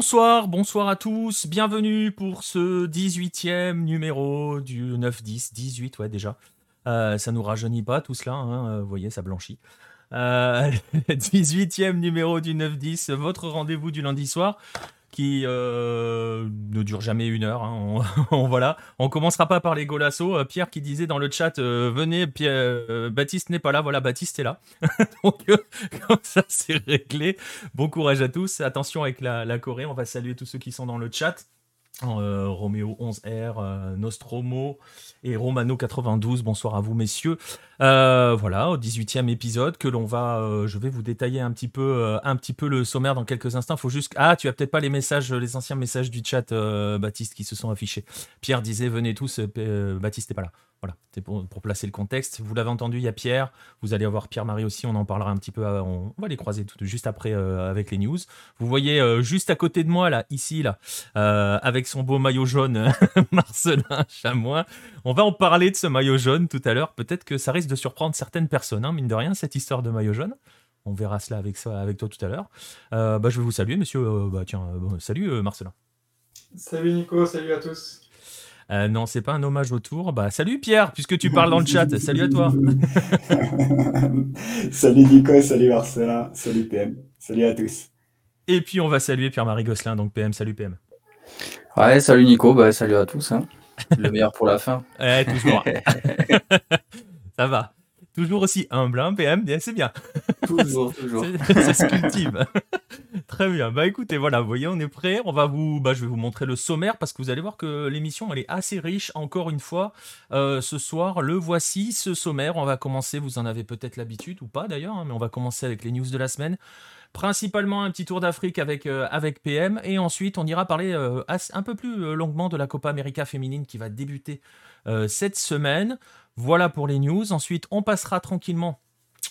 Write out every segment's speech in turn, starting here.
Bonsoir, bonsoir à tous, bienvenue pour ce 18e numéro du 9-10, 18 ouais déjà. Euh, ça nous rajeunit pas tout cela, hein, euh, vous voyez, ça blanchit. 18e euh, numéro du 9-10, votre rendez-vous du lundi soir qui euh, ne dure jamais une heure. Hein. On, voilà. on commencera pas par les golassos. Euh, Pierre qui disait dans le chat euh, venez, Baptiste n'est pas là. Voilà, Baptiste est là. Donc comme ça c'est réglé. Bon courage à tous. Attention avec la, la Corée. On va saluer tous ceux qui sont dans le chat. Euh, Roméo 11R, euh, Nostromo et Romano 92. Bonsoir à vous, messieurs. Euh, voilà, au 18e épisode que l'on va. je vais vous détailler un petit peu, un petit peu le sommaire dans quelques instants. Faut juste. Ah, tu as peut-être pas les messages, les anciens messages du chat, Baptiste, qui se sont affichés. Pierre disait venez tous. Baptiste n'est pas là. Voilà, c'est pour, placer le contexte. Vous l'avez entendu, il y a Pierre. Vous allez avoir Pierre-Marie aussi. On en parlera un petit peu. Euh, on, va les croiser tout, juste après euh, avec les news. Vous voyez euh, juste à côté de moi, là, ici, là, avec son beau maillot jaune, Marcelin Chamois. On va en parler de ce maillot jaune tout à l'heure. Peut-être que ça risque de surprendre certaines personnes, hein, mine de rien, cette histoire de maillot jaune. On verra cela avec, avec toi tout à l'heure. bah, je vais vous saluer, monsieur. bah, tiens, salut, Marcelin. Salut Nico, salut à tous. Euh, non, c'est pas un hommage autour. Bah, salut Pierre, puisque tu parles dans le chat. Salut à toi. salut Nico, salut Marcelin, salut PM, salut à tous. Et puis on va saluer Pierre-Marie Gosselin, donc PM, salut PM. Ouais, salut Nico, bah, salut à tous. Hein. Le meilleur pour la fin. Ouais, toujours. Ça va. Toujours aussi humble, hein, PM, c'est bien. Toujours, toujours. Ça se cultive. Très bien. Bah écoutez, voilà, vous voyez, on est prêt. On va vous, bah, je vais vous montrer le sommaire parce que vous allez voir que l'émission, elle est assez riche. Encore une fois, euh, ce soir, le voici, ce sommaire. On va commencer. Vous en avez peut-être l'habitude ou pas d'ailleurs, hein, mais on va commencer avec les news de la semaine. Principalement un petit tour d'Afrique avec, euh, avec PM et ensuite on ira parler euh, un peu plus longuement de la Copa América féminine qui va débuter cette semaine. Voilà pour les news. Ensuite, on passera tranquillement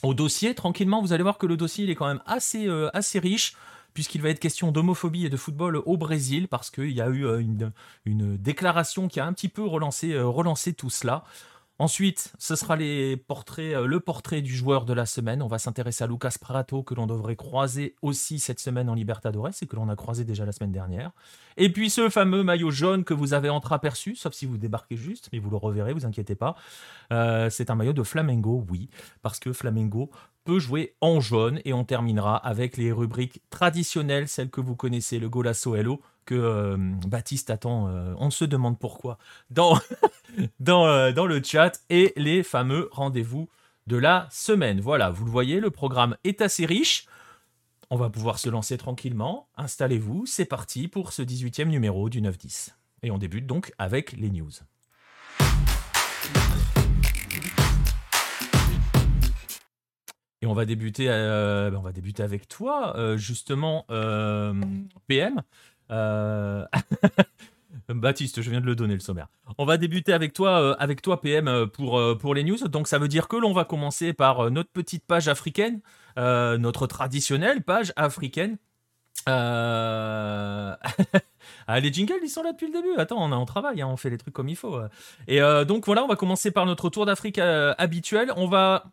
au dossier. Tranquillement, vous allez voir que le dossier est quand même assez, euh, assez riche puisqu'il va être question d'homophobie et de football au Brésil, parce qu'il y a eu euh, une, déclaration qui a un petit peu relancé, euh, relancé tout cela. Ensuite, ce sera euh, le portrait du joueur de la semaine. On va s'intéresser à Lucas Prato, que l'on devrait croiser aussi cette semaine en Libertadores et que l'on a croisé déjà la semaine dernière. Et puis ce fameux maillot jaune que vous avez entreaperçu, sauf si vous débarquez juste, mais vous le reverrez, vous inquiétez pas. Euh, c'est un maillot de Flamengo, oui, parce que Flamengo peut jouer en jaune. Et on terminera avec les rubriques traditionnelles, celles que vous connaissez, le Golasso Hello euh, Baptiste attend, euh, on se demande pourquoi, euh, dans le chat, et les fameux rendez-vous de la semaine. Voilà, vous le voyez, le programme est assez riche. On va pouvoir se lancer tranquillement. Installez-vous, c'est parti pour ce 18e numéro du 9-10. Et on débute donc avec les news. Et on va débuter, ben, on va débuter avec toi, justement, PM. Euh, Baptiste, je viens de le donner le sommaire. On va débuter avec toi, euh, avec toi PM euh, pour, pour les news. Donc ça veut dire que l'on va commencer par notre petite page africaine, notre traditionnelle page africaine. ah, les jingles, ils sont là depuis le début. Attends, on, on travaille, hein, on fait les trucs comme il faut. Et donc voilà, on va commencer par notre tour d'Afrique habituel. On va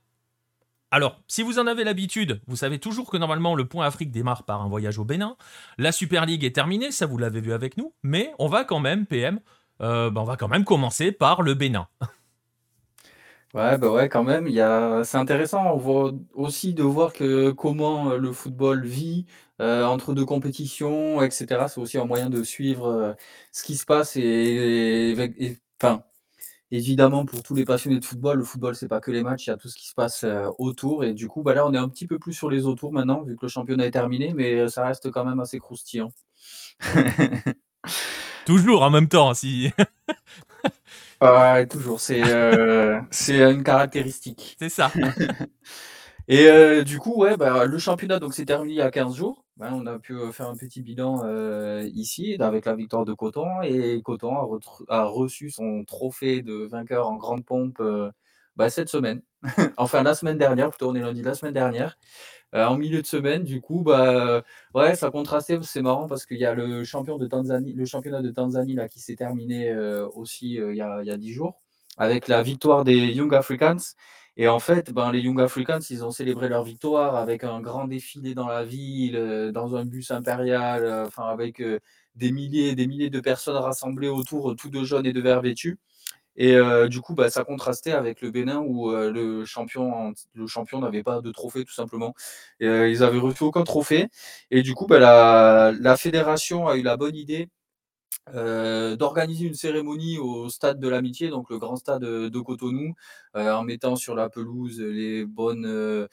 alors, si vous en avez l'habitude, vous savez toujours que normalement le point Afrique démarre par un voyage au Bénin. La Super League est terminée, ça vous l'avez vu avec nous, mais on va quand même, PM, euh, bah, on va quand même commencer par le Bénin. Ouais, bah ouais, quand même. A... C'est intéressant on voit aussi de voir comment euh, le football vit euh, entre deux compétitions, etc. C'est aussi un moyen de suivre ce qui se passe et, enfin, Évidemment, pour tous les passionnés de football, le football, c'est pas que les matchs, il y a tout ce qui se passe euh, autour. Et du coup, bah là, on est un petit peu plus sur les autours maintenant, vu que le championnat est terminé, mais euh, ça reste quand même assez croustillant. toujours en même temps, si. ouais, toujours. C'est euh, une caractéristique. C'est ça. Et du coup, ouais, bah, le championnat donc c'est terminé il y a 15 jours. On a pu faire un petit bilan ici avec la victoire de Coton et Coton a, reçu son trophée de vainqueur en grande pompe bah, cette semaine. enfin la semaine dernière, plutôt on est lundi la semaine dernière. en milieu de semaine, du coup, bah ouais, ça contrastait, c'est marrant parce qu'il y a le championnat de Tanzanie qui s'est terminé aussi il y a, 10 jours avec la victoire des Young Africans Et en fait, ben, les Young Africans, ils ont célébré leur victoire avec un grand défilé dans la ville, euh, dans un bus impérial, euh, enfin avec euh, des milliers et des milliers de personnes rassemblées autour, tout de jaune et de vert vêtus. Et du coup, bah, ça contrastait avec le Bénin où le champion, le champion n'avait pas de trophée tout simplement. Et, ils avaient reçu aucun trophée. Et du coup, bah, la, la fédération a eu la bonne idée euh, d'organiser une cérémonie au stade de l'amitié, donc le grand stade de Cotonou, euh, en mettant sur la pelouse les bonnes, euh,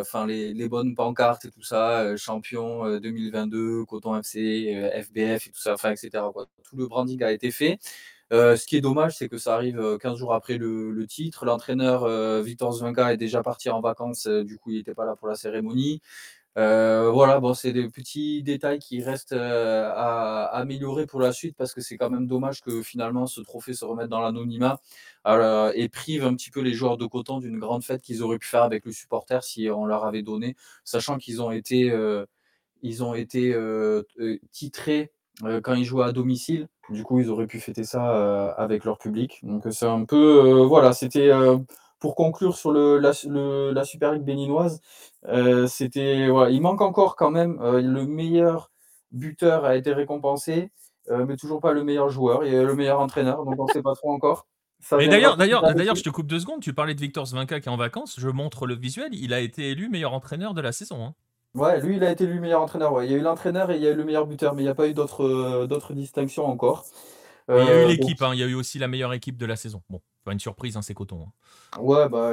enfin les, les, bonnes pancartes et tout ça, champion 2022, Coton FC, FBF et tout ça, etc. Tout le branding a été fait. ce qui est dommage, c'est que ça arrive 15 jours après le, le titre. L'entraîneur Victor Zvinka est déjà parti en vacances, du coup il n'était pas là pour la cérémonie. Euh, voilà, bon, c'est des petits détails qui restent euh, à, améliorer pour la suite parce que c'est quand même dommage que finalement ce trophée se remette dans l'anonymat et prive un petit peu les joueurs de Coton d'une grande fête qu'ils auraient pu faire avec le supporter si on leur avait donné, sachant qu'ils ont été, euh, ils ont été titrés quand ils jouaient à domicile. Du coup, ils auraient pu fêter ça avec leur public. Donc c'est un peu, voilà, c'était pour conclure sur le, la, Super League béninoise, euh, c'était, il manque encore quand même euh, le meilleur buteur a été récompensé, euh, mais toujours pas le meilleur joueur et le meilleur entraîneur, donc on ne sait pas trop encore. mais d'ailleurs, d'ailleurs, d'ailleurs, je te coupe deux secondes. Tu parlais de Victor Zvinka qui est en vacances. Je montre le visuel. Il a été élu meilleur entraîneur de la saison. Hein. Ouais, lui, il a été élu meilleur entraîneur. Ouais. Il y a eu l'entraîneur et il y a eu le meilleur buteur, mais il n'y a pas eu d'autres, d'autres distinctions encore. il y a eu l'équipe. Hein. Il y a eu aussi la meilleure équipe de la saison. Bon, pas une surprise, hein, c'est Coton. Hein. Ouais, bah,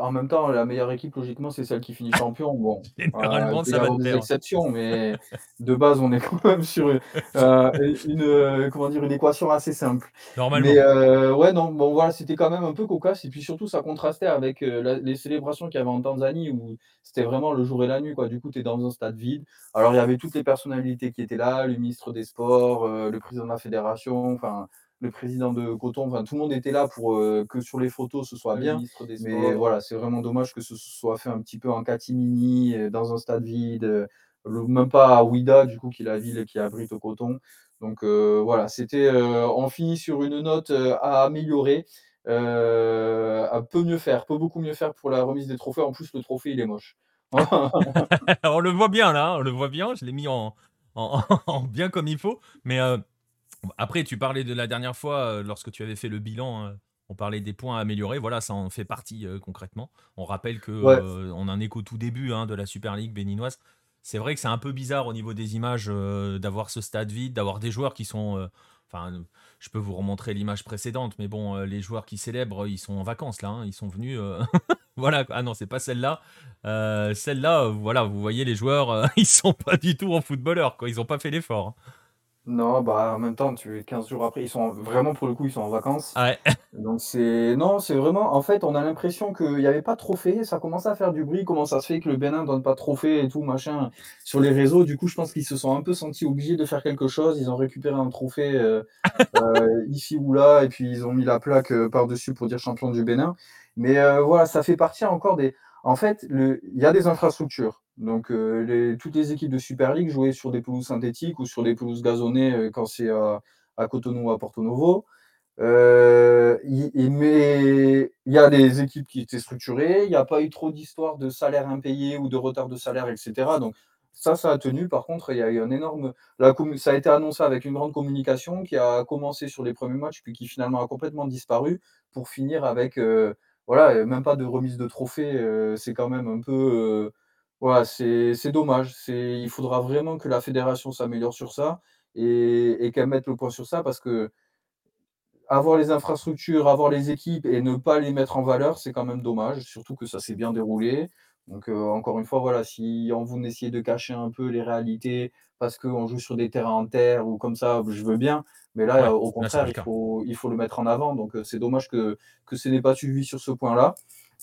en même temps, la meilleure équipe, logiquement, c'est celle qui finit champion. Bon, Généralement, ça va des exceptions, mais de base, on est quand même sur euh, une, euh, comment dire, une équation assez simple. Normalement. Mais euh, ouais, non, bon, voilà, c'était quand même un peu cocasse. Et puis surtout, ça contrastait avec les célébrations qu'il y avait en Tanzanie où c'était vraiment le jour et la nuit, quoi. Du coup, tu es dans un stade vide. Alors, il y avait toutes les personnalités qui étaient là, le ministre des Sports, le président de la fédération, enfin le président de Coton, enfin tout le monde était là pour euh, que sur les photos ce soit bien. Mais voilà, c'est vraiment dommage que ce soit fait un petit peu en catimini, euh, dans un stade vide, euh, même pas à Ouida, du coup, qui est la ville qui abrite au Coton. Donc voilà, c'était, on finit sur une note à améliorer. à peu mieux faire, peut beaucoup mieux faire pour la remise des trophées. En plus, le trophée, il est moche. on le voit bien là, on le voit bien. Je l'ai mis en, en, bien comme il faut. Mais après, tu parlais de la dernière fois, euh, lorsque tu avais fait le bilan, euh, on parlait des points à améliorer. Voilà, ça en fait partie euh, concrètement. On rappelle que on a un écho tout début hein, de la Super League béninoise. C'est vrai que c'est un peu bizarre au niveau des images d'avoir ce stade vide, d'avoir des joueurs qui sont. Enfin, je peux vous remontrer l'image précédente, mais bon, les joueurs qui célèbrent, ils sont en vacances là. Hein. ils sont venus. voilà. Ah non, c'est pas celle-là. celle-là, voilà, vous voyez les joueurs, ils sont pas du tout en footballeur, quoi. Ils ont pas fait l'effort. Hein. Non, bah, en même temps, tu 15 jours après, ils sont vraiment pour le coup, ils sont en vacances. Ouais. Donc c'est non, c'est vraiment en fait, on a l'impression qu'il y avait pas de trophée, ça commence à faire du bruit, comment ça se fait que le Bénin donne pas de trophée et tout machin sur les réseaux? Du coup, je pense qu'ils se sont un peu sentis obligés de faire quelque chose. Ils ont récupéré un trophée euh, euh, ici ou là et puis ils ont mis la plaque euh, par-dessus pour dire champion du Bénin. Mais voilà, ça fait partie encore des en fait, le il y a des infrastructures. Donc, euh, toutes les équipes de Super League jouaient sur des pelouses synthétiques ou sur des pelouses gazonnées euh, quand c'est à, Cotonou ou à Porto Novo. Euh, mais il y a des équipes qui étaient structurées, il n'y a pas eu trop d'histoires de salaires impayés ou de retard de salaire, etc. Donc, ça, ça a tenu. Par contre, il y a eu un énorme. ça a été annoncé avec une grande communication qui a commencé sur les premiers matchs, puis qui finalement a complètement disparu pour finir avec. voilà, même pas de remise de trophée. c'est quand même un peu Ouais, c'est c'est dommage. C'est il faudra vraiment que la fédération s'améliore sur ça et et qu'elle mette le point sur ça parce que avoir les infrastructures, avoir les équipes et ne pas les mettre en valeur, c'est quand même dommage, surtout que ça s'est bien déroulé. Donc, euh, encore une fois, voilà, si on vous essayez de cacher un peu les réalités parce qu'on joue sur des terrains en terre ou comme ça, je veux bien. Mais là, au contraire, il faut il faut le mettre en avant. Donc, euh, c'est dommage que que ce n'est pas suivi sur ce point-là.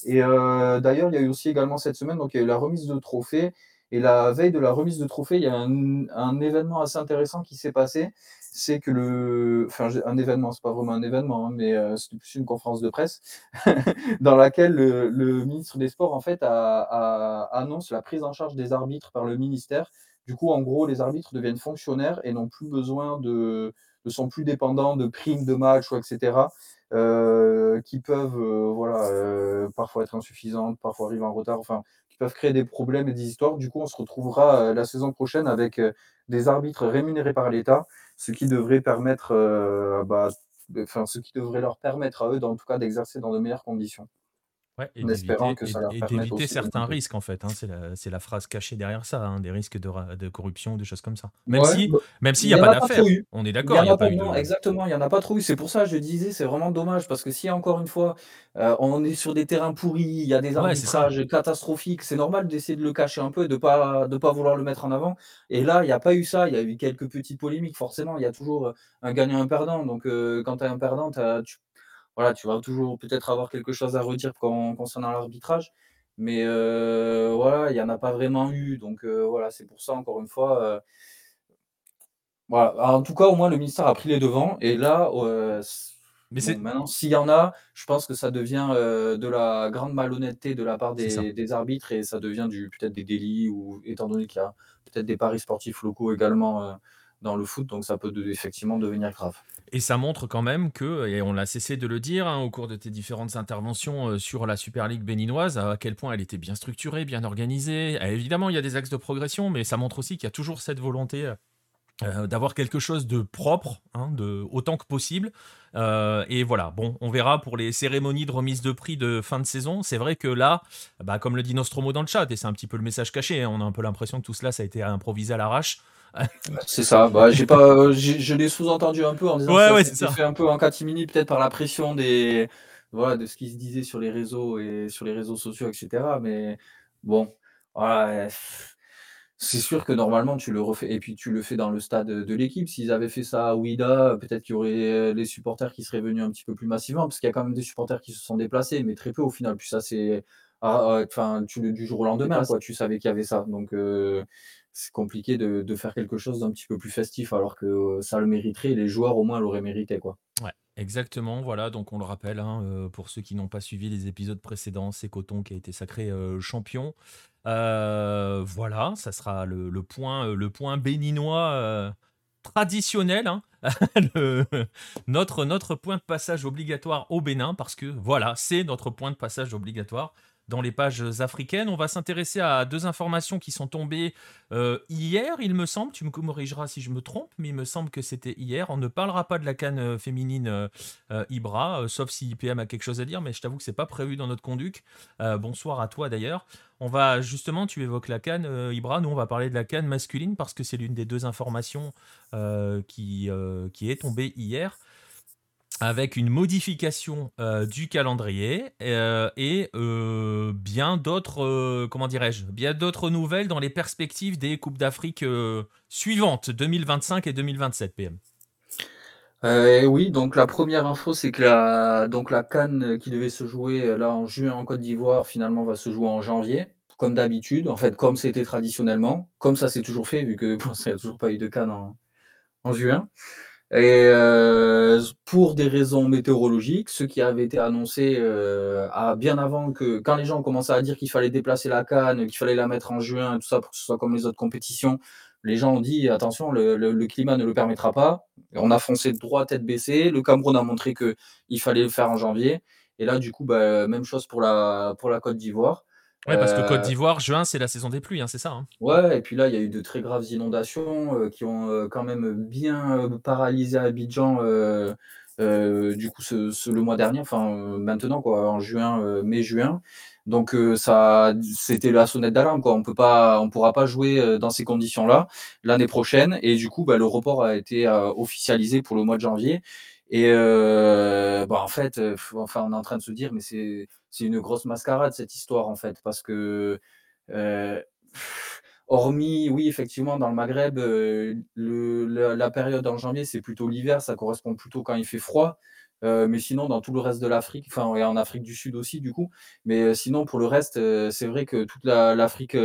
Et euh, d'ailleurs, il y a eu aussi également cette semaine, donc il y a eu la remise de trophées. Et la veille de la remise de trophées, il y a un, événement assez intéressant qui s'est passé. C'est que le. Enfin, un événement, c'est pas vraiment un événement, hein, mais euh, c'est plus une conférence de presse dans laquelle le, ministre des Sports, en fait, annonce la prise en charge des arbitres par le ministère. Du coup, en gros, les arbitres deviennent fonctionnaires et n'ont plus besoin de. ne sont plus dépendants de primes de match ou etc. qui peuvent voilà, parfois être insuffisantes, parfois arriver en retard, enfin, qui peuvent créer des problèmes et des histoires. Du coup, on se retrouvera la saison prochaine avec des arbitres rémunérés par l'État, ce qui devrait permettre, bah, enfin, ce qui devrait leur permettre à eux, en tout cas, d'exercer dans de meilleures conditions. Ouais, et d'éviter certains risques, en fait. Hein, c'est la, la, phrase cachée derrière ça, hein, des risques de, de, corruption, des choses comme ça. Même si bah, même s'il n'y a, pas d'affaires, on est d'accord. Il y a, pas, Exactement, il n'y en a pas trop eu. C'est pour ça que je disais, c'est vraiment dommage, parce que si, encore une fois, euh, on est sur des terrains pourris, il y a des arbitrages catastrophiques, c'est normal d'essayer de le cacher un peu, de ne pas, de pas vouloir le mettre en avant. Et là, il n'y a pas eu ça. Il y a eu quelques petites polémiques, forcément. Il y a toujours un gagnant un perdant. Donc, euh, quand tu as un perdant, tu voilà, tu vas toujours peut-être avoir quelque chose à redire concernant l'arbitrage. Mais euh, voilà, il n'y en a pas vraiment eu. Donc euh, voilà, c'est pour ça, encore une fois. Euh, voilà. en tout cas, au moins, le ministère a pris les devants. Et là, mais maintenant, s'il y en a, je pense que ça devient de la grande malhonnêteté de la part des, des arbitres et ça devient peut-être des délits ou étant donné qu'il y a peut-être des paris sportifs locaux également dans le foot, donc ça peut effectivement devenir grave. Et ça montre quand même que, et on l'a cessé de le dire hein, au cours de tes différentes interventions euh, sur la Super League béninoise, à quel point elle était bien structurée, bien organisée. évidemment, il y a des axes de progression, mais ça montre aussi qu'il y a toujours cette volonté euh, euh, d'avoir quelque chose de propre, hein, de, autant que possible. et voilà, bon, on verra pour les cérémonies de remise de prix de fin de saison. C'est vrai que là, bah, comme le dit Nostromo dans le chat, et c'est un petit peu le message caché, hein, on a un peu l'impression que tout cela, ça a été improvisé à l'arrache. C'est ça. Bah, j'ai pas, je l'ai sous-entendu un peu en disant ouais, que ça fait un peu en catimini, peut-être par la pression des, voilà, de ce qui se disait sur les réseaux et sur les réseaux sociaux, etc. Mais bon, c'est sûr que normalement tu le refais et puis tu le fais dans le stade de l'équipe. S'ils avaient fait ça à Ouida, peut-être qu'il y aurait les supporters qui seraient venus un petit peu plus massivement, parce qu'il y a quand même des supporters qui se sont déplacés, mais très peu au final. Puis ça, c'est ah, enfin, du jour au lendemain, quoi. Tu savais qu'il y avait ça. Donc, euh, c'est compliqué de, faire quelque chose d'un petit peu plus festif, alors que euh, ça le mériterait, les joueurs au moins l'auraient mérité. Quoi. Exactement. Voilà, donc on le rappelle, hein, euh, pour ceux qui n'ont pas suivi les épisodes précédents, c'est Coton qui a été sacré euh, champion. voilà, ça sera le, point, le point béninois traditionnel, hein. notre, notre point de passage obligatoire au Bénin, parce que voilà, c'est notre point de passage obligatoire dans les pages africaines. On va s'intéresser à deux informations qui sont tombées euh, hier, il me semble. Tu me corrigeras si je me trompe, mais il me semble que c'était hier. On ne parlera pas de la canne euh, féminine euh, Ibra, sauf si IPM a quelque chose à dire, mais je t'avoue que c'est pas prévu dans notre conduc. bonsoir à toi d'ailleurs. On va justement, tu évoques la canne Ibra, nous on va parler de la canne masculine parce que c'est l'une des deux informations qui, qui est tombée hier avec une modification euh, du calendrier euh, et euh, bien d'autres, comment dirais-je, bien d'autres nouvelles dans les perspectives des Coupes d'Afrique suivantes, 2025 et 2027, PM. oui, donc la première info, c'est que la, donc la Cannes qui devait se jouer là en juin en Côte d'Ivoire, finalement va se jouer en janvier, comme d'habitude, en fait, comme c'était traditionnellement, comme ça s'est toujours fait, vu que bon, ça n'a toujours pas eu de Cannes en juin. Et euh, pour des raisons météorologiques, ce qui avait été annoncé euh, à, bien avant que, quand les gens commençaient à dire qu'il fallait déplacer la canne, qu'il fallait la mettre en juin, tout ça pour que ce soit comme les autres compétitions, les gens ont dit attention, le, climat ne le permettra pas. On a foncé droit tête baissée. Le Cameroun a montré qu'il fallait le faire en janvier. Et là, du coup, bah, même chose pour la, pour la Côte d'Ivoire. Ouais, parce que Côte euh, d'Ivoire, juin, c'est la saison des pluies, hein, c'est ça. Hein. Ouais, et puis là, il y a eu de très graves inondations euh, qui ont euh, quand même bien paralysé Abidjan. du coup, ce, le mois dernier, enfin maintenant, quoi, en juin, mai-juin. Donc ça, c'était la sonnette d'alarme, quoi. On peut pas, on pourra pas jouer dans ces conditions-là l'année prochaine. Et du coup, bah, le report a été officialisé pour le mois de janvier. Et bah, en fait, enfin, on est en train de se dire, mais c'est une grosse mascarade cette histoire en fait, parce que euh, hormis, oui, effectivement, dans le Maghreb, euh, la, période en janvier, c'est plutôt l'hiver, ça correspond plutôt quand il fait froid. Euh, mais sinon, dans tout le reste de l'Afrique, enfin, et en Afrique du Sud aussi, du coup. Mais sinon, pour le reste, c'est vrai que toute l'Afrique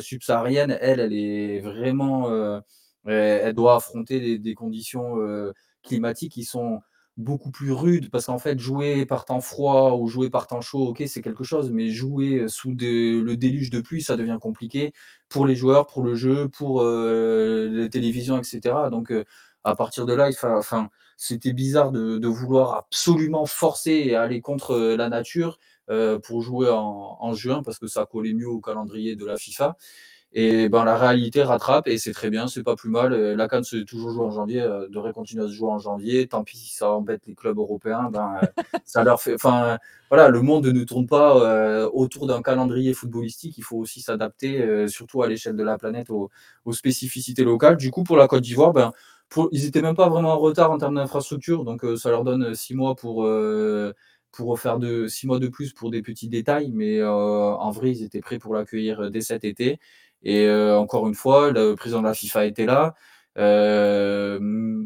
subsaharienne, elle, elle est vraiment. elle doit affronter des conditions climatiques qui sont beaucoup plus rude parce qu'en fait jouer par temps froid ou jouer par temps chaud ok c'est quelque chose mais jouer sous le déluge de pluie ça devient compliqué pour les joueurs pour le jeu pour euh, les télévisions etc donc euh, à partir de là, enfin, c'était bizarre de, vouloir absolument forcer et aller contre la nature pour jouer en, juin parce que ça collait mieux au calendrier de la FIFA. Et ben, la réalité rattrape et c'est très bien, c'est pas plus mal. Euh, la Cannes se toujours jouer en janvier, euh, devrait continuer à se jouer en janvier. Tant pis si ça embête les clubs européens, ben, euh, ça leur fait. Enfin, voilà, le monde ne tourne pas autour d'un calendrier footballistique. Il faut aussi s'adapter, surtout à l'échelle de la planète, aux, spécificités locales. Du coup, pour la Côte d'Ivoire, ben, ils n'étaient même pas vraiment en retard en termes d'infrastructure, donc ça leur donne six mois pour pour faire de six mois de plus pour des petits détails, mais en vrai, ils étaient prêts pour l'accueillir dès cet été. Et euh, encore une fois, le président de la FIFA était là. Euh,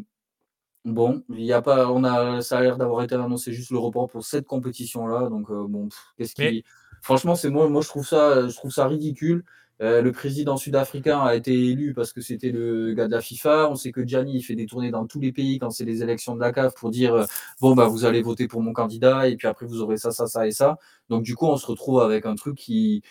bon, il y a pas, on a, ça a l'air d'avoir été annoncé juste le report pour cette compétition-là. Donc euh, bon, qu'est-ce qui, franchement, c'est moi, moi je trouve ça, je trouve ça ridicule. le président sud-africain a été élu parce que c'était le gars de la FIFA. On sait que Gianni fait des tournées dans tous les pays quand c'est les élections de la CAF pour dire bon bah vous allez voter pour mon candidat et puis après vous aurez ça, ça, ça et ça. Donc du coup on se retrouve avec un truc qui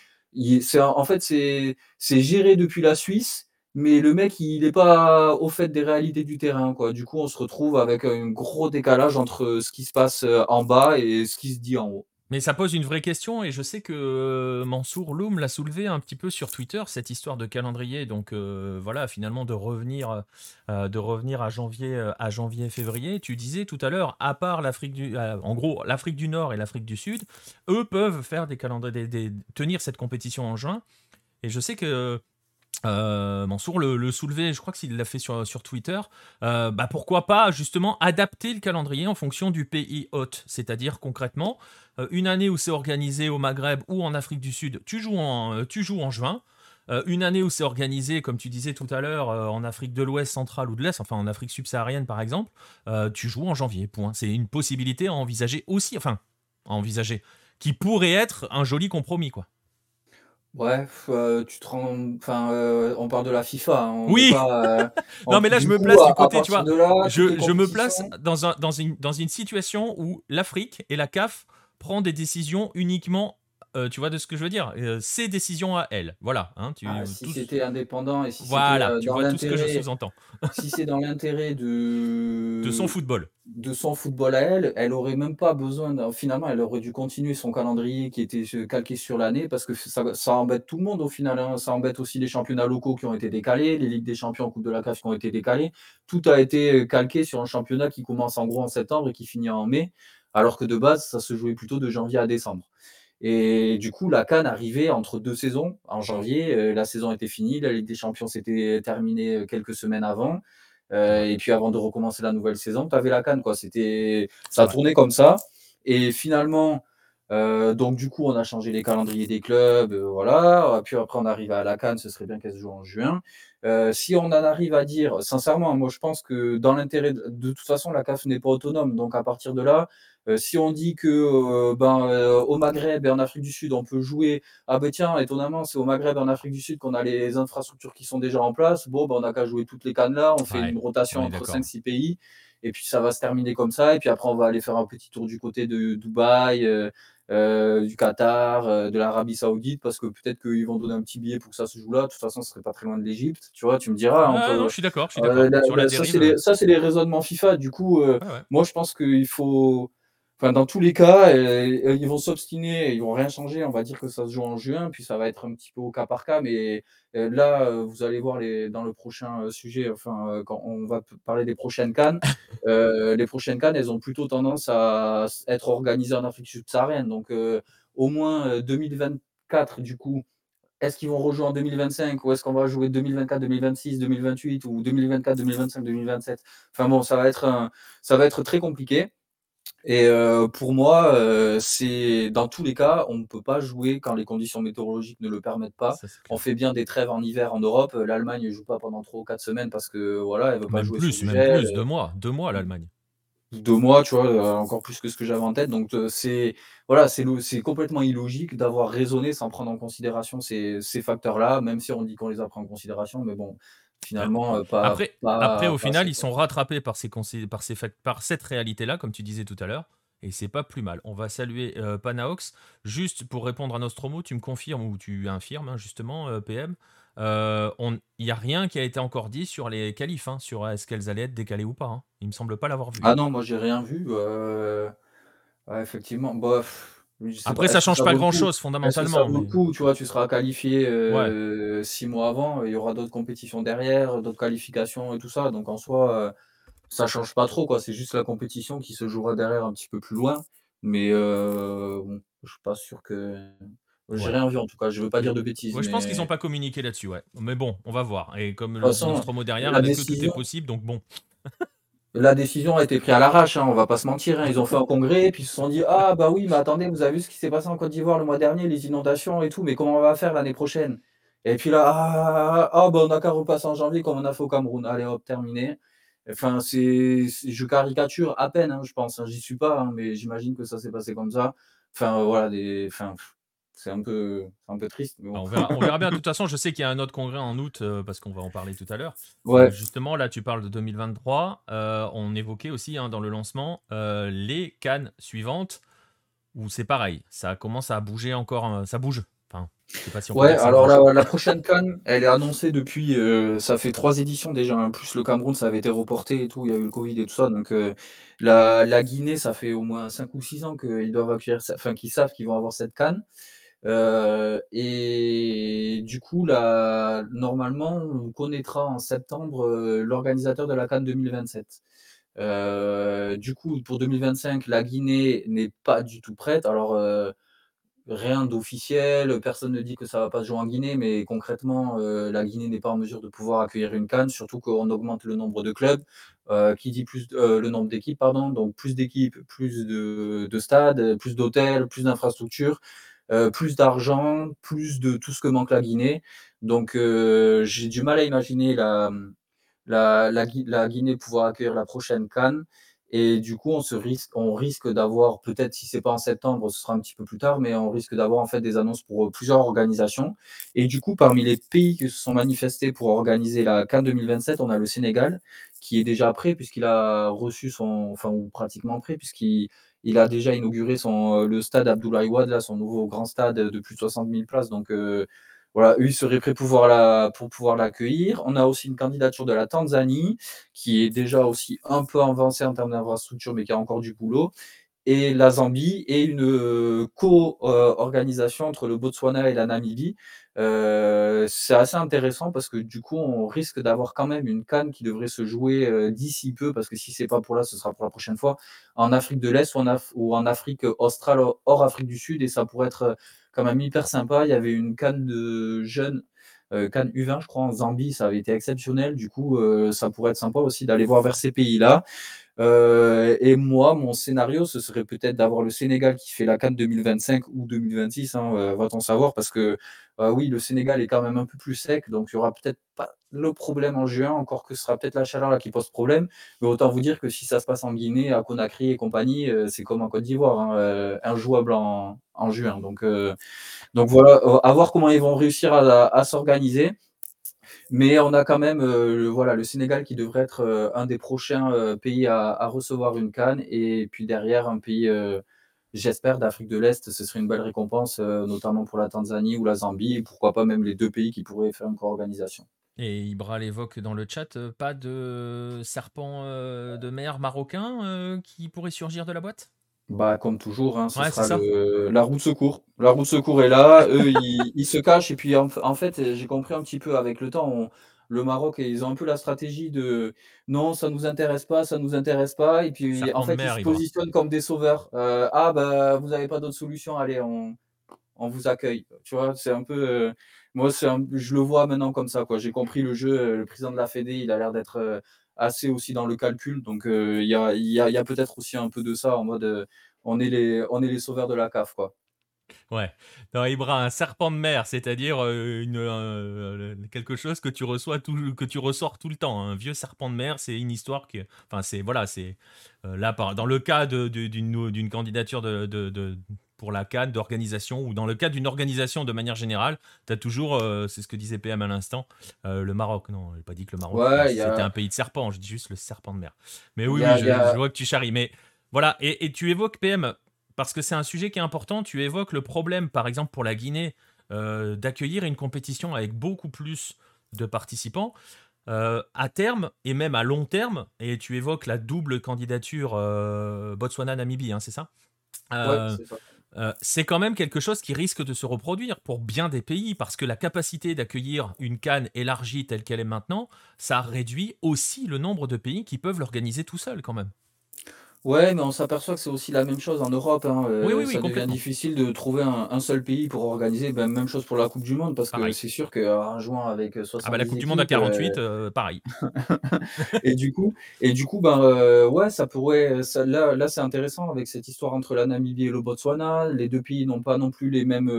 en fait, c'est géré depuis la Suisse, mais le mec, il n'est pas au fait des réalités du terrain. Quoi. Du coup, on se retrouve avec un gros décalage entre ce qui se passe euh, en bas et ce qui se dit en haut. Mais ça pose une vraie question et je sais que euh, Mansour Loum l'a soulevé un petit peu sur Twitter cette histoire de calendrier. Donc euh, voilà, finalement de revenir, euh, de revenir à janvier, à janvier février. Tu disais tout à l'heure, à part l'Afrique du, en gros l'Afrique du Nord et l'Afrique du Sud, eux peuvent faire des calendriers, tenir cette compétition en juin. Et je sais que euh, Mansour le, le je crois qu'il l'a fait sur, sur Twitter. Euh, bah pourquoi pas justement adapter le calendrier en fonction du pays hôte, c'est-à-dire concrètement euh, une année où c'est organisé au Maghreb ou en Afrique du Sud, tu joues en, tu joues en juin. une année où c'est organisé, comme tu disais tout à l'heure, en Afrique de l'Ouest centrale ou de l'Est, enfin en Afrique subsaharienne par exemple, tu joues en janvier. Point. C'est une possibilité à envisager aussi, enfin à envisager, qui pourrait être un joli compromis quoi. Ouais, euh, tu te rends, enfin, euh, on parle de la FIFA. Hein, oui. Euh, non, mais là, je me place du côté, tu vois. je, je me place dans, un, dans, une, dans une situation où l'Afrique et la CAF prend des décisions uniquement euh, tu vois de ce que je veux dire euh, Ses décisions à elle. Voilà. Hein, tu, ah, si c'était indépendant et si voilà, euh, tu vois tout ce que je sous-entends. si c'est dans l'intérêt de de son football, de son football à elle, elle aurait même pas besoin. Finalement, elle aurait dû continuer son calendrier qui était calqué sur l'année parce que ça, ça, embête tout le monde au final. Hein. Ça embête aussi les championnats locaux qui ont été décalés, les ligues des champions, Coupe de la CAF qui ont été décalées. Tout a été calqué sur un championnat qui commence en gros en septembre et qui finit en mai, alors que de base, ça se jouait plutôt de janvier à décembre. Et du coup, la Cannes arrivait entre deux saisons. En janvier, euh, la saison était finie, la Ligue des Champions s'était terminée euh, quelques semaines avant. Euh, et puis avant de recommencer la nouvelle saison, tu avais la Cannes. Quoi. C'était, ça tournait comme ça. Et finalement, donc du coup, on a changé les calendriers des clubs. voilà. Puis après, on arrive à la Cannes, ce serait bien qu'elle se joue en juin. si on en arrive à dire, sincèrement, moi je pense que dans l'intérêt, de, de toute façon, la CAF n'est pas autonome. Donc à partir de là, euh, si on dit que euh, ben, euh, au Maghreb et en Afrique du Sud, on peut jouer, ah ben tiens, étonnamment, c'est au Maghreb et en Afrique du Sud qu'on a les infrastructures qui sont déjà en place. Bon, ben, on n'a qu'à jouer toutes les cannes là, on fait une rotation entre 5-6 pays, et puis ça va se terminer comme ça, et puis après on va aller faire un petit tour du côté de Dubaï. du Qatar, de l'Arabie Saoudite, parce que peut-être qu'ils vont donner un petit billet pour que ça se joue là. De toute façon, ce serait pas très loin de l'Égypte. Tu vois, tu me diras. non, je suis d'accord. ça, c'est les, raisonnements FIFA. Du coup, moi, je pense qu'il faut dans tous les cas, euh, ils vont s'obstiner, ils vont rien changer. On va dire que ça se joue en juin, puis ça va être un petit peu au cas par cas. Mais euh, là, euh, vous allez voir les, dans le prochain sujet, enfin, quand on va parler des prochaines cannes, les prochaines cannes, elles ont plutôt tendance à être organisées en Afrique subsaharienne. Donc, au moins 2024, du coup, est-ce qu'ils vont rejouer en 2025 ou est-ce qu'on va jouer 2024, 2026, 2028 ou 2024, 2025, 2027 Enfin bon, ça va être, ça va être très compliqué. Et euh, pour moi, euh, c'est dans tous les cas, on ne peut pas jouer quand les conditions météorologiques ne le permettent pas. on fait bien des trêves en hiver en Europe. L'Allemagne ne joue pas pendant trois ou quatre semaines parce que voilà, elle veut pas jouer plus, même plus, deux mois, deux mois l'Allemagne. Deux mois, tu vois, euh, encore plus que ce que j'avais en tête. Donc c'est voilà, c'est complètement illogique d'avoir raisonné sans prendre en considération ces, ces facteurs-là, même si on dit qu'on les a pris en considération, mais bon, finalement euh, pas. Après, après au final, ils sont rattrapés par, ces, par, ces, par cette réalité-là, comme tu disais tout à l'heure. Et c'est pas plus mal. On va saluer euh, Panaox. Juste pour répondre à Nostromo, tu me confirmes ou tu infirmes, hein, justement, euh, PM. il n'y a rien qui a été encore dit sur les qualifs, hein, sur est-ce qu'elles allaient être décalées ou pas. Hein. Il me semble pas l'avoir vu. Ah non, moi j'ai rien vu. effectivement, bof. Après, ça change pas grand-chose fondamentalement. beaucoup, tu vois, tu seras qualifié euh, six mois avant, il y aura d'autres compétitions derrière, d'autres qualifications et tout ça. Donc en soi, euh, ça change pas trop, quoi. C'est juste la compétition qui se jouera derrière un petit peu plus loin. Mais euh, bon, je suis pas sûr que. J'ai rien vu en tout cas, je veux pas dire de bêtises. Je pense qu'ils n'ont pas communiqué là-dessus, ouais. Mais bon, on va voir. Et comme le mot derrière, que tout est possible, donc bon. La décision a été prise à l'arrache, hein, on va pas se mentir. Hein. Ils ont fait un congrès, puis ils se sont dit Ah, bah oui, mais attendez, vous avez vu ce qui s'est passé en Côte d'Ivoire le mois dernier, les inondations et tout, mais comment on va faire l'année prochaine? Et puis là, ah, ah bah, on n'a qu'à repasser en janvier comme on a fait au Cameroun. Allez, hop, terminé. Enfin, c'est, je caricature à peine, hein, je pense. J'y suis pas, mais j'imagine que ça s'est passé comme ça. Enfin, voilà, des, enfin, c'est un peu, un peu triste. on, verra, bien. De toute façon, je sais qu'il y a un autre congrès en août euh, parce qu'on va en parler tout à l'heure. Ouais. Euh, justement, là, tu parles de 2023. Euh, on évoquait aussi hein, dans le lancement les cannes suivantes où c'est pareil. Ça commence à bouger encore. ça bouge. Enfin, pas si on ouais, alors la, la, prochaine canne, elle est annoncée depuis. ça fait trois éditions déjà. En plus, le Cameroun, ça avait été reporté et tout. Il y a eu le Covid et tout ça. Donc, la, la, Guinée, ça fait au moins 5 ou 6 ans qu'ils doivent accueillir, enfin, qu'ils savent qu'ils vont avoir cette canne. Euh, et du coup, là, normalement, on connaîtra en septembre euh, l'organisateur de la Cannes 2027. Euh, du coup, pour 2025, la Guinée n'est pas du tout prête. Alors, rien d'officiel, personne ne dit que ça va pas se jouer en Guinée, mais concrètement, la Guinée n'est pas en mesure de pouvoir accueillir une Cannes, surtout qu'on augmente le nombre de clubs, qui dit plus le nombre d'équipes, pardon, donc plus d'équipes, plus de, de stades, plus d'hôtels, plus d'infrastructures. Euh, plus d'argent, plus de tout ce que manque la Guinée. Donc euh, j'ai du mal à imaginer la, la, Guinée pouvoir accueillir la prochaine Cannes. Et du coup, on, se risque, on risque d'avoir, peut-être si c'est pas en septembre, ce sera un petit peu plus tard, mais on risque d'avoir en fait des annonces pour plusieurs organisations. Et du coup, parmi les pays qui se sont manifestés pour organiser la Cannes 2027, on a le Sénégal, qui est déjà prêt puisqu'il a reçu son, enfin, ou pratiquement prêt, puisqu'il il a déjà inauguré euh, le stade Abdoulaye Wade, là, son nouveau grand stade de plus de 60 000 places. Donc euh, voilà, eux, ils seraient prêts pour pouvoir, la, pour pouvoir l'accueillir. On a aussi une candidature de la Tanzanie, qui est déjà aussi un peu avancée en termes d'infrastructure, mais qui a encore du boulot. Et la Zambie et une euh, co-organisation entre le Botswana et la Namibie, euh, c'est assez intéressant parce que du coup, on risque d'avoir quand même une canne qui devrait se jouer euh, d'ici peu, parce que si c'est pas pour là, ce sera pour la prochaine fois, en Afrique de l'Est ou, en Afrique australe, hors Afrique du Sud, et ça pourrait être euh, quand même hyper sympa. Il y avait une canne de jeunes, canne U20, je crois, en Zambie, ça avait été exceptionnel. Du coup, ça pourrait être sympa aussi d'aller voir vers ces pays-là. Euh, et moi, mon scénario, ce serait peut-être d'avoir le Sénégal qui fait la Cannes 2025 ou 2026, hein, euh, va-t-on savoir, parce que euh, oui, le Sénégal est quand même un peu plus sec, donc il y aura peut-être pas le problème en juin, encore que ce sera peut-être la chaleur là qui pose problème. Mais autant vous dire que si ça se passe en Guinée, à Conakry et compagnie, c'est comme en Côte d'Ivoire, hein, injouable en, en, juin. Donc, donc voilà, à voir comment ils vont réussir à s'organiser. Mais on a quand même euh, le, Sénégal qui devrait être euh, un des prochains euh, pays à, recevoir une canne. Et puis derrière, un pays, j'espère, d'Afrique de l'Est. Ce serait une belle récompense, notamment pour la Tanzanie ou la Zambie. Et pourquoi pas même les deux pays qui pourraient faire une co-organisation. Et Ibra l'évoque dans le chat, pas de serpent de mer marocain qui pourrait surgir de la boîte? Bah, comme toujours, hein, ce sera la roue de secours. La roue de secours est là, eux, ils, se cachent. Et puis, en, fait, j'ai compris un petit peu avec le temps, le Maroc, ils ont un peu la stratégie de non, ça nous intéresse pas, ça nous intéresse pas. Et puis, en fait, ils se positionnent comme des sauveurs. Euh, ah, bah, vous n'avez pas d'autre solution, allez, on, on vous accueille. Tu vois, c'est un peu. Euh, moi, je le vois maintenant comme ça. quoi. J'ai compris le jeu. Le président de la Fédé, il a l'air d'être. Euh, assez aussi dans le calcul. Donc euh, il y a, a, y a peut-être aussi un peu de ça en mode euh, on, est les, on est les sauveurs de la CAF. Quoi. Ouais. Dans Ibra, un serpent de mer, c'est-à-dire euh, quelque chose que tu reçois tout, que tu ressors tout le temps. Un vieux serpent de mer, c'est une histoire qui, enfin c'est voilà, c'est là dans le cas d'une d'une candidature de, de, pour la CAN d'organisation ou dans le cas d'une organisation de manière générale, tu as toujours, euh, c'est ce que disait PM à l'instant, euh, le Maroc. Non, je n'ai pas dit que le Maroc c'était un pays de serpents, je dis juste le serpent de mer. Mais oui, oui je, vois que tu charries. Mais voilà, et, tu évoques PM, parce que c'est un sujet qui est important, tu évoques le problème, par exemple, pour la Guinée. d'accueillir une compétition avec beaucoup plus de participants. à terme et même à long terme, et tu évoques la double candidature Botswana-Namibie, hein, c'est ça? Ouais, c'est ça. Euh, c'est quand même quelque chose qui risque de se reproduire pour bien des pays, parce que la capacité d'accueillir une canne élargie telle qu'elle est maintenant, ça réduit aussi le nombre de pays qui peuvent l'organiser tout seuls quand même. Ouais, mais on s'aperçoit que c'est aussi la même chose en Europe, hein, Oui, oui, oui, ça devient difficile de trouver un un seul pays pour organiser, ben, même chose pour la coupe du monde parce que c'est sûr qu'en jouant avec, euh, Ah bah la coupe du monde à 48, euh, pareil. et du coup et du coup, ben, euh, ouais, ça pourrait ça là là, c'est intéressant avec cette histoire entre la Namibie et le Botswana. Les deux pays n'ont pas non plus les mêmes,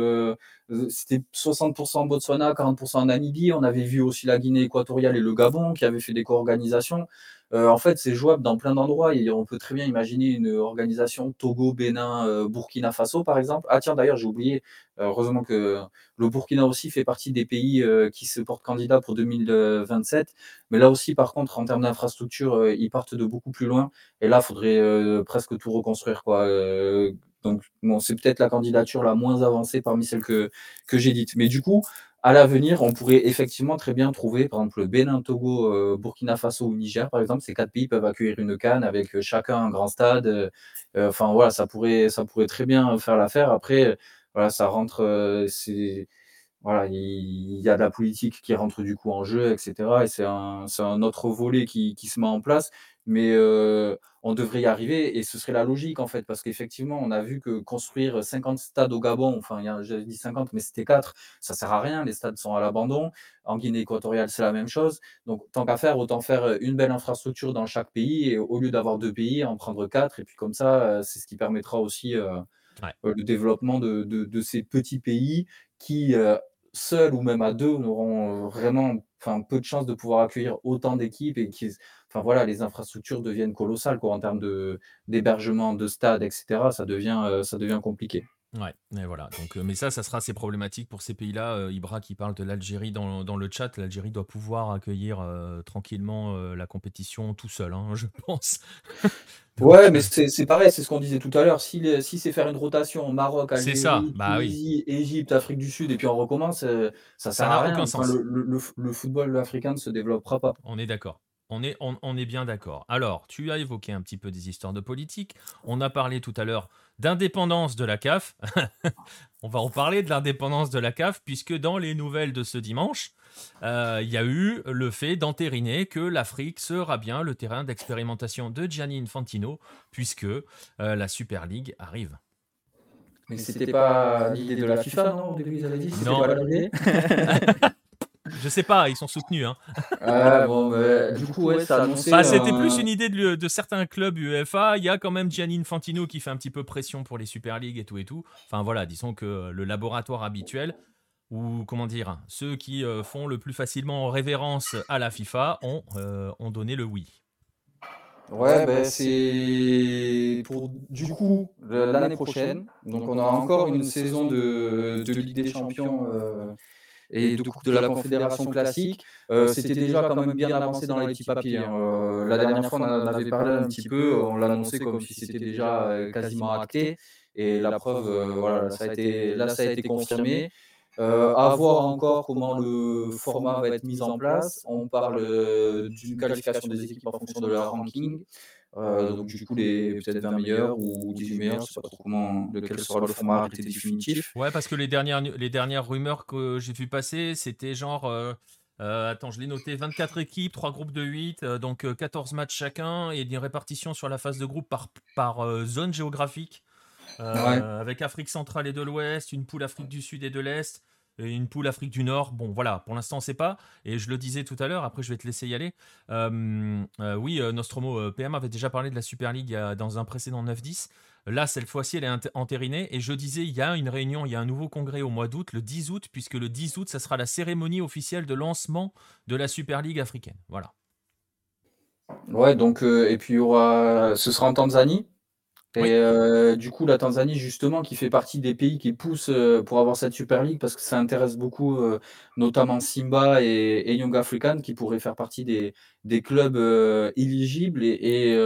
c'était 60% Botswana, 40% Namibie. On avait vu aussi la Guinée équatoriale et le Gabon qui avaient fait des co-organisations. Euh, en fait, c'est jouable dans plein d'endroits. on peut très bien imaginer une organisation Togo, Bénin, euh, Burkina Faso, par exemple. Ah tiens, d'ailleurs, j'ai oublié, euh, heureusement que le Burkina aussi fait partie des pays qui se portent candidats pour 2027. Mais là aussi, par contre, en termes d'infrastructure, ils partent de beaucoup plus loin. Et là, il faudrait presque tout reconstruire. Quoi. donc, bon, c'est peut-être la candidature la moins avancée parmi celles que, que j'ai dites. Mais du coup, à l'avenir, on pourrait effectivement très bien trouver, par exemple, le Bénin, Togo, euh, Burkina Faso ou Niger, par exemple, ces quatre pays peuvent accueillir une canne avec euh, chacun un grand stade. Euh, enfin voilà, ça pourrait, ça pourrait très bien faire l'affaire. Après, voilà, ça rentre, voilà, il y a de la politique qui rentre du coup en jeu, etc. Et c'est un, un autre volet qui, qui, se met en place. Mais on devrait y arriver et ce serait la logique en fait, parce qu'effectivement, on a vu que construire 50 stades au Gabon, enfin, j'avais dit 50, mais c'était 4, ça sert à rien, les stades sont à l'abandon. En Guinée équatoriale, c'est la même chose. Donc, tant qu'à faire, autant faire une belle infrastructure dans chaque pays et au lieu d'avoir deux pays, en prendre quatre. Et puis comme ça, c'est ce qui permettra aussi le développement de, de, ces petits pays qui, seuls ou même à deux, n'auront vraiment enfin, peu de chances de pouvoir accueillir autant d'équipes et qui, enfin voilà, les infrastructures deviennent colossales quoi, en termes de, d'hébergement, de stade, etc. Euh, ça devient compliqué. Ouais, mais voilà. Donc, euh, mais ça, ça sera assez problématique pour ces pays-là. Euh, Ibra qui parle de l'Algérie dans, dans le chat. L'Algérie doit pouvoir accueillir tranquillement la compétition tout seul, hein, je pense. Ouais, mais c'est pareil, c'est ce qu'on disait tout à l'heure. Si, si c'est faire une rotation Maroc, ça, Algérie, bah oui. Égypte, Afrique du Sud, et puis on recommence, ça sert à rien. aucun sens. le, le- le football africain ne se développera pas. On est d'accord. On est, on, est bien d'accord. Alors, tu as évoqué un petit peu des histoires de politique. On a parlé tout à l'heure d'indépendance de la CAF. on va en parler de l'indépendance de la CAF, puisque dans les nouvelles de ce dimanche, euh, il y a eu le fait d'entériner que l'Afrique sera bien le terrain d'expérimentation de Gianni Infantino, puisque euh, la Super League arrive. Mais c'était pas l'idée de la FIFA, non Au début, ils avaient dit Non. Je sais pas, ils sont soutenus. Hein. Ah, bon, bah, du coup, ouais, ça bah, C'était plus une idée de, certains clubs UEFA. Il y a quand même Gianni Infantino qui fait un petit peu pression pour les Super League et tout et tout. Enfin voilà, disons que le laboratoire habituel, ou comment dire, ceux qui euh, font le plus facilement révérence à la FIFA ont, euh, ont donné le oui. Ouais, ben c'est pour du coup l'année prochaine. Donc on a encore une saison de, de Ligue des Champions euh, et de de la Confédération classique. Euh, c'était déjà quand même bien avancé dans les petits papiers. Hein. Euh, la dernière fois, on en avait parlé un petit peu, on l'annonçait comme si c'était déjà euh, quasiment acté. Et la preuve, voilà, ça a été, là, ça a été confirmé. à voir encore comment le format va être mis en place. On parle d'une qualification des équipes en fonction de leur ranking. Euh, donc, du coup, les peut-être 20 meilleurs ou 18 meilleurs, je ne sais pas trop comment, lequel sera le format arrêté définitif. Ouais, parce que les dernières, les dernières rumeurs que j'ai vu passer, c'était genre. Euh, euh, attends, je l'ai noté 24 équipes, 3 groupes de 8, donc 14 matchs chacun et une répartition sur la phase de groupe par, par zone géographique. Avec Afrique centrale et de l'Ouest, une poule Afrique du Sud et de l'Est une poule Afrique du Nord. Bon, voilà, pour l'instant, on ne sait pas. Et je le disais tout à l'heure, après, je vais te laisser y aller. Euh, euh, oui, euh, Nostromo PM avait déjà parlé de la Super League dans un précédent 9-10. Là, cette fois-ci, elle est entérinée. Et je disais, il y a une réunion, il y a un nouveau congrès au mois d'août, le 10 août, puisque le 10 août, ça sera la cérémonie officielle de lancement de la Super League africaine. Voilà. Ouais, donc, et puis il y aura, ce sera en Tanzanie. Et euh, du coup, la Tanzanie, justement, qui fait partie des pays qui poussent euh, pour avoir cette Super League, parce que ça intéresse beaucoup, euh, notamment Simba et, Young African, qui pourraient faire partie des, des clubs éligibles et,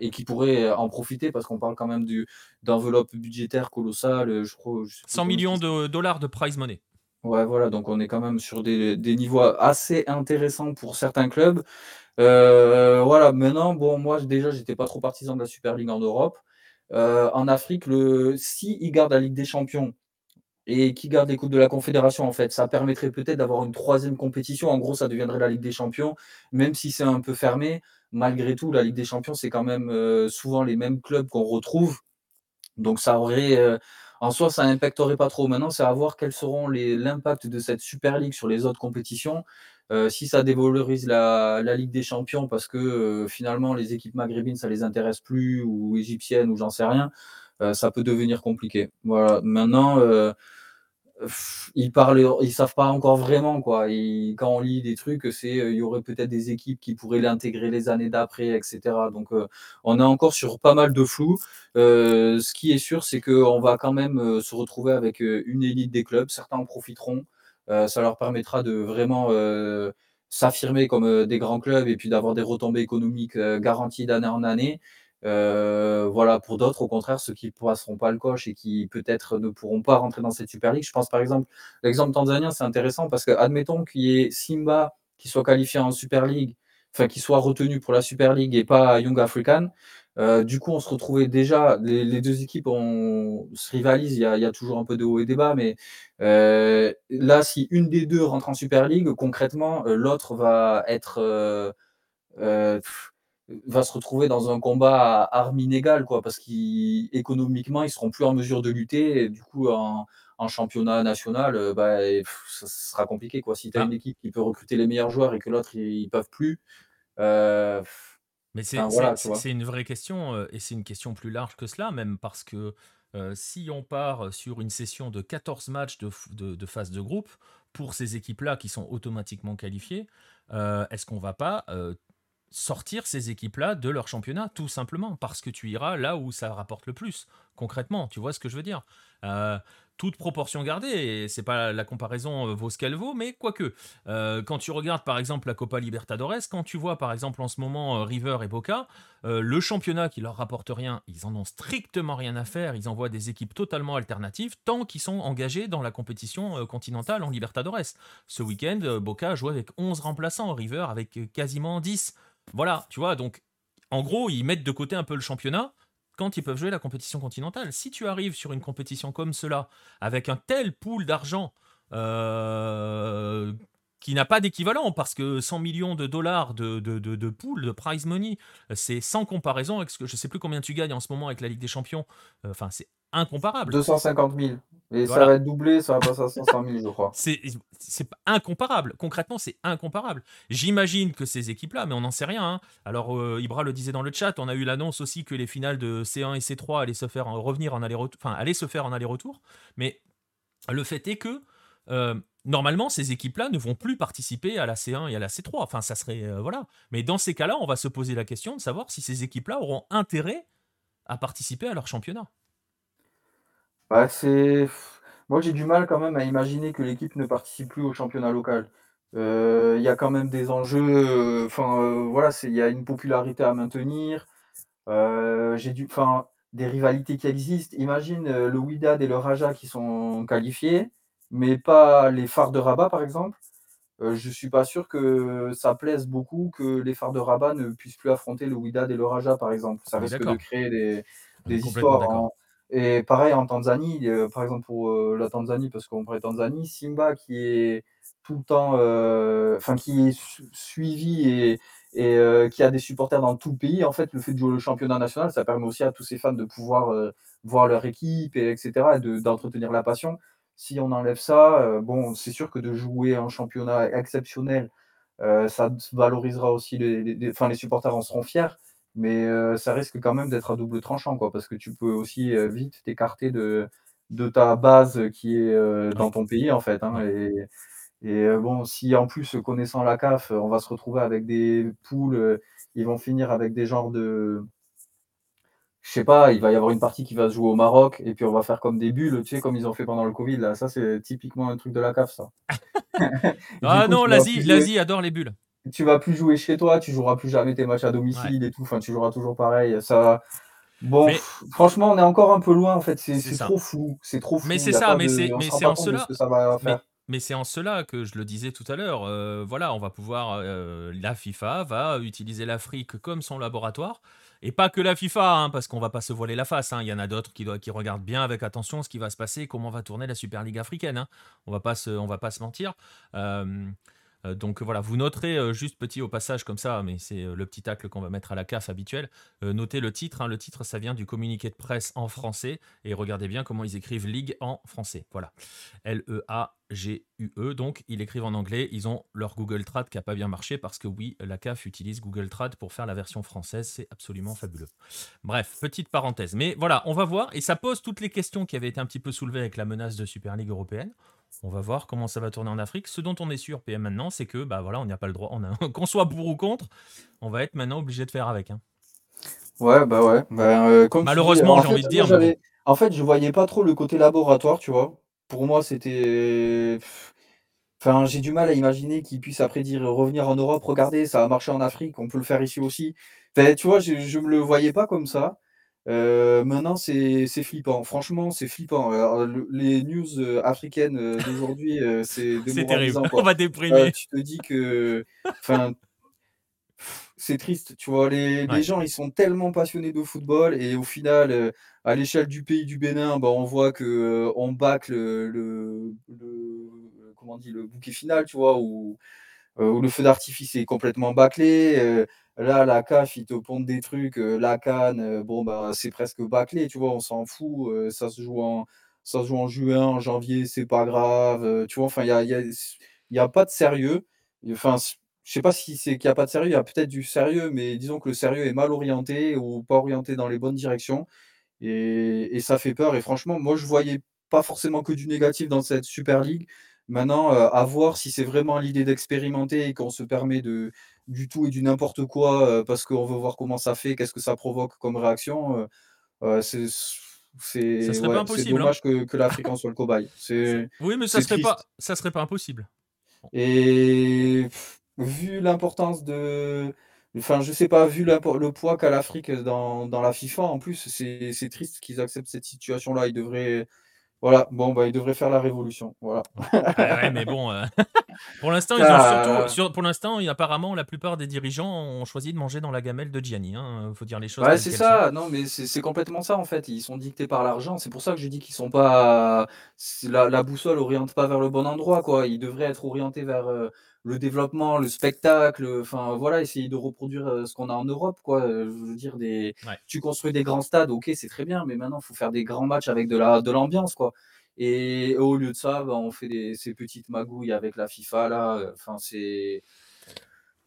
et, qui pourraient en profiter, parce qu'on parle quand même d'enveloppe budgétaire colossale, je crois. 100 millions de dollars de prize money. Ouais, voilà, donc on est quand même sur des, niveaux assez intéressants pour certains clubs. Voilà, maintenant, bon, moi déjà, j'étais pas trop partisan de la Super League en Europe. Euh, en Afrique, le, si gardent la Ligue des Champions et qu'ils gardent les coupes de la Confédération, en fait, ça permettrait peut-être d'avoir une troisième compétition. En gros, ça deviendrait la Ligue des Champions, même si c'est un peu fermé. Malgré tout, la Ligue des Champions, c'est quand même euh, souvent les mêmes clubs qu'on retrouve. Donc ça aurait, en soi, ça n'impacterait pas trop. Maintenant, c'est à voir quels seront l'impact de cette Super League sur les autres compétitions. Euh, si ça dévalorise la, Ligue des Champions parce que euh, finalement les équipes maghrébines ça les intéresse plus ou égyptiennes ou j'en sais rien, euh, ça peut devenir compliqué. Voilà. Maintenant, ils parlent, ils savent pas encore vraiment quoi. quand on lit des trucs, c'est il y aurait peut-être des équipes qui pourraient l'intégrer les années d'après, etc. Donc on est encore sur pas mal de flou. ce qui est sûr, c'est qu'on va quand même se retrouver avec une élite des clubs. Certains en profiteront. Ça leur permettra de vraiment s'affirmer comme des grands clubs et puis d'avoir des retombées économiques garanties d'année en année. Euh, voilà, pour d'autres, au contraire, ceux qui ne passeront pas le coche et qui peut-être ne pourront pas rentrer dans cette Super League. Je pense par exemple, l'exemple tanzanien, c'est intéressant parce que, admettons qu'il y ait Simba qui soit qualifié en Super League, enfin qui soit retenu pour la Super League et pas Young African. Euh, du coup, on se retrouvait déjà, les, deux équipes on, se rivalisent, il y, a, toujours un peu de haut et de bas, mais euh, là, si une des deux rentre en Super League, concrètement, l'autre va être va se retrouver dans un combat à armes inégales, quoi, parce qu'économiquement, ils seront plus en mesure de lutter. Et du coup, en, championnat national, euh, bah, ça, sera compliqué. Quoi. Si tu as une équipe qui peut recruter les meilleurs joueurs et que l'autre, ils ne peuvent plus. Euh, mais c'est une vraie question, et c'est une question plus large que cela, même parce que si on part sur une session de 14 matchs de, de, phase de groupe, pour ces équipes-là qui sont automatiquement qualifiées, est-ce qu'on va pas sortir ces équipes-là de leur championnat, tout simplement, parce que tu iras là où ça rapporte le plus, concrètement, tu vois ce que je veux dire? Toute proportion gardée, et c'est pas la comparaison euh, vaut ce qu'elle vaut, mais quoique, euh, quand tu regardes par exemple la Copa Libertadores, quand tu vois par exemple en ce moment River et Boca, le championnat qui leur rapporte rien, ils en ont strictement rien à faire, ils envoient des équipes totalement alternatives tant qu'ils sont engagés dans la compétition continentale en Libertadores. Ce week-end, Boca a joué avec 11 remplaçants, River avec quasiment 10. Voilà, tu vois, donc en gros, ils mettent de côté un peu le championnat ils peuvent jouer la compétition continentale. Si tu arrives sur une compétition comme cela, avec un tel pool d'argent euh, qui n'a pas d'équivalent, parce que 100 millions de dollars de, de, de, pool, de prize money, c'est sans comparaison avec ce que je sais plus combien tu gagnes en ce moment avec la Ligue des Champions. Euh, enfin, c'est incomparable. 250 000. Et ça va être doublé, ça va passer à 500 000, je crois. C'est incomparable. Concrètement, c'est incomparable. J'imagine que ces équipes-là, mais on n'en sait rien. Hein. Alors, euh, Ibra le disait dans le chat, on a eu l'annonce aussi que les finales de C1 et C3 allaient se faire en, revenir en aller-retour. Enfin, allaient se faire en aller-retour. Mais le fait est que. Euh, normalement, ces équipes-là ne vont plus participer à la C1 et à la C3. Enfin, ça serait. Euh, voilà. Mais dans ces cas-là, on va se poser la question de savoir si ces équipes-là auront intérêt à participer à leur championnat. Bah, c'est moi, j'ai du mal quand même à imaginer que l'équipe ne participe plus au championnat local. Euh, il y a quand même des enjeux, euh, enfin, euh, voilà, il y a une popularité à maintenir, j'ai du enfin, des rivalités qui existent. Imagine, le Wydad et le Raja qui sont qualifiés, mais pas les Phares de Rabat, par exemple. je suis pas sûr que ça plaise beaucoup que les Phares de Rabat ne puissent plus affronter le Wydad et le Raja, par exemple. Ça risque de créer des des histoires et pareil en Tanzanie, euh, par exemple pour euh, la Tanzanie, parce qu'on parlait Tanzanie, Simba qui est tout le temps, euh, enfin qui est suivi et, et qui a des supporters dans tout le pays. En fait, le fait de jouer le championnat national, ça permet aussi à tous ces fans de pouvoir voir leur équipe, et, etc., et d'entretenir la passion. Si on enlève ça, bon, c'est sûr que de jouer un championnat exceptionnel, ça valorisera aussi les, les, les supporters en seront fiers mais euh, ça risque quand même d'être à double tranchant, quoi, parce que tu peux aussi euh, vite t'écarter de, de ta base qui est euh, dans ton pays, en fait. Hein, et, et bon, si en plus, connaissant la CAF, on va se retrouver avec des poules, ils vont finir avec des genres de. Je sais pas, il va y avoir une partie qui va se jouer au Maroc, et puis on va faire comme des bulles, tu sais, comme ils ont fait pendant le Covid. Là. Ça, c'est typiquement un truc de la CAF, ça. ah non, l'Asie adore les bulles tu vas plus jouer chez toi, tu joueras plus jamais tes matchs à domicile et tout. Enfin, tu joueras toujours pareil. Ça. Bon, franchement, on est encore un peu loin en fait. C'est trop fou. C'est trop fou. Mais c'est ça, mais c'est en cela. ça va faire. mais c'est en cela que je le disais tout à l'heure. euh, voilà, on va pouvoir. euh, la FIFA va utiliser l'Afrique comme son laboratoire. Et pas que la FIFA, hein, parce qu'on va pas se voiler la face. hein. Il y en a d'autres qui, regardent bien avec attention ce qui va se passer, comment va tourner la Super League africaine. hein. On va pas se, on va pas se mentir. Euh, donc voilà, vous noterez euh, juste petit au passage comme ça, mais c'est euh, le petit tacle qu'on va mettre à la CAF habituel. Euh, notez le titre. hein. le titre, ça vient du communiqué de presse en français. Et regardez bien comment ils écrivent Ligue en français. Voilà. L-E-A-G-U-E. Donc, ils écrivent en anglais. Ils ont leur Google Trad qui n'a pas bien marché parce que oui, la CAF utilise Google Trad pour faire la version française. C'est absolument fabuleux. Bref, petite parenthèse. Mais voilà, on va voir. Et ça pose toutes les questions qui avaient été un petit peu soulevées avec la menace de Super League européenne. On va voir comment ça va tourner en Afrique. Ce dont on est sûr, PM, maintenant, c'est que, bah voilà, on n'y a pas le droit. On a- Qu'on soit pour ou contre, on va être maintenant obligé de faire avec. hein. Ouais, bah ouais. Bah, euh, comme Malheureusement, en j'ai envie de dire, mais En fait, je voyais pas trop le côté laboratoire, tu vois. Pour moi, c'était. Enfin, j'ai du mal à imaginer qu'ils puissent après dire revenir en Europe, regardez, ça a marché en Afrique, on peut le faire ici aussi. Enfin, tu vois, je, je me le voyais pas comme ça. Euh, maintenant, c'est c'est flippant. Franchement, c'est flippant. Alors, le- les news euh, africaines euh, d'aujourd'hui, c'est c'est terrible. démoralisant, On quoi. va déprimer. tu te dis que. Enfin, c'est triste, tu vois, les, les gens, ils sont tellement passionnés de football et au final, à l'échelle du pays du Bénin, bah, on voit que on bâcle le, le, le- comment on dit, le bouquet final, tu vois, où, où le feu d'artifice est complètement bâclé. Là, la CAF, ils te pondent des trucs, euh, la canne, euh, bon, bah, c'est presque bâclé, tu vois, on s'en fout, euh, ça se joue en, ça se joue en juin, en janvier, c'est pas grave, tu vois, enfin, il y a, y a, pas de sérieux. Enfin, je sais pas si c'est qu'il n'y a pas de sérieux, il y a peut-être du sérieux, mais disons que le sérieux est mal orienté ou pas orienté dans les bonnes directions. Et, et ça fait peur. Et franchement, moi, je voyais pas forcément que du négatif dans cette Super League. Maintenant, à voir si c'est vraiment l'idée d'expérimenter et qu'on se permet de, du tout et du n'importe quoi euh, parce qu'on veut voir comment ça fait, qu'est-ce que ça provoque comme réaction. euh, euh, c'est c'est ouais, hein. dommage que, que l'Afrique en soit le cobaye. Oui, mais ça serait pas, ça serait pas impossible. Et vu l'importance de. Enfin, je sais pas, vu le poids qu'a l'Afrique dans, dans la FIFA, en plus, c'est c'est triste qu'ils acceptent cette situation-là. Ils devraient. Voilà, bon, bah, ils devraient faire la révolution. Voilà. Ouais, mais bon, euh, pour l'instant, ils ont surtout, Ah, sur, pour l'instant, apparemment, la plupart des dirigeants ont choisi de manger dans la gamelle de Gianni. Il faut dire les choses Ouais, c'est sont. ça. Non, mais c'est complètement ça, en fait. Ils sont dictés par l'argent. C'est pour ça que je dis qu'ils sont pas. La, la boussole oriente pas vers le bon endroit, quoi. Ils devraient être orientés vers euh, le développement, le spectacle. Enfin, voilà, essayer de reproduire euh, ce qu'on a en Europe, quoi. Euh, Je veux dire, des... Ouais. tu construis des grands stades, ok, c'est très bien, mais maintenant, il faut faire des grands matchs avec de la, de l'ambiance, quoi. Et au lieu de ça, bah, on fait des, ces petites magouilles avec la FIFA, là. euh, Enfin, c'est.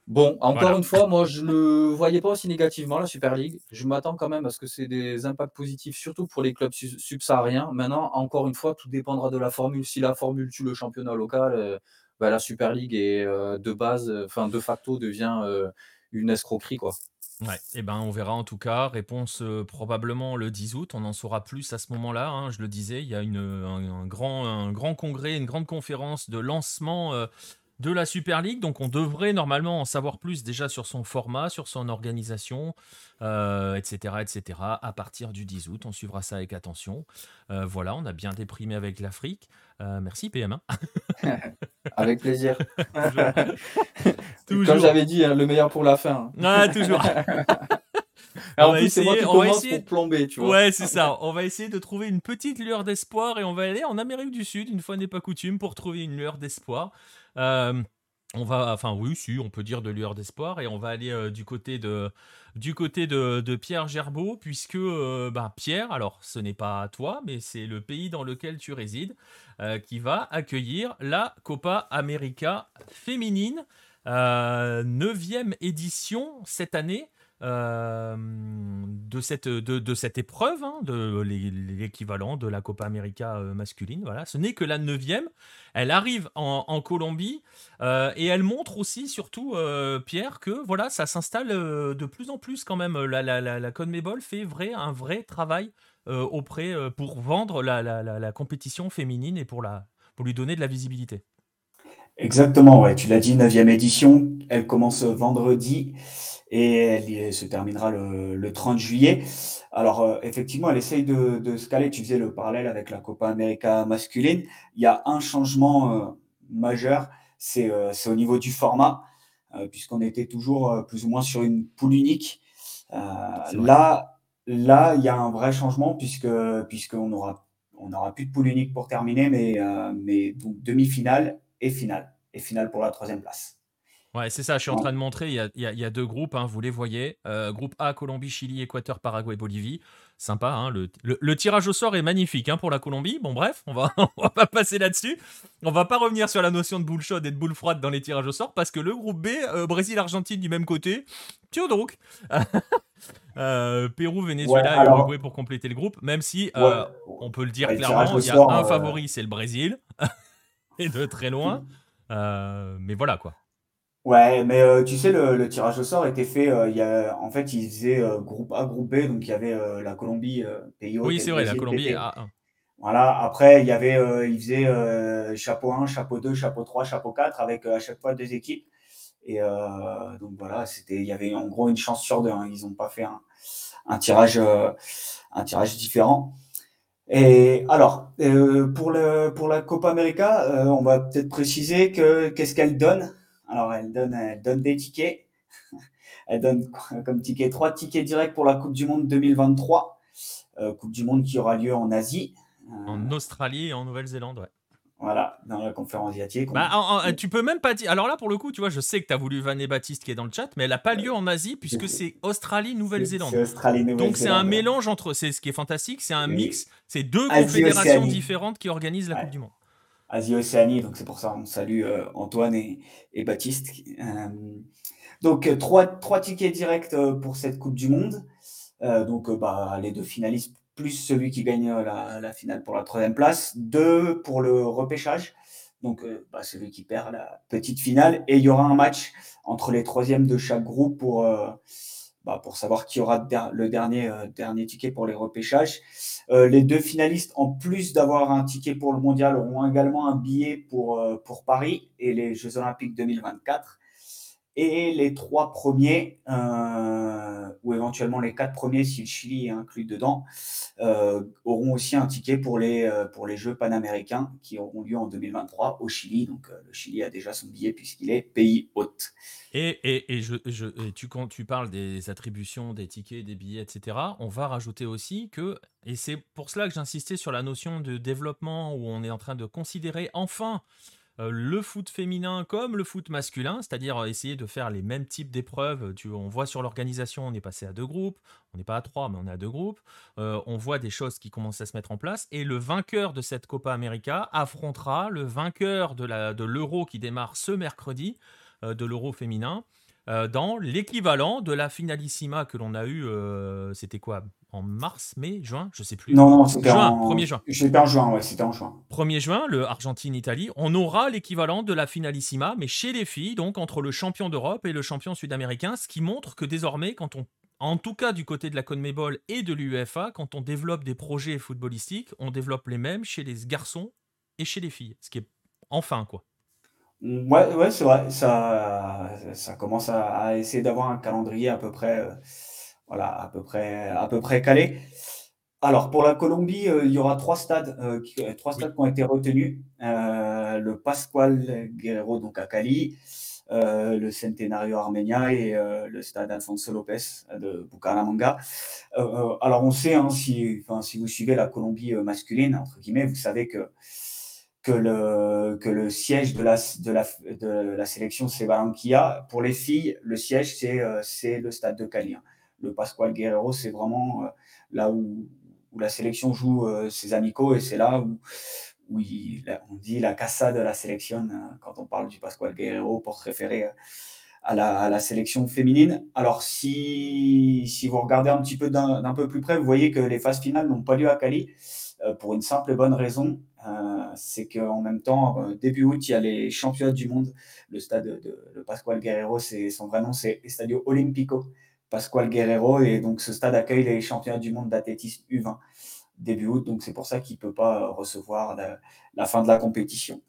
Bon, encore Voilà. une fois, moi je ne voyais pas aussi négativement la Super League. Je m'attends quand même à ce que c'est des impacts positifs, surtout pour les clubs su- subsahariens. Maintenant, encore une fois, tout dépendra de la formule. Si la formule tue le championnat local, euh, bah, la Super League est euh, de base, euh, enfin de facto, devient euh, une escroquerie, quoi. Ouais, et ben on verra en tout cas. Réponse probablement le 10 août. On en saura plus à ce moment-là. hein, je le disais, il y a une, un, grand, un grand congrès, une grande conférence de lancement de la Super League. Donc on devrait normalement en savoir plus déjà sur son format, sur son organisation, euh, etc., etc. À partir du 10 août, on suivra ça avec attention. Euh, voilà, on a bien déprimé avec l'Afrique. Euh, merci PM1. Avec plaisir. Toujours. Comme j'avais dit, hein, le meilleur pour la fin. Ah, toujours. On va plus, c'est moi essayer- qui on va commence essayer- pour plomber, tu vois. Ouais, c'est ça. On va essayer de trouver une petite lueur d'espoir et on va aller en Amérique du Sud, une fois n'est pas coutume, pour trouver une lueur d'espoir. Euh, on va, enfin oui, si, on peut dire de lueur d'espoir et on va aller euh, du côté de, du côté de, Pierre Gerbeau, puisque euh, ben, Pierre, alors ce n'est pas toi, mais c'est le pays dans lequel tu résides, qui va accueillir la Copa América féminine, neuvième édition cette année euh, de, cette, de, de cette épreuve, hein, de l'é- l'équivalent de la Copa América euh, masculine. Voilà. Ce n'est que la neuvième. Elle arrive en, en Colombie euh, et elle montre aussi, surtout, Pierre, que voilà, ça s'installe de plus en plus quand même. La, la, la, la CONMEBOL fait vrai, un vrai travail auprès pour vendre la, la compétition féminine et pour, la, pour lui donner de la visibilité. Exactement, ouais, tu l'as dit, 9e édition. Elle commence vendredi et elle se terminera le, le 30 juillet. Alors, euh, effectivement, elle essaye de, de se caler. Tu faisais le parallèle avec la Copa América masculine. Il y a un changement euh, majeur, c'est au niveau du format, puisqu'on était toujours plus ou moins sur une poule unique. là, là, il y a un vrai changement, puisque puisqu'on aura on n'aura plus de poule unique pour terminer, mais, mais donc demi-finale et finale. Et finale pour la troisième place. Ouais, c'est ça, je suis en train de montrer, il y a, il y a, deux groupes, hein, vous les voyez. Euh, groupe A, Colombie, Chili, Équateur, Paraguay, Bolivie. Sympa, hein, le, le, tirage au sort est magnifique hein, pour la Colombie. Bon bref, on va, on va pas passer là-dessus. On va pas revenir sur la notion de boule chaude et de boule froide dans les tirages au sort, parce que le groupe B, euh, Brésil-Argentine du même côté, tiens donc euh, Pérou, Venezuela et Uruguay pour compléter le groupe, même si, on peut le dire clairement, il y a un favori, c'est le Brésil, et de très loin. mais voilà quoi. Ouais, mais euh, tu sais, le, tirage au sort était fait. Euh, y a, en fait, ils faisaient euh, groupe A, groupe B, donc il y avait la Colombie, pays Oui, c'est vrai, la Colombie est A1. Voilà, après, il y avait, ils faisaient chapeau 1, chapeau 2, chapeau 3, chapeau 4, avec à chaque fois deux équipes. Et donc voilà, c'était, il y avait en gros une chance sur deux. Hein. Ils n'ont pas fait un, tirage, un tirage différent. Et alors, pour, le, pour la Copa América, on va peut-être préciser que qu'est-ce qu'elle donne? Alors, elle donne, elle donne des tickets. Elle donne comme ticket? Trois tickets directs pour la Coupe du Monde 2023. Euh, coupe du Monde qui aura lieu en Asie. Euh, en Australie et en Nouvelle-Zélande, ouais. Voilà, dans la conférence asiatique. Bah, tu peux même pas dire. Alors là, pour le coup, tu vois, je sais que tu as voulu Vané Baptiste qui est dans le chat, mais elle n'a pas lieu en Asie puisque c'est Australie, Nouvelle-Zélande. Donc c'est un mélange entre. C'est ce qui est fantastique, c'est un mix. C'est deux confédérations différentes qui organisent la Coupe du Monde. Asie-Océanie, donc c'est pour ça on salue euh, Antoine et, Baptiste. Euh, donc euh, trois, trois tickets directs pour cette Coupe du Monde. donc bah, les deux finalistes plus celui qui gagne la, finale pour la troisième place. Deux pour le repêchage. Donc bah, celui qui perd la petite finale. Et il y aura un match entre les troisièmes de chaque groupe pour, bah, pour savoir qui aura le dernier, dernier ticket pour les repêchages. Euh, les deux finalistes, en plus d'avoir un ticket pour le mondial, auront également un billet pour, euh, pour Paris et les Jeux Olympiques 2024. Et les trois premiers, euh, ou éventuellement les quatre premiers, si le Chili est inclus dedans, auront aussi un ticket pour les, pour les Jeux panaméricains qui auront lieu en 2023 au Chili. Donc le Chili a déjà son billet puisqu'il est pays hôte. Et, et, et, tu, quand tu parles des attributions, des tickets, des billets, etc., on va rajouter aussi que, et c'est pour cela que j'insistais sur la notion de développement où on est en train de considérer enfin euh, le foot féminin comme le foot masculin, c'est-à-dire essayer de faire les mêmes types d'épreuves. Tu, on voit sur l'organisation, on est passé à deux groupes, on n'est pas à trois, mais on est à deux groupes. Euh, on voit des choses qui commencent à se mettre en place, et le vainqueur de cette Copa América affrontera le vainqueur de l'Euro qui démarre ce mercredi euh, de l'Euro féminin euh, dans l'équivalent de la finalissima que l'on a eu, euh, c'était quoi En mars, mai, juin Je sais plus. Non, non, c'était en 1er juin. C'était en juin, ouais, c'était en juin. 1er juin, le Argentine-Italie. On aura l'équivalent de la finalissima, mais chez les filles, donc entre le champion d'Europe et le champion sud-américain, ce qui montre que désormais, quand on en tout cas du côté de la CONMEBOL et de l'UEFA, quand on développe des projets footballistiques, on développe les mêmes chez les garçons et chez les filles. Ce qui est enfin quoi. Ouais, ouais, c'est vrai. Ça, ça commence à, essayer d'avoir un calendrier à peu près, euh, voilà, à peu près, à peu près calé. Alors pour la Colombie, euh, il y aura trois stades, euh, qui, trois stades qui ont été retenus. le Pascual Guerrero donc à Cali, le Centenario Armenia et le stade Alfonso Lopez de Bucaramanga. alors on sait, hein, si, si vous suivez la Colombie masculine entre guillemets, vous savez que que le, que le siège de la, de la, de la sélection, c'est Barranquilla. Pour les filles, le siège, c'est euh, c'est le stade de Cali. Hein. Le Pascual Guerrero, c'est vraiment euh, là où, où, la sélection joue euh, ses amicaux et c'est là où, où on dit la casa de la sélection quand on parle du Pascual Guerrero pour se référer à la, à la sélection féminine. Alors, si, si vous regardez un petit peu d'un peu plus près, vous voyez que les phases finales n'ont pas lieu à Cali pour une simple et bonne raison, euh, c'est qu'en même temps, euh, début août, il y a les championnats du monde. Le stade de, Pascual Guerrero, c'est son vrai nom, c'est Estadio Olimpico Pascual Guerrero. Et donc, ce stade accueille les championnats du monde d'athlétisme U20 début août. Donc, c'est pour ça qu'il ne peut pas recevoir la, fin de la compétition.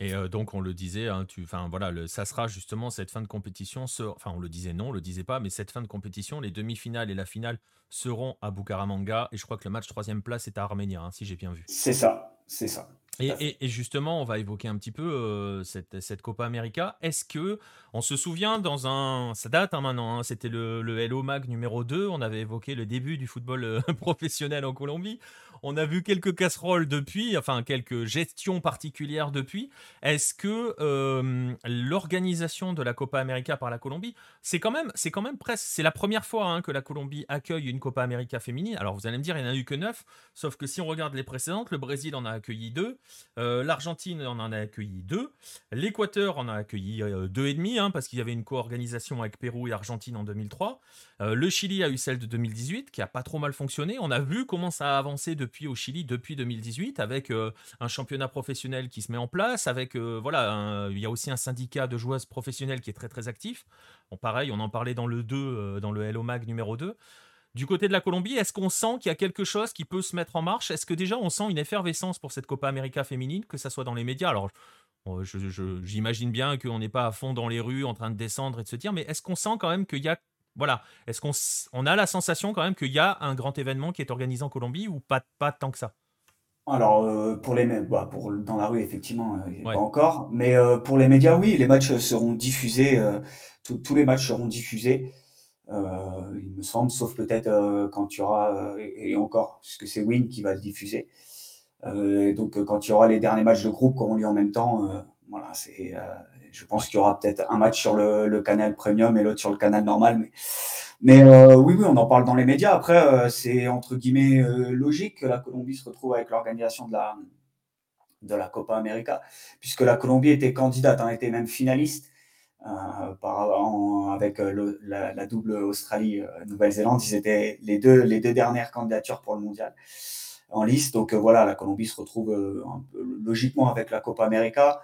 Et euh, donc on le disait, hein, tu, voilà, le, ça sera justement cette fin de compétition. enfin, on le disait non, on le disait pas, mais cette fin de compétition, les demi-finales et la finale seront à Bucaramanga. Et je crois que le match troisième place est à Arménia, hein, si j'ai bien vu. C'est ça, c'est ça. Et, justement, on va évoquer un petit peu euh, cette, cette, Copa América. Est-ce que on se souvient dans un, ça date hein, maintenant, hein, c'était le, le Hello Mag numéro 2, on avait évoqué le début du football euh, professionnel en Colombie. On a vu quelques casseroles depuis, enfin quelques gestions particulières depuis. Est-ce que euh, l'organisation de la Copa América par la Colombie, c'est quand même, c'est quand même presque, c'est la première fois hein, que la Colombie accueille une Copa América féminine. Alors vous allez me dire, il n'y en a eu que neuf, sauf que si on regarde les précédentes, le Brésil en a accueilli deux, euh, l'Argentine en a accueilli deux, l'Équateur en a accueilli euh, deux et demi, hein, parce qu'il y avait une co-organisation avec Pérou et Argentine en 2003. le Chili a eu celle de 2018, qui a pas trop mal fonctionné. On a vu comment ça a avancé depuis depuis au Chili depuis 2018 avec euh, un championnat professionnel qui se met en place, avec euh, voilà, il y a aussi un syndicat de joueuses professionnelles qui est très très actif. Bon, pareil, on en parlait dans le 2, euh, dans le Hello Mag numéro 2. Du côté de la Colombie, est-ce qu'on sent qu'il y a quelque chose qui peut se mettre en marche? Est-ce que déjà on sent une effervescence pour cette Copa América féminine, que ça soit dans les médias? Alors, j'imagine bien qu'on n'est pas à fond dans les rues en train de descendre et de se dire, mais est-ce qu'on sent quand même qu'il y a voilà. Est-ce qu'on on a la sensation quand même qu'il y a un grand événement qui est organisé en Colombie ou pas, pas tant que ça? Alors, euh, pour les bah, pour dans la rue, effectivement, euh, pas encore. Mais euh, pour les médias, oui, les matchs seront diffusés. tous les matchs seront diffusés. il me semble, sauf peut-être quand il y aura et, encore, puisque c'est Win qui va le diffuser. donc, quand il y aura les derniers matchs de groupe qui auront lieu en même temps, voilà, c'est je pense qu'il y aura peut-être un match sur le, canal premium et l'autre sur le canal normal. Mais, euh, oui, oui, on en parle dans les médias. Après, euh, c'est entre guillemets euh, logique que la Colombie se retrouve avec l'organisation de la, de la Copa América, puisque la Colombie était candidate, hein, était même finaliste. avec la, double Australie-Nouvelle-Zélande, ils étaient les deux, les deux dernières candidatures pour le mondial en liste. Donc voilà, la Colombie se retrouve logiquement avec la Copa América.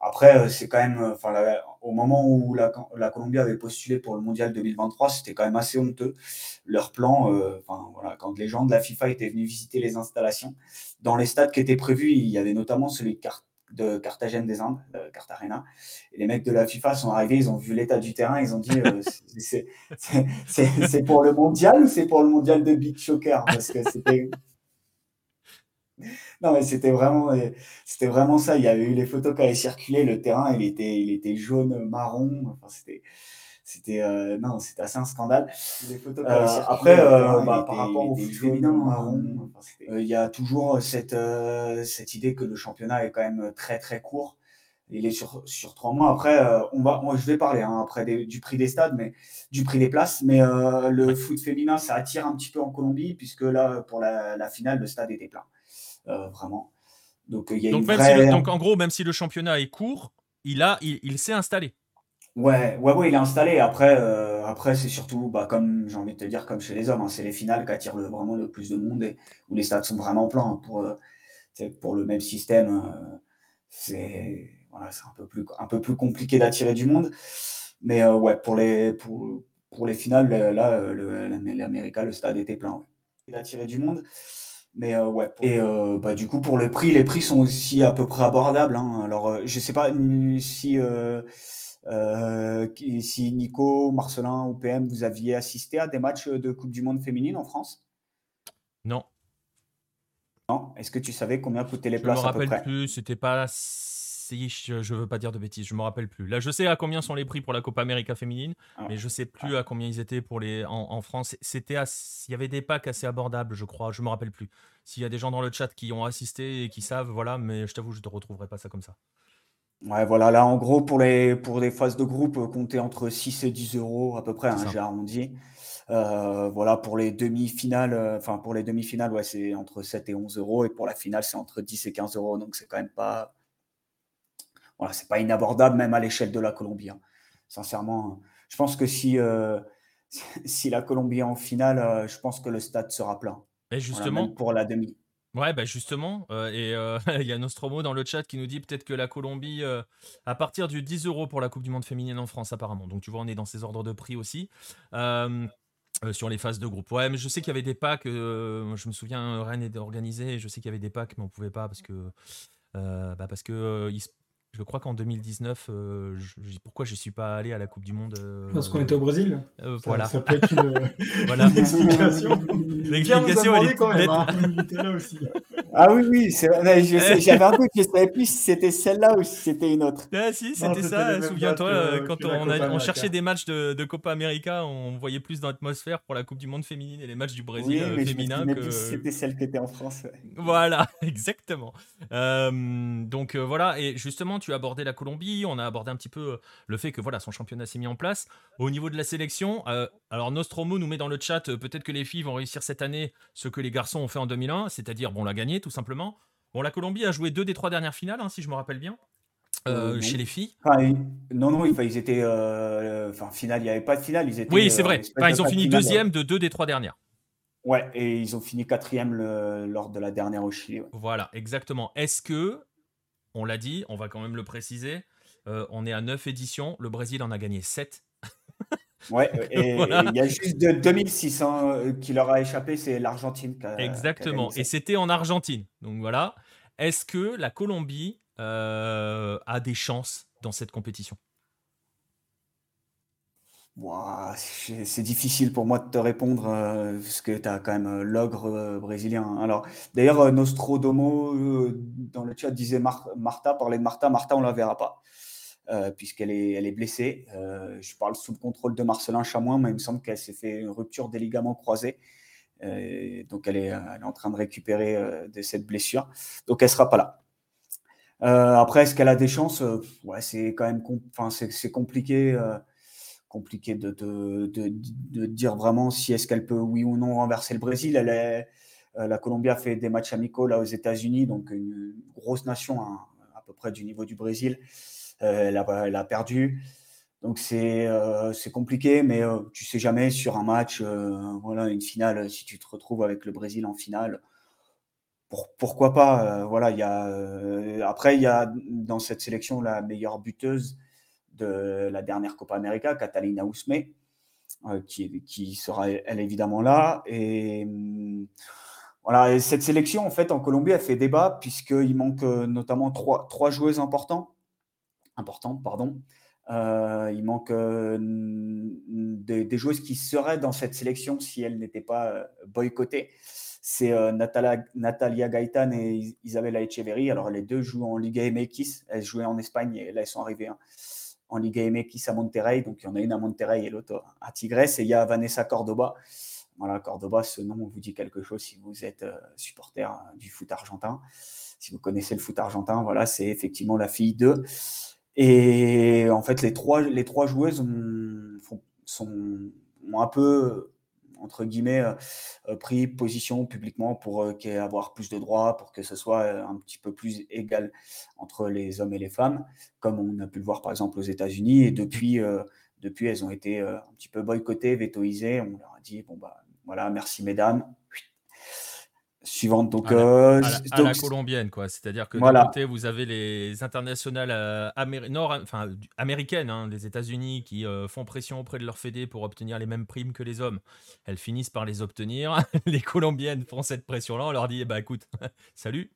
Après, euh, c'est quand même, euh, enfin, au moment où la, la, Colombie avait postulé pour le mondial 2023, c'était quand même assez honteux. Leur plan, euh, enfin, voilà, quand les gens de la FIFA étaient venus visiter les installations, dans les stades qui étaient prévus, il y avait notamment celui de Carthagène des Indes, Cartagena. Et les mecs de la FIFA sont arrivés, ils ont vu l'état du terrain, ils ont dit c'est pour le mondial ou c'est pour le mondial de Big Shocker Parce que c'était non, mais c'était vraiment, c'était vraiment ça. Il y avait eu les photos qui avaient circulé. Le terrain, il était, il était jaune, marron. Enfin, c'était, c'était, euh, non, c'était assez un scandale. Les photos qui avaient euh, après, euh, bah, par rapport au foot féminin, marron. il y a toujours cette, cette idée que le championnat est quand même très très court. Il est sur, sur trois mois. Après, on va, je vais parler hein, après du prix des stades, mais du prix des places. Mais le foot féminin, ça attire un petit peu en Colombie, puisque là, pour la, la finale, le stade était plein. Euh, vraiment. Donc, il y a donc, une donc, en gros, même si le championnat est court, il, a, il, s'est installé. Ouais, ouais, ouais, il est installé. Après, euh, après c'est surtout, bah, comme j'ai envie de te dire, comme chez les hommes, hein, c'est les finales qui attirent vraiment le plus de monde et où les stades sont vraiment pleins. Hein, pour, euh, pour le même système, c'est voilà, un, peu plus, un peu plus compliqué d'attirer du monde. Mais ouais, pour les, pour, pour les finales, là, l'Amérique, le stade était plein. D'attirer du monde. Mais euh, ouais. Et euh, bah, du coup, pour le prix, les prix sont aussi à peu près abordables. Hein. Alors, euh, je sais pas si, si Nico, Marcelin ou PM, vous aviez assisté à des matchs de Coupe du Monde féminine en France? Non. Non. Est-ce que tu savais combien coûtaient les places Je me rappelle plus. C'était pas je, je veux pas dire de bêtises, je me rappelle plus. Là, je sais à combien sont les prix pour la Copa América féminine, ah. mais je sais plus à combien ils étaient pour les en, France. C'était, il y avait des packs assez abordables, je crois. Je me rappelle plus. S'il y a des gens dans le chat qui ont assisté et qui savent, voilà, mais je t'avoue, je te retrouverai pas ça comme ça. Ouais, voilà, là, en gros, pour les, pour des phases de groupe, euh, comptez entre 6 et 10 euros à peu près, hein, j'ai arrondi. Euh, voilà, pour les demi-finales, euh, enfin, pour les demi-finales, ouais, c'est entre 7 et 11 euros, et pour la finale, c'est entre 10 et 15 euros, donc c'est quand même pas, voilà, c'est pas inabordable même à l'échelle de la Colombie. Hein. Sincèrement, je pense que si, euh, si la Colombie est en finale, euh, je pense que le stade sera plein. Et justement, pour la demi. Ouais, bah justement, euh, et il y a Nostromo dans le chat qui nous dit peut-être que la Colombie, à partir du 10 euros pour la Coupe du Monde féminine en France, apparemment. Donc tu vois, on est dans ces ordres de prix aussi. sur les phases de groupe. Ouais, mais je sais qu'il y avait des packs. je me souviens, Rennes était organisé. Je sais qu'il y avait des packs, mais on pouvait pas parce que bah parce que je crois qu'en 2019, euh, je, pourquoi je ne suis pas allé à la Coupe du Monde euh, Parce qu'on était au Brésil? euh, Voilà. Ça peut être une, explication. L'explication, elle est quand même, hein. là aussi. Ah oui, oui, j'avais un doute, je ne savais plus si c'était celle-là ou si c'était une autre. Ah si, c'était ça, souviens-toi, euh, quand on, cherchait des matchs de, Copa América, on voyait plus d'atmosphère pour la Coupe du Monde féminine et les matchs du Brésil oui, euh, féminin que... c'était celle qui était en France. Voilà, exactement. Euh, donc voilà, et justement, tu as abordé la Colombie, on a abordé un petit peu le fait que voilà, son championnat s'est mis en place. Au niveau de la sélection, alors Nostromo nous met dans le chat, peut-être que les filles vont réussir cette année ce que les garçons ont fait en 2001, c'est-à-dire bon la gagner tout simplement. Bon, la Colombie a joué deux des trois dernières finales, hein, si je me rappelle bien. Euh, euh, chez les filles Non, non, ils étaient. Euh, enfin, finale, il n'y avait pas de finale. Ils étaient, oui, c'est vrai. ils ont fini deuxième de deux des trois dernières. Ouais, et ils ont fini quatrième lors de la dernière au Chili. Voilà, exactement. Est-ce que, on l'a dit, on va quand même le préciser, on est à neuf éditions, le Brésil en a gagné 7. Ouais, et il y a juste de 2006 hein, qui leur a échappé, c'est l'Argentine. Exactement, et c'était en Argentine. Donc voilà. Est-ce que la Colombie euh, a des chances dans cette compétition? C'est difficile pour moi de te répondre euh, parce que tu as quand même euh, l'ogre brésilien. Alors, d'ailleurs, Nostrodomo dans le chat disait Marta, parlait de Marta. Marta, on la verra pas. Euh, puisqu'elle est, elle est blessée. Euh, je parle sous le contrôle de Marcelin Chamoin, mais il me semble qu'elle s'est fait une rupture des ligaments croisés. Euh, donc elle est, elle est, en train de récupérer de cette blessure. Donc elle ne sera pas là. après, est-ce qu'elle a des chances? Ouais, C'est quand même enfin, c'est compliqué, compliqué de, de, de, dire vraiment si est-ce qu'elle peut, oui ou non, renverser le Brésil. Elle la Colombie a fait des matchs amicaux là aux États-Unis, donc une grosse nation hein, à peu près du niveau du Brésil. Euh, elle a, perdu. Donc c'est euh, compliqué, mais euh, tu sais jamais sur un match, voilà, une finale, si tu te retrouves avec le Brésil en finale, pourquoi pas Voilà, il y a après il y a dans cette sélection la meilleure buteuse de la dernière Copa América, Catalina Ousme, qui, qui, sera elle évidemment là. Et hum, voilà, et cette sélection en fait en Colombie a fait débat puisqu'il manque notamment trois, trois joueuses importants important, pardon. Euh, il manque euh, des, joueuses qui seraient dans cette sélection si elles n'étaient pas euh, boycottées. C'est Natalia, Natalia et Isabella Echeverri. Alors, les deux jouent en Liga MX. Elles jouaient en Espagne et là, elles sont arrivées hein, en Liga MX à Monterrey. Donc, il y en a une à Monterrey et l'autre à Tigres. Et il y a Vanessa Cordoba. Voilà, Cordoba, ce nom vous dit quelque chose si vous êtes supporter du foot argentin. Si vous connaissez le foot argentin, voilà, c'est effectivement la fille de et en fait, les trois, les trois joueuses ont, sont, ont un peu, entre guillemets, euh, pris position publiquement pour euh, avoir plus de droits, pour que ce soit euh, un petit peu plus égal entre les hommes et les femmes, comme on a pu le voir par exemple aux États-Unis. Et depuis, depuis, elles ont été un petit peu boycottées, vétoisées. On leur a dit, bon, bah voilà, merci mesdames, suivante. Donc, à la, colombienne, quoi. C'est-à-dire que d'un côté, vous avez les internationales euh, nord, enfin, américaines, hein, les États-Unis, qui euh, font pression auprès de leur fédé pour obtenir les mêmes primes que les hommes. Elles finissent par les obtenir. les colombiennes font cette pression-là. On leur dit, bah écoute, salut.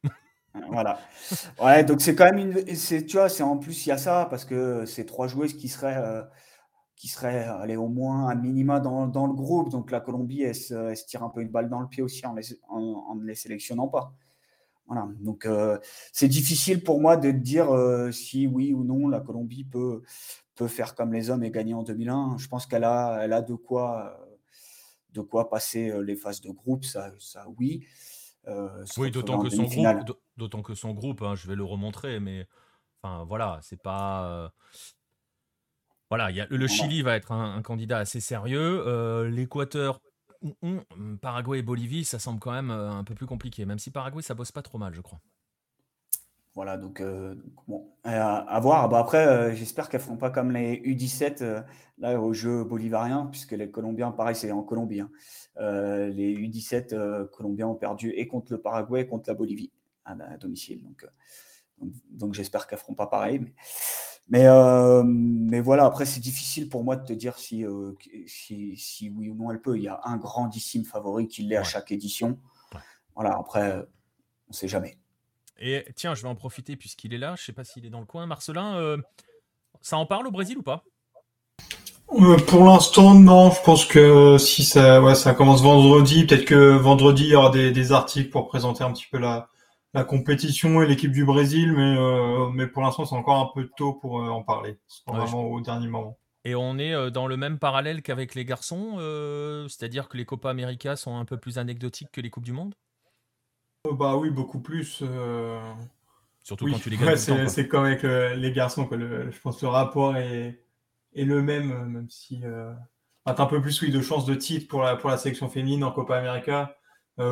Voilà. Ouais, donc c'est quand même une. Tu vois, c'est en plus, il y a ça, parce que c'est trois joueuses qui seraient. Euh, qui serait allez, au moins un minima dans, dans, le groupe. Donc la Colombie, elle se, tire un peu une balle dans le pied aussi en, les, en, ne les sélectionnant pas. Voilà. Donc euh, c'est difficile pour moi de dire euh, si oui ou non la Colombie peut, peut faire comme les hommes et gagner en 2001. Je pense qu'elle a, elle a de quoi, de quoi passer les phases de groupe, ça, ça oui. Euh, oui, d'autant que, son groupe, d'autant que son groupe, hein, je vais le remontrer, mais enfin voilà, c'est pas voilà, y a, le Chili va être un, candidat assez sérieux. Euh, L'Équateur, Paraguay et Bolivie, ça semble quand même euh, un peu plus compliqué, même si Paraguay, ça bosse pas trop mal, je crois. Voilà, donc euh, bon, à, voir. Bah, après, j'espère qu'elles ne feront pas comme les U17 là au jeu bolivariens, puisque les Colombiens, pareil, c'est en Colombie. Hein. les U17 colombiens ont perdu et contre le Paraguay et contre la Bolivie à, domicile. Donc, donc, j'espère qu'elles ne feront pas pareil. Mais... Mais, euh, mais voilà, après, c'est difficile pour moi de te dire si, euh, si, si, oui ou non elle peut. Il y a un grandissime favori qui l'est à chaque édition. Voilà, après, on ne sait jamais. Et tiens, je vais en profiter puisqu'il est là. Je ne sais pas s'il est dans le coin. Marcelin, euh, ça en parle au Brésil ou pas? Pour l'instant, non. Je pense que si ça, ouais, ça commence vendredi, peut-être que vendredi, il y aura des, des articles pour présenter un petit peu la, la compétition et l'équipe du Brésil, mais, mais pour l'instant, c'est encore un peu tôt pour en parler. C'est vraiment au dernier moment. Et on est dans le même parallèle qu'avec les garçons, c'est-à-dire que les Copa América sont un peu plus anecdotiques que les Coupes du Monde? Bah oui, beaucoup plus. Surtout quand tu les gagnes. c'est comme avec les garçons. je pense que le rapport est, est le même, même si. Euh, un peu plus oui, de chances de titre pour la, pour la sélection féminine en Copa América.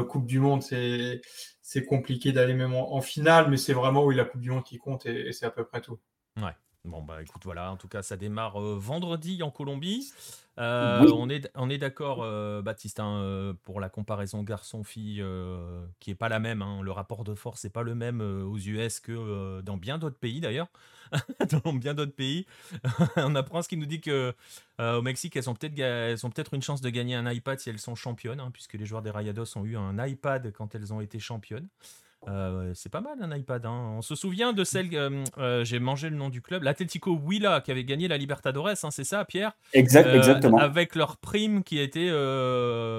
Coupe du Monde, c'est compliqué d'aller même en, finale, mais c'est vraiment oui, la Coupe du Monde qui compte et c'est à peu près tout. Ouais. Bon, bah écoute, voilà, en tout cas, ça démarre euh, vendredi en Colombie. Euh, on est, on est d'accord, euh, Baptiste, hein, pour la comparaison garçon-fille, qui est pas la même. Hein. le rapport de force n'est pas le même aux US que dans bien d'autres pays d'ailleurs. dans bien d'autres pays. on apprend ce qui nous dit que au Mexique, elles ont peut-être peut une chance de gagner un iPad si elles sont championnes, hein, puisque les joueurs des Rayados ont eu un iPad quand elles ont été championnes. Euh, c'est pas mal un iPad. Hein. On se souvient de celle, euh, euh, j'ai mangé le nom du club, l'Atlético Huila qui avait gagné la Libertadores, hein, c'est ça, Pierre? Exact, Exactement. Avec leur prime qui a été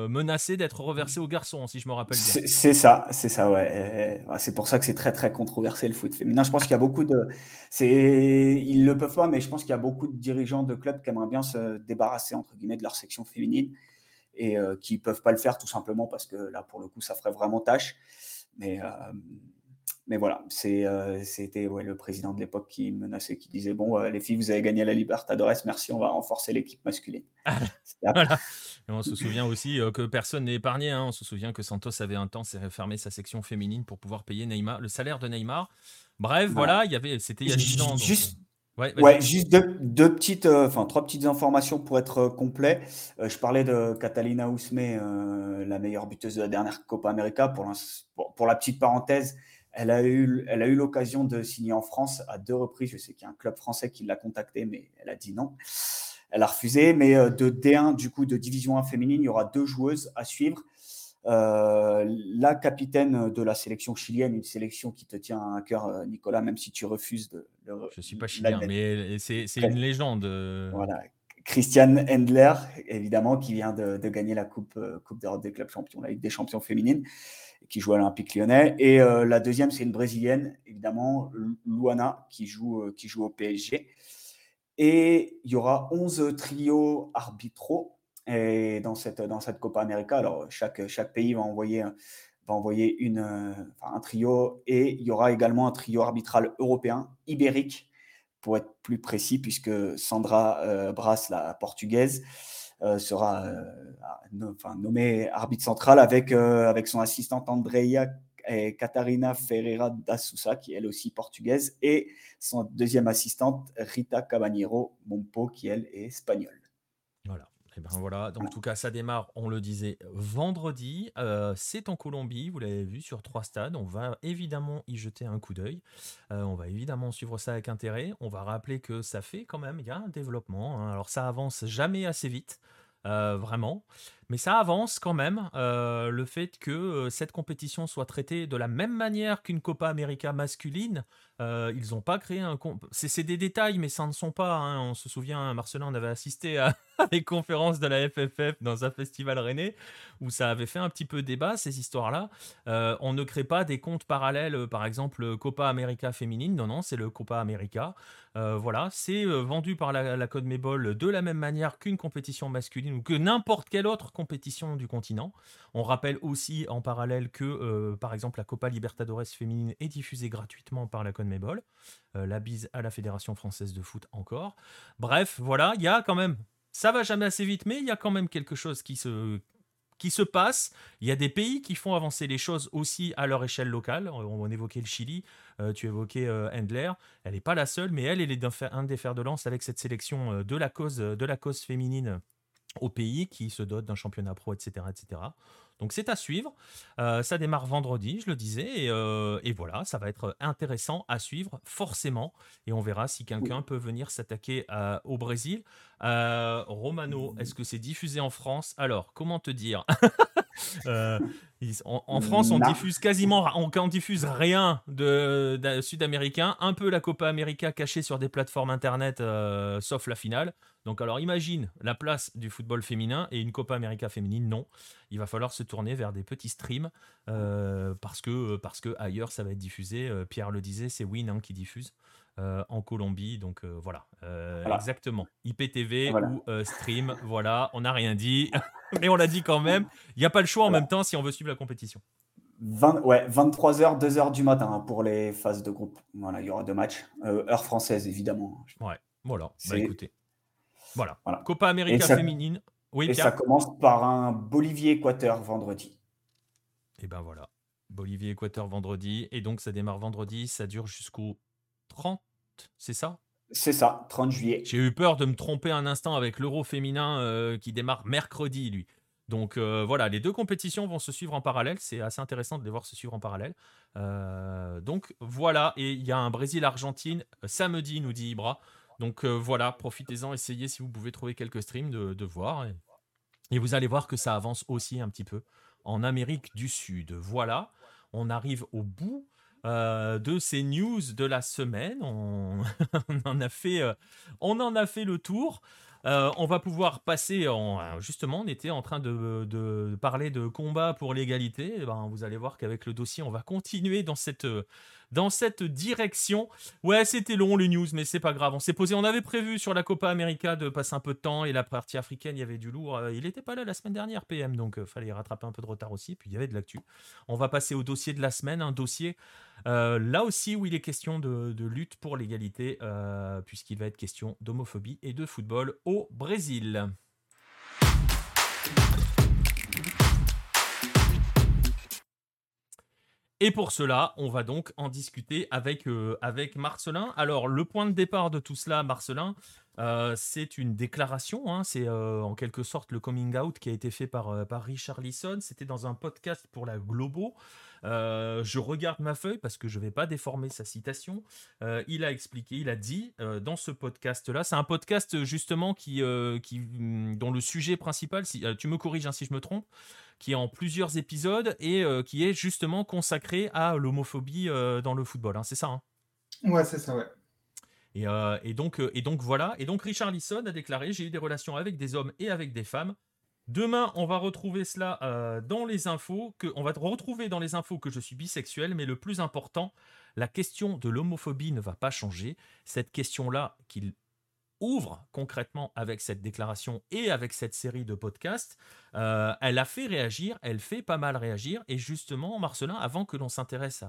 menacée d'être reversée aux garçons, si je me rappelle bien. C'est ça, c'est ça, ouais. C'est pour ça que c'est très très controversé le foot féminin. Je pense qu'il y a beaucoup de, ils le peuvent pas, mais je pense qu'il y a beaucoup de dirigeants de clubs qui aimeraient bien se débarrasser entre guillemets de leur section féminine et qui peuvent pas le faire tout simplement parce que là pour le coup ça ferait vraiment tâche. Mais, euh, mais voilà, euh, c'était ouais, le président de l'époque qui menaçait, qui disait Bon, les filles, vous avez gagné la Libertadores, merci, on va renforcer l'équipe masculine. on se souvient aussi euh, que personne n'est épargné. Hein. On se souvient que Santos avait un temps fermé sa section féminine pour pouvoir payer Neymar, le salaire de Neymar. Bref, voilà, il y avait, c'était il y a 10 ans. Juste, Ouais, juste deux, petites, enfin trois petites informations pour être complet. je parlais de Catalina Ousme, la meilleure buteuse de la dernière Copa América. Pour, la petite parenthèse, elle a eu, elle a eu l'occasion de signer en France à deux reprises. Je sais qu'il y a un club français qui l'a contacté, mais elle a dit non. Elle a refusé. Mais de D1, du coup, de Division 1 féminine, il y aura deux joueuses à suivre. Euh, la capitaine de la sélection chilienne, une sélection qui te tient à cœur, euh, Nicolas, même si tu refuses de. Je je suis pas chilien, mais c'est une légende. Euh. Voilà. Christiane Endler, évidemment, qui vient de, gagner la Coupe, coupe d'Europe des clubs champions, la Ligue des champions féminines, qui joue à l'Olympique lyonnais. Et la deuxième, c'est une brésilienne, évidemment, Luana, qui joue, qui joue au PSG. Et il y aura 11 trios arbitraux et dans cette, Copa América, alors chaque, pays va envoyer, un trio et il y aura également un trio arbitral européen, ibérique, pour être plus précis, puisque Sandra euh, Brass, la portugaise, euh, sera euh, nommée arbitre central avec, avec son assistante Andrea Catarina Ferreira da Sousa, qui est elle aussi portugaise, et son deuxième assistante Rita Caballero Mompo, qui elle est espagnole. Ben voilà, donc en tout cas, ça démarre, on le disait, vendredi. Euh, c'est en Colombie, vous l'avez vu, sur trois stades. On va évidemment y jeter un coup d'œil. Euh, on va évidemment suivre ça avec intérêt. On va rappeler que ça fait quand même, il y a un développement. Hein. Alors ça avance jamais assez vite. Euh, vraiment. Mais ça avance quand même, le fait que cette compétition soit traitée de la même manière qu'une Copa América masculine, euh, ils n'ont pas créé un. C'est des détails, mais ça ne sont pas. Hein. On se souvient, Marcelin, on avait assisté à des conférences de la FFF dans un festival rennais où ça avait fait un petit peu débat, ces histoires-là. Euh, on ne crée pas des comptes parallèles, euh, par exemple Copa América féminine. Non, non, c'est le Copa América. voilà, c'est vendu par la, la Mebol de la même manière qu'une compétition masculine ou que n'importe quelle autre compétition du continent. On rappelle aussi en parallèle que, par exemple, la Copa Libertadores féminine est diffusée gratuitement par la CONMEBOL. Euh, la bise à la Fédération française de foot encore. Bref, voilà, il y a quand même, ça va jamais assez vite, mais il y a quand même quelque chose qui se, qui se passe. Il y a des pays qui font avancer les choses aussi à leur échelle locale. On, évoquait le Chili, euh, tu évoquais euh, Endler. Elle n'est pas la seule, mais elle, est un des fers de lance avec cette sélection de la cause, de la cause féminine au pays qui se dote d'un championnat pro, etc. etc. Donc c'est à suivre. Euh, ça démarre vendredi, je le disais, euh, et, voilà, ça va être intéressant à suivre, forcément. Et on verra si quelqu'un peut venir s'attaquer euh, au Brésil. Romano, est-ce que c'est diffusé en France? Alors, comment te dire? Euh, en, France, on diffuse quasiment, on, diffuse rien de, sud-américain. Un peu la Copa América cachée sur des plateformes internet, euh, sauf la finale. Donc, alors imagine la place du football féminin et une Copa América féminine. Non, il va falloir se tourner vers des petits streams euh, parce que parce que ailleurs ça va être diffusé. Pierre le disait, c'est Win hein, qui diffuse. Euh, en Colombie. Donc euh, voilà. Euh, exactement. IPTV ou stream. Voilà, on n'a rien dit, mais on l'a dit quand même. Il n'y a pas le choix en même temps si on veut suivre la compétition. 20, ouais, 23h, 2h du matin hein, pour les phases de groupe. Voilà, il y aura deux matchs. heure française, évidemment. Ouais, voilà. Bah, écoutez. Voilà. Copa América féminine. Oui, et ça commence par un Bolivie-Équateur vendredi. Et ben voilà. Bolivie-Équateur vendredi. Et donc ça démarre vendredi. Ça dure jusqu'au 30, c'est ça? C'est ça, 30 juillet. J'ai eu peur de me tromper un instant avec l'Euro féminin euh, qui démarre mercredi, lui. Donc euh, voilà, les deux compétitions vont se suivre en parallèle. C'est assez intéressant de les voir se suivre en parallèle. Euh, donc voilà, et il y a un Brésil-Argentine samedi, nous dit Ibra. Donc voilà, profitez-en, essayez si vous pouvez trouver quelques streams de, voir. et, vous allez voir que ça avance aussi un petit peu en Amérique du Sud. Voilà, on arrive au bout euh, de ces news de la semaine. On, en, a fait, euh, on en a fait le tour. Euh, on va pouvoir passer en. Justement, on était en train de, parler de combat pour l'égalité. Eh ben, vous allez voir qu'avec le dossier, on va continuer dans cette, dans cette direction. Ouais, c'était long les news, mais c'est pas grave. On s'est posé, on avait prévu sur la Copa América de passer un peu de temps et la partie africaine, il y avait du lourd. Il n'était pas là la semaine dernière, PM, donc fallait rattraper un peu de retard aussi. Puis il y avait de l'actu. On va passer au dossier de la semaine, un dossier euh, là aussi où il est question de, lutte pour l'égalité, puisqu'il va être question d'homophobie et de football au Brésil. Et pour cela, on va donc en discuter avec, euh, avec Marcelin. Alors, le point de départ de tout cela, Marcelin, euh, c'est une déclaration. Hein. c'est euh, en quelque sorte le coming out qui a été fait par, par Richard Lisson. C'était dans un podcast pour la Globo. Euh, je regarde ma feuille parce que je ne vais pas déformer sa citation. Euh, il a expliqué, il a dit euh, dans ce podcast-là, c'est un podcast justement qui, qui, mm, dont le sujet principal, si tu me corriges hein, si je me trompe, qui est en plusieurs épisodes et qui est justement consacré à l'homophobie dans le football. Hein, c'est ça hein Ouais, c'est ça, ouais. Et, et, donc, et donc voilà. Et donc Richard Lisson a déclaré J'ai eu des relations avec des hommes et avec des femmes. Demain, on va retrouver cela euh, dans les infos, on va retrouver dans les infos que je suis bisexuel, mais le plus important, la question de l'homophobie ne va pas changer. Cette question-là qu'il ouvre concrètement avec cette déclaration et avec cette série de podcasts, euh, elle a fait réagir, elle fait pas mal réagir, et justement, Marcelin, avant que l'on s'intéresse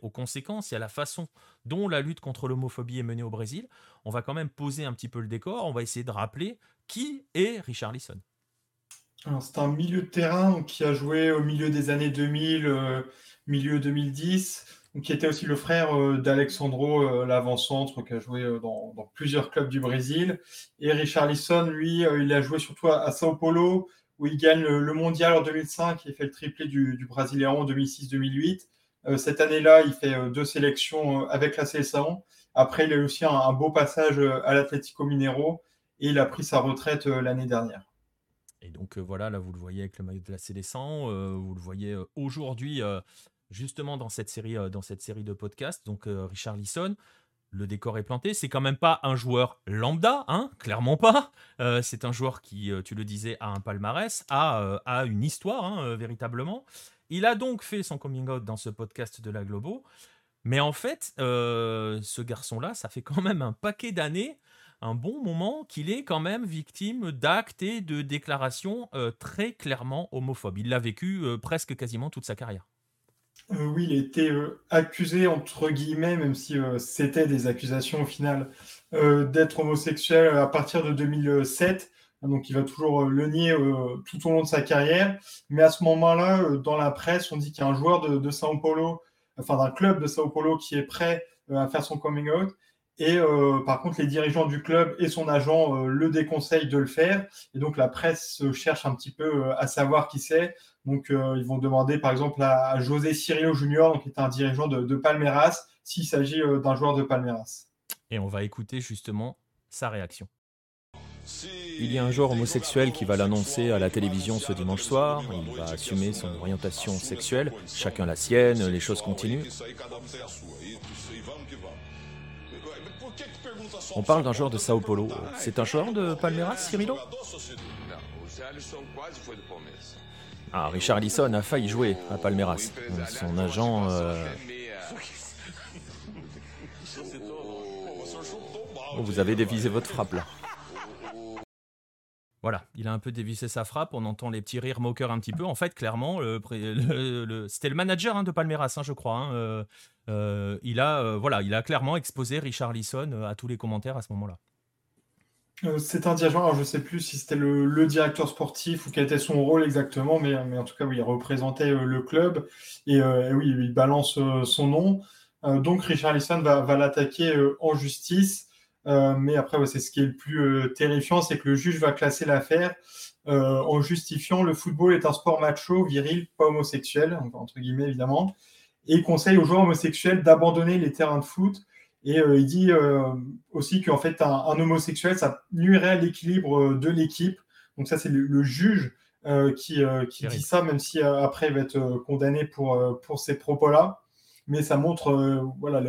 aux conséquences et à la façon dont la lutte contre l'homophobie est menée au Brésil, on va quand même poser un petit peu le décor, on va essayer de rappeler qui est Richard Lisson. C'est un milieu de terrain qui a joué au milieu des années 2000, euh, milieu 2010, qui était aussi le frère euh, d'Alexandro euh, l'avant-centre, qui a joué dans, plusieurs clubs du Brésil. Et Richard Lisson, lui, il a joué surtout à, Sao Paulo, où il gagne le, mondial en 2005 et fait le triplé du, du Brésilien en 2006-2008. cette année-là, il fait deux sélections avec la CSA. Après, il a eu aussi un beau passage à l'Atlético Mineiro et il a pris sa retraite l'année dernière. Et donc voilà, là vous le voyez avec le maillot de la CD100, vous le voyez aujourd'hui justement dans cette série, dans cette série de podcasts. Donc Richard Lisson, le décor est planté. C'est quand même pas un joueur lambda, hein, clairement pas. c'est un joueur qui, tu le disais, a un palmarès, a, a une histoire hein, véritablement. Il a donc fait son coming out dans ce podcast de la Globo. Mais en fait, ce garçon-là, ça fait quand même un paquet d'années un bon moment qu'il est quand même victime d'actes et de déclarations euh, très clairement homophobes. Il l'a vécu euh, presque quasiment toute sa carrière. Euh, oui, il a été accusé, entre guillemets, même si c'était des accusations au final, d'être homosexuel à partir de 2007. Donc il va toujours le nier tout au long de sa carrière. Mais à ce moment-là, dans la presse, on dit qu'il y a un joueur de, de Sao Paulo, enfin d'un club de Sao Paulo qui est prêt à faire son coming out. Et euh, par contre, les dirigeants du club et son agent euh, le déconseillent de le faire. Et donc, la presse cherche un petit peu euh, à savoir qui c'est. Donc, ils vont demander, par exemple, à, José Cirillo Junior, qui est un dirigeant de, de Palmeiras, s'il s'agit d'un joueur de Palmeiras. Et on va écouter justement sa réaction. Il y a un joueur homosexuel qui va l'annoncer à la télévision ce dimanche soir. Il va assumer son orientation sexuelle. Chacun la sienne, les choses continuent. On parle d'un joueur de Sao Paulo. C'est un joueur de Palmeiras, Cirilo? Ah, Richard Lisson a failli jouer à Palmeiras. Son agent. Euh, oh, vous avez dévisé votre frappe là. Voilà, il a un peu dévissé sa frappe, on entend les petits rires moqueurs un petit peu. En fait, clairement, c'était le manager hein, de Palmeiras, hein, je crois. Hein, euh, euh, il, a, euh, voilà, il a clairement exposé Richard Lisson à tous les commentaires à ce moment-là. c'est un dirigeant, je ne sais plus si c'était le, directeur sportif ou quel était son rôle exactement, mais, en tout cas, oui, il représentait le club et, oui, il balance son nom. donc, Richard Lisson va l'attaquer en justice. Euh, mais après, c'est ce qui est le plus euh, terrifiant, c'est que le juge va classer l'affaire euh, en justifiant le football est un sport macho, viril, pas homosexuel, entre guillemets évidemment, et conseille aux joueurs homosexuels d'abandonner les terrains de foot. Et il dit aussi qu'en fait, un, homosexuel, ça nuirait à l'équilibre de l'équipe. Donc ça, c'est le, juge qui, qui dit ça, même si après, il va être condamné pour, pour ces propos-là mais ça montre euh, voilà,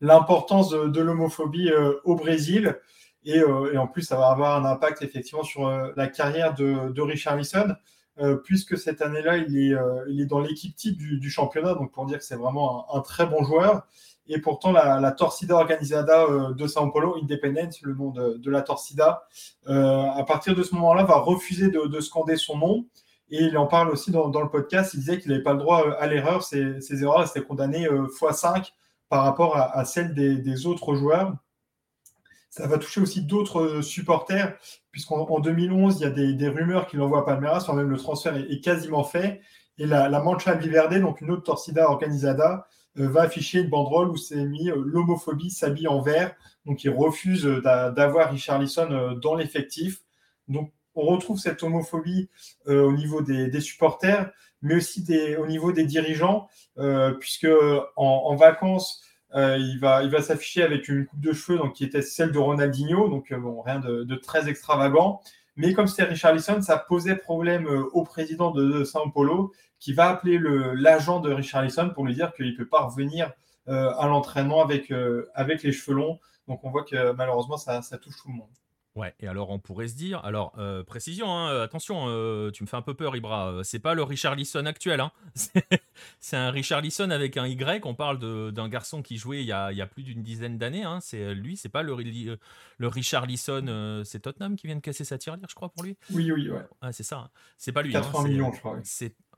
l'importance de, l'homophobie euh, au Brésil. Euh, et, en plus, ça va avoir un impact effectivement sur la carrière de, de Richard Lisson, puisque cette année-là, il est, dans l'équipe type du, championnat, donc pour dire que c'est vraiment un, très bon joueur. Et pourtant, la, Torcida Organizada de São Paulo, Independence, le nom de, la Torcida, à partir de ce moment-là, va refuser de, scander son nom. Et il en parle aussi dans, le podcast. Il disait qu'il n'avait pas le droit euh, à l'erreur. Ses, erreurs étaient condamnées x5 euh, par rapport à, celles des, autres joueurs. Ça va toucher aussi d'autres euh, supporters, puisqu'en 2011, il y a des, rumeurs qu'il envoie à Palmeiras, enfin même le transfert est, quasiment fait. Et la, la Mancha Viverde, donc une autre torcida organizada, va afficher une banderole où c'est mis l'homophobie s'habille en vert. Donc il refuse d'avoir Richard Lisson dans l'effectif. Donc on retrouve cette homophobie euh, au niveau des, supporters, mais aussi au niveau des dirigeants, euh, puisque en, vacances, euh, il va, s'afficher avec une coupe de cheveux donc, qui était celle de Ronaldinho, donc bon, rien de, très extravagant. Mais comme c'était Richard Lisson, ça posait problème au président de, São Paulo, qui va appeler l'agent de Richard Lisson pour lui dire qu'il ne peut pas revenir à l'entraînement avec les cheveux longs. Donc on voit que malheureusement, ça touche tout le monde. Ouais, et alors on pourrait se dire, alors euh, précision, hein, euh, attention, euh, tu me fais un peu peur, Ibra, c'est pas le Richard Lisson actuel, hein. c'est un Richard Lisson avec un Y, on parle d'un garçon qui jouait il y a, il y a plus d'une dizaine d'années, hein. c'est lui, c'est pas le, le Richard Lisson, c'est Tottenham qui vient de casser sa tirelire, je crois, pour lui? Oui, oui, ouais. Ah, c'est ça, hein. c'est pas lui. 80 millions, je crois.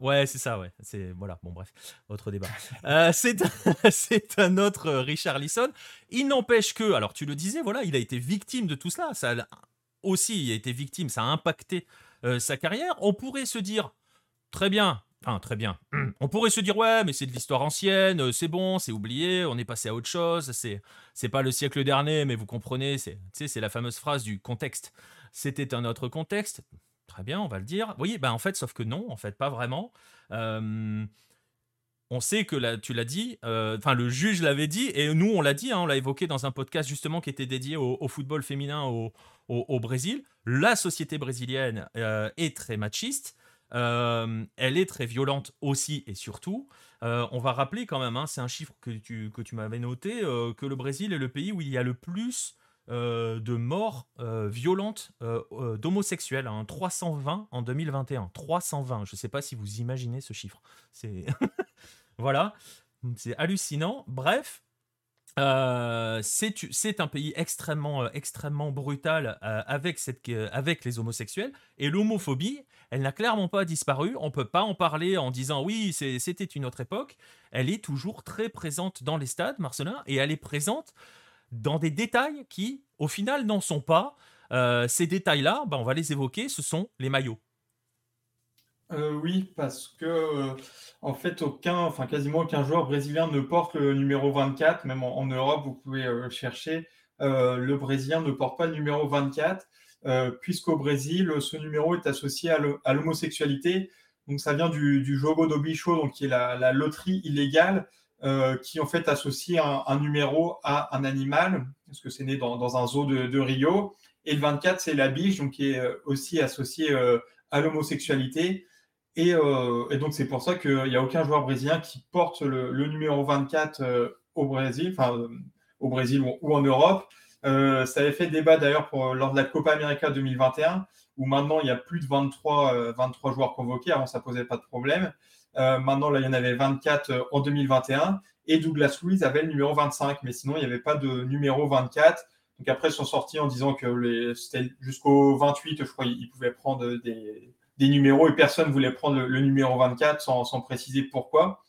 Ouais, c'est ça, ouais. C'est voilà. Bon, bref, autre débat. Euh, c'est un autre Richard Lisson. Il n'empêche que, alors tu le disais, voilà, il a été victime de tout cela. Ça aussi, il a été victime. Ça a impacté euh, sa carrière. On pourrait se dire, très bien. Enfin, très bien. On pourrait se dire, ouais, mais c'est de l'histoire ancienne, euh, c'est bon, c'est oublié, on est passé à autre chose, c'est, c'est pas le siècle dernier, mais vous comprenez, c'est, c'est la fameuse phrase du contexte. C'était un autre contexte. Très bien, on va le dire. Oui, bah en fait, sauf que non, en fait, pas vraiment. on sait que là, tu l'as dit, euh, enfin le juge l'avait dit, et nous on l'a dit, hein, on l'a évoqué dans un podcast justement qui était dédié au, football féminin au, Brésil. La société brésilienne euh, est très machiste, elle est très violente aussi et surtout. Euh, on va rappeler quand même, hein, c'est un chiffre que tu, que tu m'avais noté, que le Brésil est le pays où il y a le plus euh, de morts euh, violentes euh, d'homosexuels, 320 hein, en 2021. 320, je ne sais pas si vous imaginez ce chiffre. C'est voilà, c'est hallucinant. Bref, c'est un pays extrêmement, extrêmement brutal avec, cette, avec les homosexuels. Et l'homophobie, elle n'a clairement pas disparu. On peut pas en parler en disant oui, c'était une autre époque. Elle est toujours très présente dans les stades, Marcelin, et elle est présente dans des détails qui, au final, n'en sont pas. Euh, ces détails-là, ben, on va les évoquer, ce sont les maillots. Euh, oui, parce que euh, en fait, aucun, enfin quasiment aucun joueur brésilien ne porte le numéro 24. Même en, Europe, vous pouvez chercher. le Brésilien ne porte pas le numéro 24, puisqu'au Brésil, ce numéro est associé à l'homosexualité. Donc ça vient du, du jogo do bicho, donc qui est la loterie illégale. Euh, qui en fait associe un, numéro à un animal, parce que c'est né dans, un zoo de, Rio. Et le 24, c'est la biche, donc qui est aussi associé à l'homosexualité. Et, donc, c'est pour ça qu'il n'y a aucun joueur brésilien qui porte le, numéro 24 au Brésil, enfin, au Brésil ou, en Europe. ça avait fait débat d'ailleurs lors de la Copa América 2021, où maintenant il y a plus de 23, 23 joueurs convoqués. Avant, ça ne posait pas de problème. Maintenant, là, il y en avait 24 en 2021. Et Douglas Luiz avait le numéro 25, mais sinon, il n'y avait pas de numéro 24. Donc après, ils sont sortis en disant que c'était jusqu'au 28, je crois, ils pouvaient prendre des, numéros et personne ne voulait prendre le, numéro 24 sans, préciser pourquoi.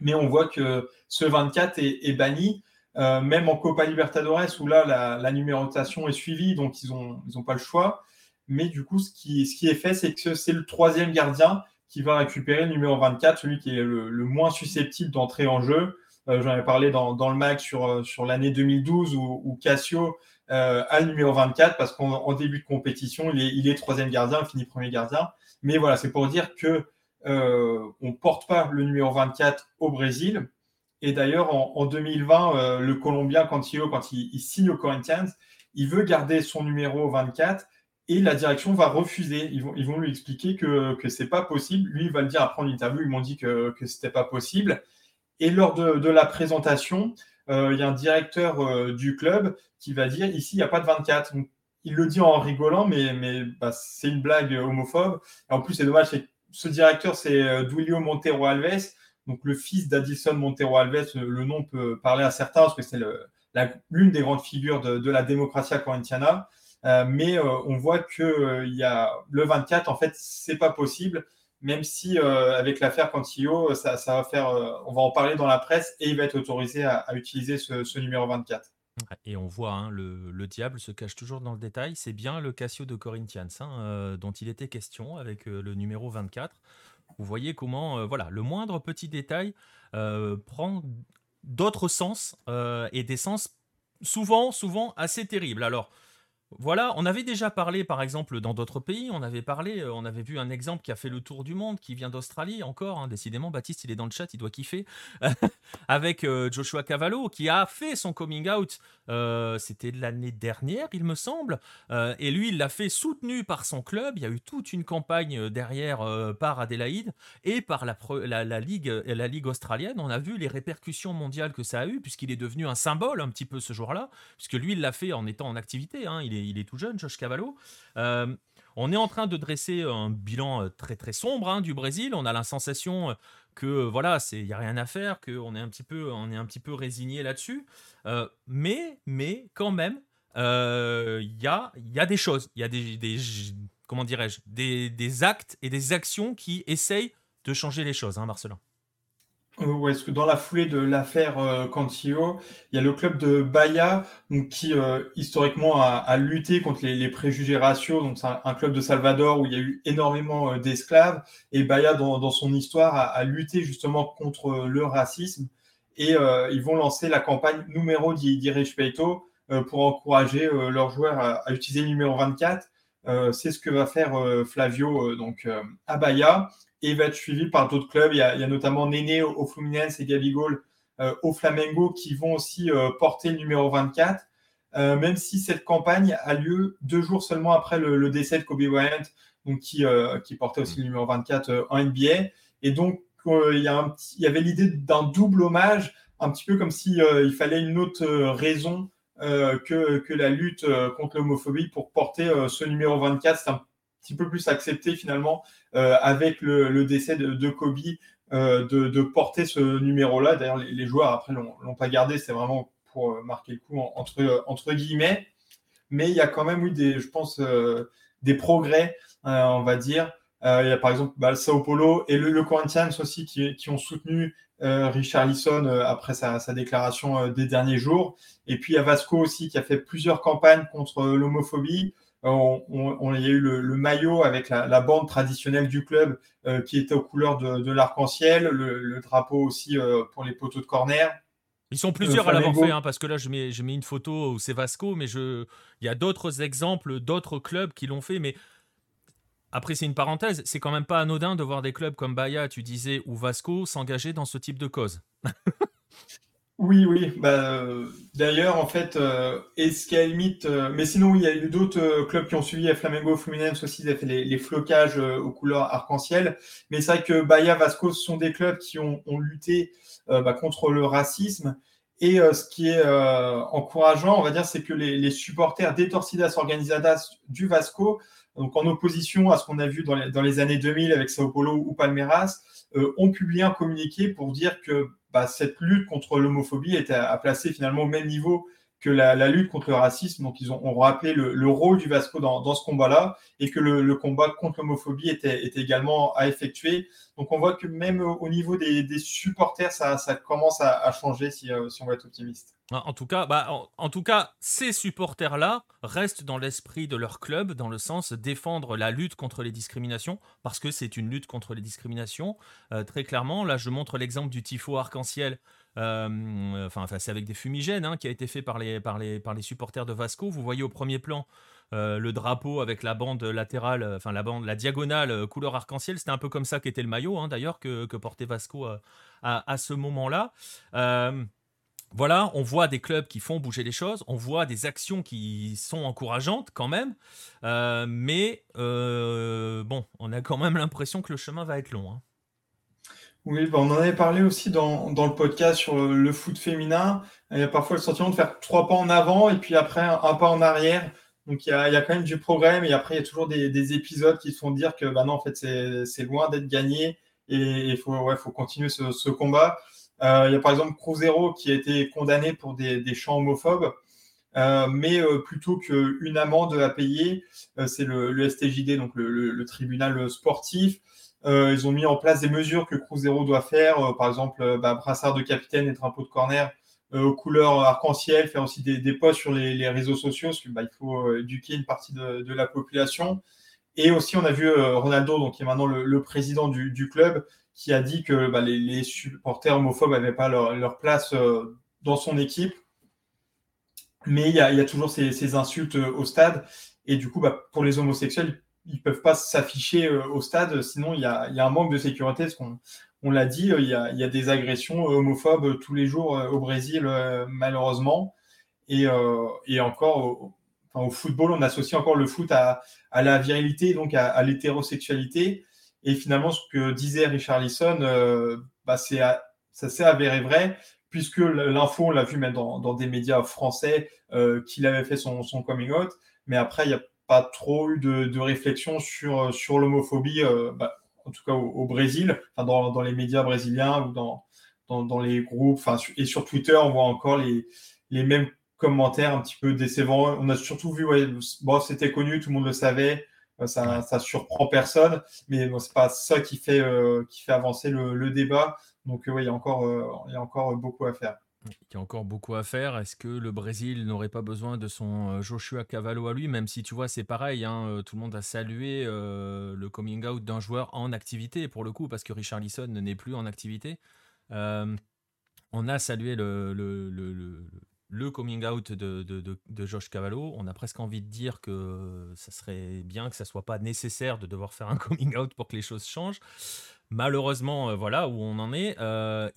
Mais on voit que ce 24 est, banni, euh, même en Copa Libertadores où là, la, numérotation est suivie, donc ils n'ont pas le choix. Mais du coup, ce qui est fait, c'est que c'est le troisième gardien qui va récupérer le numéro 24, celui qui est le, moins susceptible d'entrer en jeu. Euh, j'en ai parlé dans, le mag sur, euh, l'année 2012 où, Cassio euh, a le numéro 24 parce qu'en début de compétition, il est, troisième gardien, il finit premier gardien. Mais voilà, c'est pour dire que on ne porte pas le numéro 24 au Brésil. Et d'ailleurs, en, 2020, le Colombien Cantillo, quand il, signe au Corinthians, il veut garder son numéro 24 et la direction va refuser. Ils vont, ils vont lui expliquer que, ce n'est pas possible. Lui, il va le dire après en interview. Ils m'ont dit que, ce n'était pas possible. Et lors de, de la présentation, euh, il y a un directeur euh, du club qui va dire ici, il n'y a pas de 24. il le dit en rigolant, mais, mais bah, c'est une blague homophobe. En plus, c'est dommage, ce directeur, c'est euh, Montero Alves, donc le fils d'Addison Montero Alves. Le nom peut parler à certains parce que c'est l'une des grandes figures de, de la démocratie corintiana. Euh, mais euh, on voit que euh, il y a le 24, en fait, c'est pas possible même si avec l'affaire Cantillo, ça, va faire, on va en parler dans la presse et il va être autorisé à, utiliser ce, numéro 24. Et on voit, hein, le, diable se cache toujours dans le détail. C'est bien le Cassio de Corinthians hein, dont il était question avec le numéro 24. Vous voyez comment, voilà, le moindre petit détail prend d'autres sens et des sens souvent, souvent assez terribles. Alors, voilà, on avait déjà parlé, par exemple, dans d'autres pays, on avait parlé, euh, on avait vu un exemple qui a fait le tour du monde, qui vient d'Australie encore, hein, décidément, Baptiste, il est dans le chat, il doit kiffer, avec euh, Joshua Cavallo, qui a fait son coming out, euh, c'était l'année dernière, il me semble, et lui, il l'a fait soutenu par son club, il y a eu toute une campagne derrière par Adélaïde et par la, la, ligue, la ligue australienne, on a vu les répercussions mondiales que ça a eu, puisqu'il est devenu un symbole un petit peu ce jour-là, puisque lui, il l'a fait en étant en activité, hein, il est il est tout jeune, Josh Cavallo. Euh, on est en train de dresser un bilan euh, très très sombre hein, du Brésil. On a la sensation que voilà, il y a rien à faire, qu'on est un petit peu, on est un petit peu résigné là-dessus. Euh, mais mais quand même, il y a y a des choses, il y a des, des comment dirais-je, des, des, actes et des actions qui essayent de changer les choses, hein, Marcelin. Euh, est-ce que dans la foulée de l'affaire euh, Cantillo, il y a le club de Bahia qui euh, historiquement a, lutté contre les, préjugés raciaux. Donc c'est un, club de Salvador où il y a eu énormément d'esclaves et Bahia dans, son histoire a, lutté justement contre le racisme et ils vont lancer la campagne numéro di, Respeito pour encourager leurs joueurs à, utiliser le numéro 24. c'est ce que va faire Flavio donc à Bahia et va être suivi par d'autres clubs. Il y a, notamment Néné au, Fluminense et Gabigol euh, au Flamengo qui vont aussi euh, porter le numéro 24, euh, même si cette campagne a lieu deux jours seulement après le, décès de Kobe Bryant, donc qui, qui portait aussi le numéro 24 en NBA. Et donc, il y, avait l'idée d'un double hommage, un petit peu comme s'il il fallait une autre raison que, que, la lutte contre l'homophobie pour porter ce numéro 24. C'est un petit peu plus accepté finalement euh, avec le, décès de, Kobe euh, de, porter ce numéro-là. D'ailleurs, les, joueurs après l'ont pas gardé, c'est vraiment pour euh, marquer le coup entre, guillemets. Mais il y a quand même eu des, je pense, des progrès, on va dire. il y a par exemple bah, le Sao Paulo et le, Corinthians aussi qui, ont soutenu Richard Lisson après sa déclaration des derniers jours. Et puis il y a Vasco aussi qui a fait plusieurs campagnes contre l'homophobie. Euh, on, il y a eu le, maillot avec la, bande traditionnelle du club euh, qui était aux couleurs de, l'arc-en-ciel, le, drapeau aussi euh, pour les poteaux de corner. Ils sont plusieurs à l'avoir fait, hein, parce que là, je mets, je mets une photo où c'est Vasco, mais je... il y a d'autres exemples, d'autres clubs qui l'ont fait, mais après, c'est une parenthèse, c'est quand même pas anodin de voir des clubs comme Bahia, tu disais, ou Vasco s'engager dans ce type de cause. Oui, oui. Bah, d'ailleurs, en fait, est-ce qu'à limite, mais sinon, il y a eu d'autres clubs qui ont suivi, Flamengo, Fluminense aussi, ils ont fait les, flocages aux couleurs arc-en-ciel. Mais c'est vrai que Bahia, Vasco, ce sont des clubs qui ont, lutté bah, contre le racisme. Et ce qui est encourageant, on va dire, c'est que les, supporters des Torcidas Organizadas du Vasco, donc en opposition à ce qu'on a vu dans les, dans les, années 2000 avec Sao Paulo ou Palmeiras, ont publié un communiqué pour dire que bah, cette lutte contre l'homophobie était à, placer finalement au même niveau que la, lutte contre le racisme. Donc, ils ont, rappelé le, rôle du Vasco dans, ce combat-là et que le, combat contre l'homophobie était, également à effectuer. Donc, on voit que même au niveau des, supporters, ça, commence à, changer si, euh, si on va être optimiste. En tout cas, bah, en, tout cas, ces supporters-là restent dans l'esprit de leur club, dans le sens défendre la lutte contre les discriminations, parce que c'est une lutte contre les discriminations. Euh, très clairement, là, je montre l'exemple du tifo arc-en-ciel. Euh, enfin, c'est avec des fumigènes hein, qui a été fait par les, par, les, par les supporters de Vasco. Vous voyez au premier plan euh, le drapeau avec la bande latérale, enfin la bande, la diagonale couleur arc-en-ciel. C'était un peu comme ça qu'était le maillot, hein, d'ailleurs, que, portait Vasco à, ce moment-là voilà, on voit des clubs qui font bouger les choses, on voit des actions qui sont encourageantes quand même, euh, mais euh, bon, on a quand même l'impression que le chemin va être long. Hein. Oui, bah, on en avait parlé aussi dans, le podcast sur le, foot féminin. Il y a parfois le sentiment de faire trois pas en avant et puis après un, pas en arrière. Donc il y, a, quand même du progrès, mais après il y a toujours des, épisodes qui font dire que bah non, fait c'est loin d'être gagné et il faut continuer ce combat. Euh, il y a par exemple Cruzeiro qui a été condamné pour des, chants homophobes. Euh, mais euh, plutôt qu'une amende à payer, c'est le, STJD, donc le, tribunal sportif. ils ont mis en place des mesures que Cruzeiro doit faire, par exemple bah, brassard de capitaine et drapeau de corner aux couleurs arc-en-ciel, faire aussi des, posts sur les, réseaux sociaux, parce qu'il bah, faut éduquer une partie de, la population. Et aussi, on a vu Ronaldo, donc, qui est maintenant le, président du, club, qui a dit que bah, les, supporters homophobes n'avaient pas leur, place euh, dans son équipe. Mais il y a, toujours ces, insultes euh, au stade. Et du coup, bah, pour les homosexuels, ils ne peuvent pas s'afficher euh, au stade, sinon il y, a, un manque de sécurité. Parce qu'on on l'a dit, il y, a, des agressions homophobes tous les jours au Brésil, malheureusement. Et, encore, au, football, on associe encore le foot à, la virilité, donc à l'hétérosexualité. Et finalement, ce que disait Richard Lisson, euh, bah, ça s'est avéré vrai, puisque l'info, on l'a vu même dans, des médias français, euh, qu'il avait fait son, coming out. Mais après, il n'y a pas trop eu de, réflexion sur, sur l'homophobie, euh, bah, en tout cas au, Brésil, dans, les médias brésiliens ou dans, dans, les groupes. Et sur Twitter, on voit encore les, les mêmes commentaires un petit peu décevants. On a surtout vu, bon, c'était connu, tout le monde le savait, ça, ça surprend personne, mais bon, c'est pas ça qui fait, euh, qui fait avancer le, débat. Donc euh, oui, il y a encore, euh, il y a encore beaucoup à faire. Il y a encore beaucoup à faire. Est-ce que le Brésil n'aurait pas besoin de son Joshua Cavallo à lui, même si tu vois, c'est pareil, hein, tout le monde a salué le coming out d'un joueur en activité, pour le coup, parce que Richard Lisson n'est plus en activité. on a salué le, le, le, le coming out de, de, Josh Cavallo, on a presque envie de dire que ça serait bien que ça soit pas nécessaire de devoir faire un coming out pour que les choses changent. Malheureusement, euh, voilà où on en est. Euh,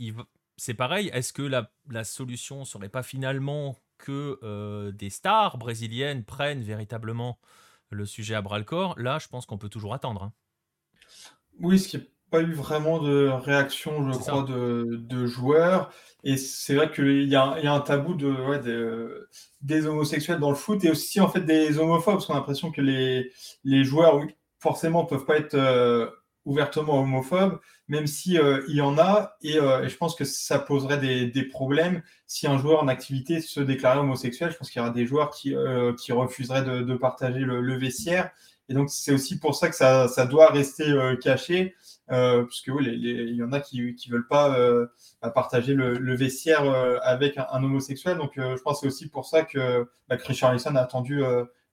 c'est pareil, est-ce que la, la, solution serait pas finalement que euh, des stars brésiliennes prennent véritablement le sujet à bras le corps? Là, je pense qu'on peut toujours attendre. Hein. Oui, ce qui est pas eu vraiment de réaction, je crois, de, joueurs. Et c'est vrai qu'il y, a un tabou de, des homosexuels dans le foot et aussi en fait des homophobes, parce qu'on a l'impression que les, les joueurs, forcément, peuvent pas être euh, ouvertement homophobes, même si euh, il y en a. Euh, et, je pense que ça poserait des, problèmes si un joueur en activité se déclarait homosexuel. Je pense qu'il y aura des joueurs qui, qui refuseraient de, partager le, vestiaire. Et donc, c'est aussi pour ça que ça, ça doit rester caché. Euh, puisque il y en a qui ne veulent pas euh, partager le, vestiaire euh, avec un, homosexuel. Donc je pense que c'est aussi pour ça que, bah, Christian a attendu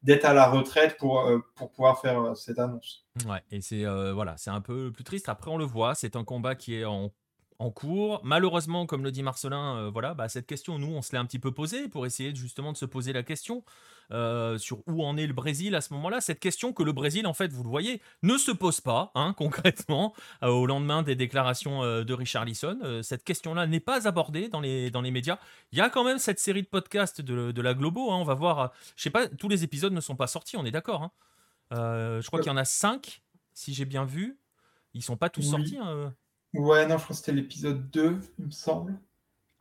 d'être à la retraite pour, pour pouvoir faire cette annonce. Ouais, et c'est voilà, c'est un peu plus triste. Après, on le voit, c'est un combat qui est en, en cours. Malheureusement, comme le dit Marcelin, euh, voilà, bah, cette question, nous, on se l'est un petit peu posée pour essayer justement de se poser la question euh, sur où en est le Brésil à ce moment-là. Cette question que le Brésil, en fait, vous le voyez, ne se pose pas, hein, concrètement, euh, au lendemain des déclarations de Richard Lisson. cette question-là n'est pas abordée dans les, dans les médias. Il y a quand même cette série de podcasts de, la Globo. Hein, on va voir, je sais pas, tous les épisodes ne sont pas sortis, on est d'accord. Hein. je crois qu'il y en a cinq, si j'ai bien vu. Ils sont pas tous sortis. Ouais, non, je crois que c'était l'épisode 2, il me semble.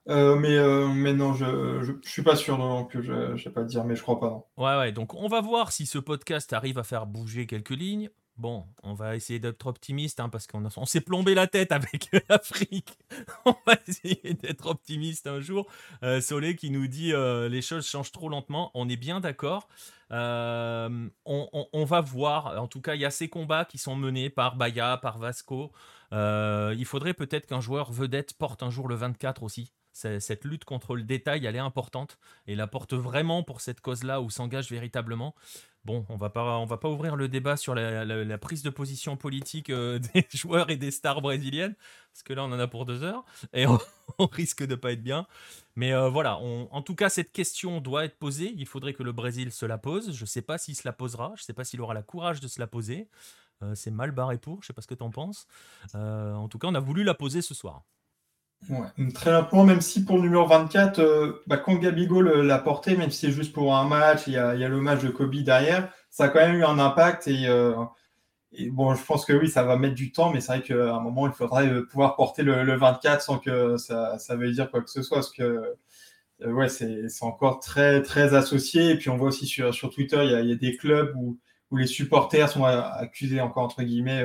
Euh, mais, euh, mais non, je, je, suis pas sûr, donc je ne sais pas dire, mais je crois pas. Non. Ouais, ouais, donc on va voir si ce podcast arrive à faire bouger quelques lignes. Bon, on va essayer d'être optimiste hein, parce qu'on on s'est plombé la tête avec l'Afrique. on va essayer d'être optimiste un jour. Euh, Solé qui nous dit euh, les choses changent trop lentement. On est bien d'accord. Euh, on, va voir. En tout cas, il y a ces combats qui sont menés par Baya, par Vasco. Il faudrait peut-être qu'un joueur vedette porte un jour le 24 aussi cette lutte contre le détail, elle est importante et la porte vraiment pour cette cause-là où s'engage véritablement. Bon, on va pas, va pas ouvrir le débat sur la, prise de position politique euh, des joueurs et des stars brésiliennes, parce que là on en a pour deux heures et on, risque de pas être bien. Mais euh, voilà, en tout cas cette question doit être posée. Il faudrait que le Brésil se la pose. Je sais pas s'il se la posera. Je sais pas s'il aura la courage de se la poser. Euh, c'est mal barré pour. Je sais pas ce que tu en penses. en tout cas, on a voulu la poser ce soir. Très rapidement, même si pour le numéro 24, euh, bah, quand Gabigol l'a porté, même si c'est juste pour un match, il y a, a match de Kobe derrière, ça a quand même eu un impact. Et, euh, bon, je pense que oui, ça va mettre du temps, mais c'est vrai qu'à un moment, il faudrait euh, pouvoir porter le, le 24 sans que ça, ça veuille dire quoi que ce soit. Parce que ouais, c'est encore très, très associé. Et puis on voit aussi sur, Twitter, il y a des clubs où, où les supporters sont accusés encore entre guillemets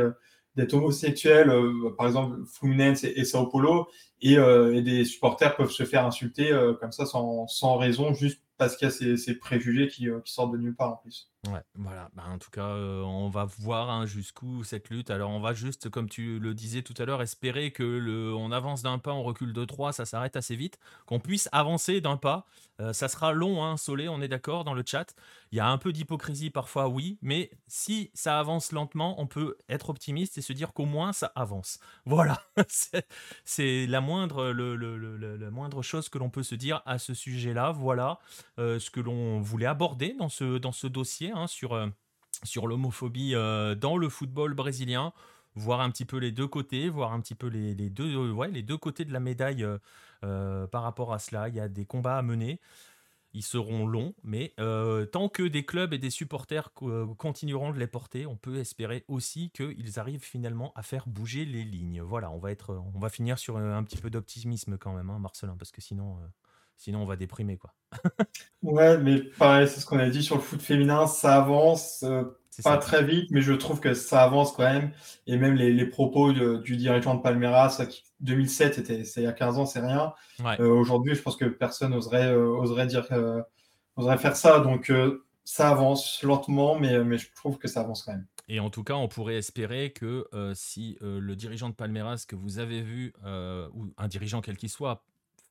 d'être homosexuels, euh, par exemple Fluminense et, Sao Paulo, euh, et, des supporters peuvent se faire insulter euh, comme ça sans, sans, raison, juste parce qu'il y a ces, préjugés qui, qui, sortent de nulle part en plus. Ouais, voilà. Bah, en tout cas, on va voir hein, jusqu'où cette lutte. Alors, on va juste, comme tu le disais tout à l'heure, espérer que le, on avance d'un pas, on recule de trois, ça s'arrête assez vite, qu'on puisse avancer d'un pas. ça sera long, hein, Solé, on est d'accord dans le chat. Il y a un peu d'hypocrisie parfois, oui, mais si ça avance lentement, on peut être optimiste et se dire qu'au moins ça avance. Voilà, c'est la moindre, le, la moindre chose que l'on peut se dire à ce sujet-là. Voilà euh, ce que l'on voulait aborder dans ce, dans ce dossier hein, sur, euh, sur l'homophobie euh, dans le football brésilien voir un petit peu les deux côtés, voir un petit peu les, les deux, ouais, les deux côtés de la médaille par rapport à cela. Il y a des combats à mener ils seront longs, mais euh, tant que des clubs et des supporters euh, continueront de les porter, on peut espérer aussi qu'ils arrivent finalement à faire bouger les lignes. Voilà, on va, être, on va finir sur un petit peu d'optimisme quand même, hein, Marcelin, parce que sinon, euh, sinon on va déprimer. quoi. ouais, mais pareil, c'est ce qu'on a dit sur le foot féminin, ça avance. Pas très vite, mais je trouve que ça avance quand même. Et même les, propos du dirigeant de Palmeiras, 2007, c'était il y a 15 ans, c'est rien. Euh, aujourd'hui, je pense que personne oserait, euh, oserait dire, euh, oserait faire ça. Donc ça avance lentement, mais, mais je trouve que ça avance quand même. Et en tout cas, on pourrait espérer que si le dirigeant de Palmeiras que vous avez vu, ou un dirigeant quel qu'il soit,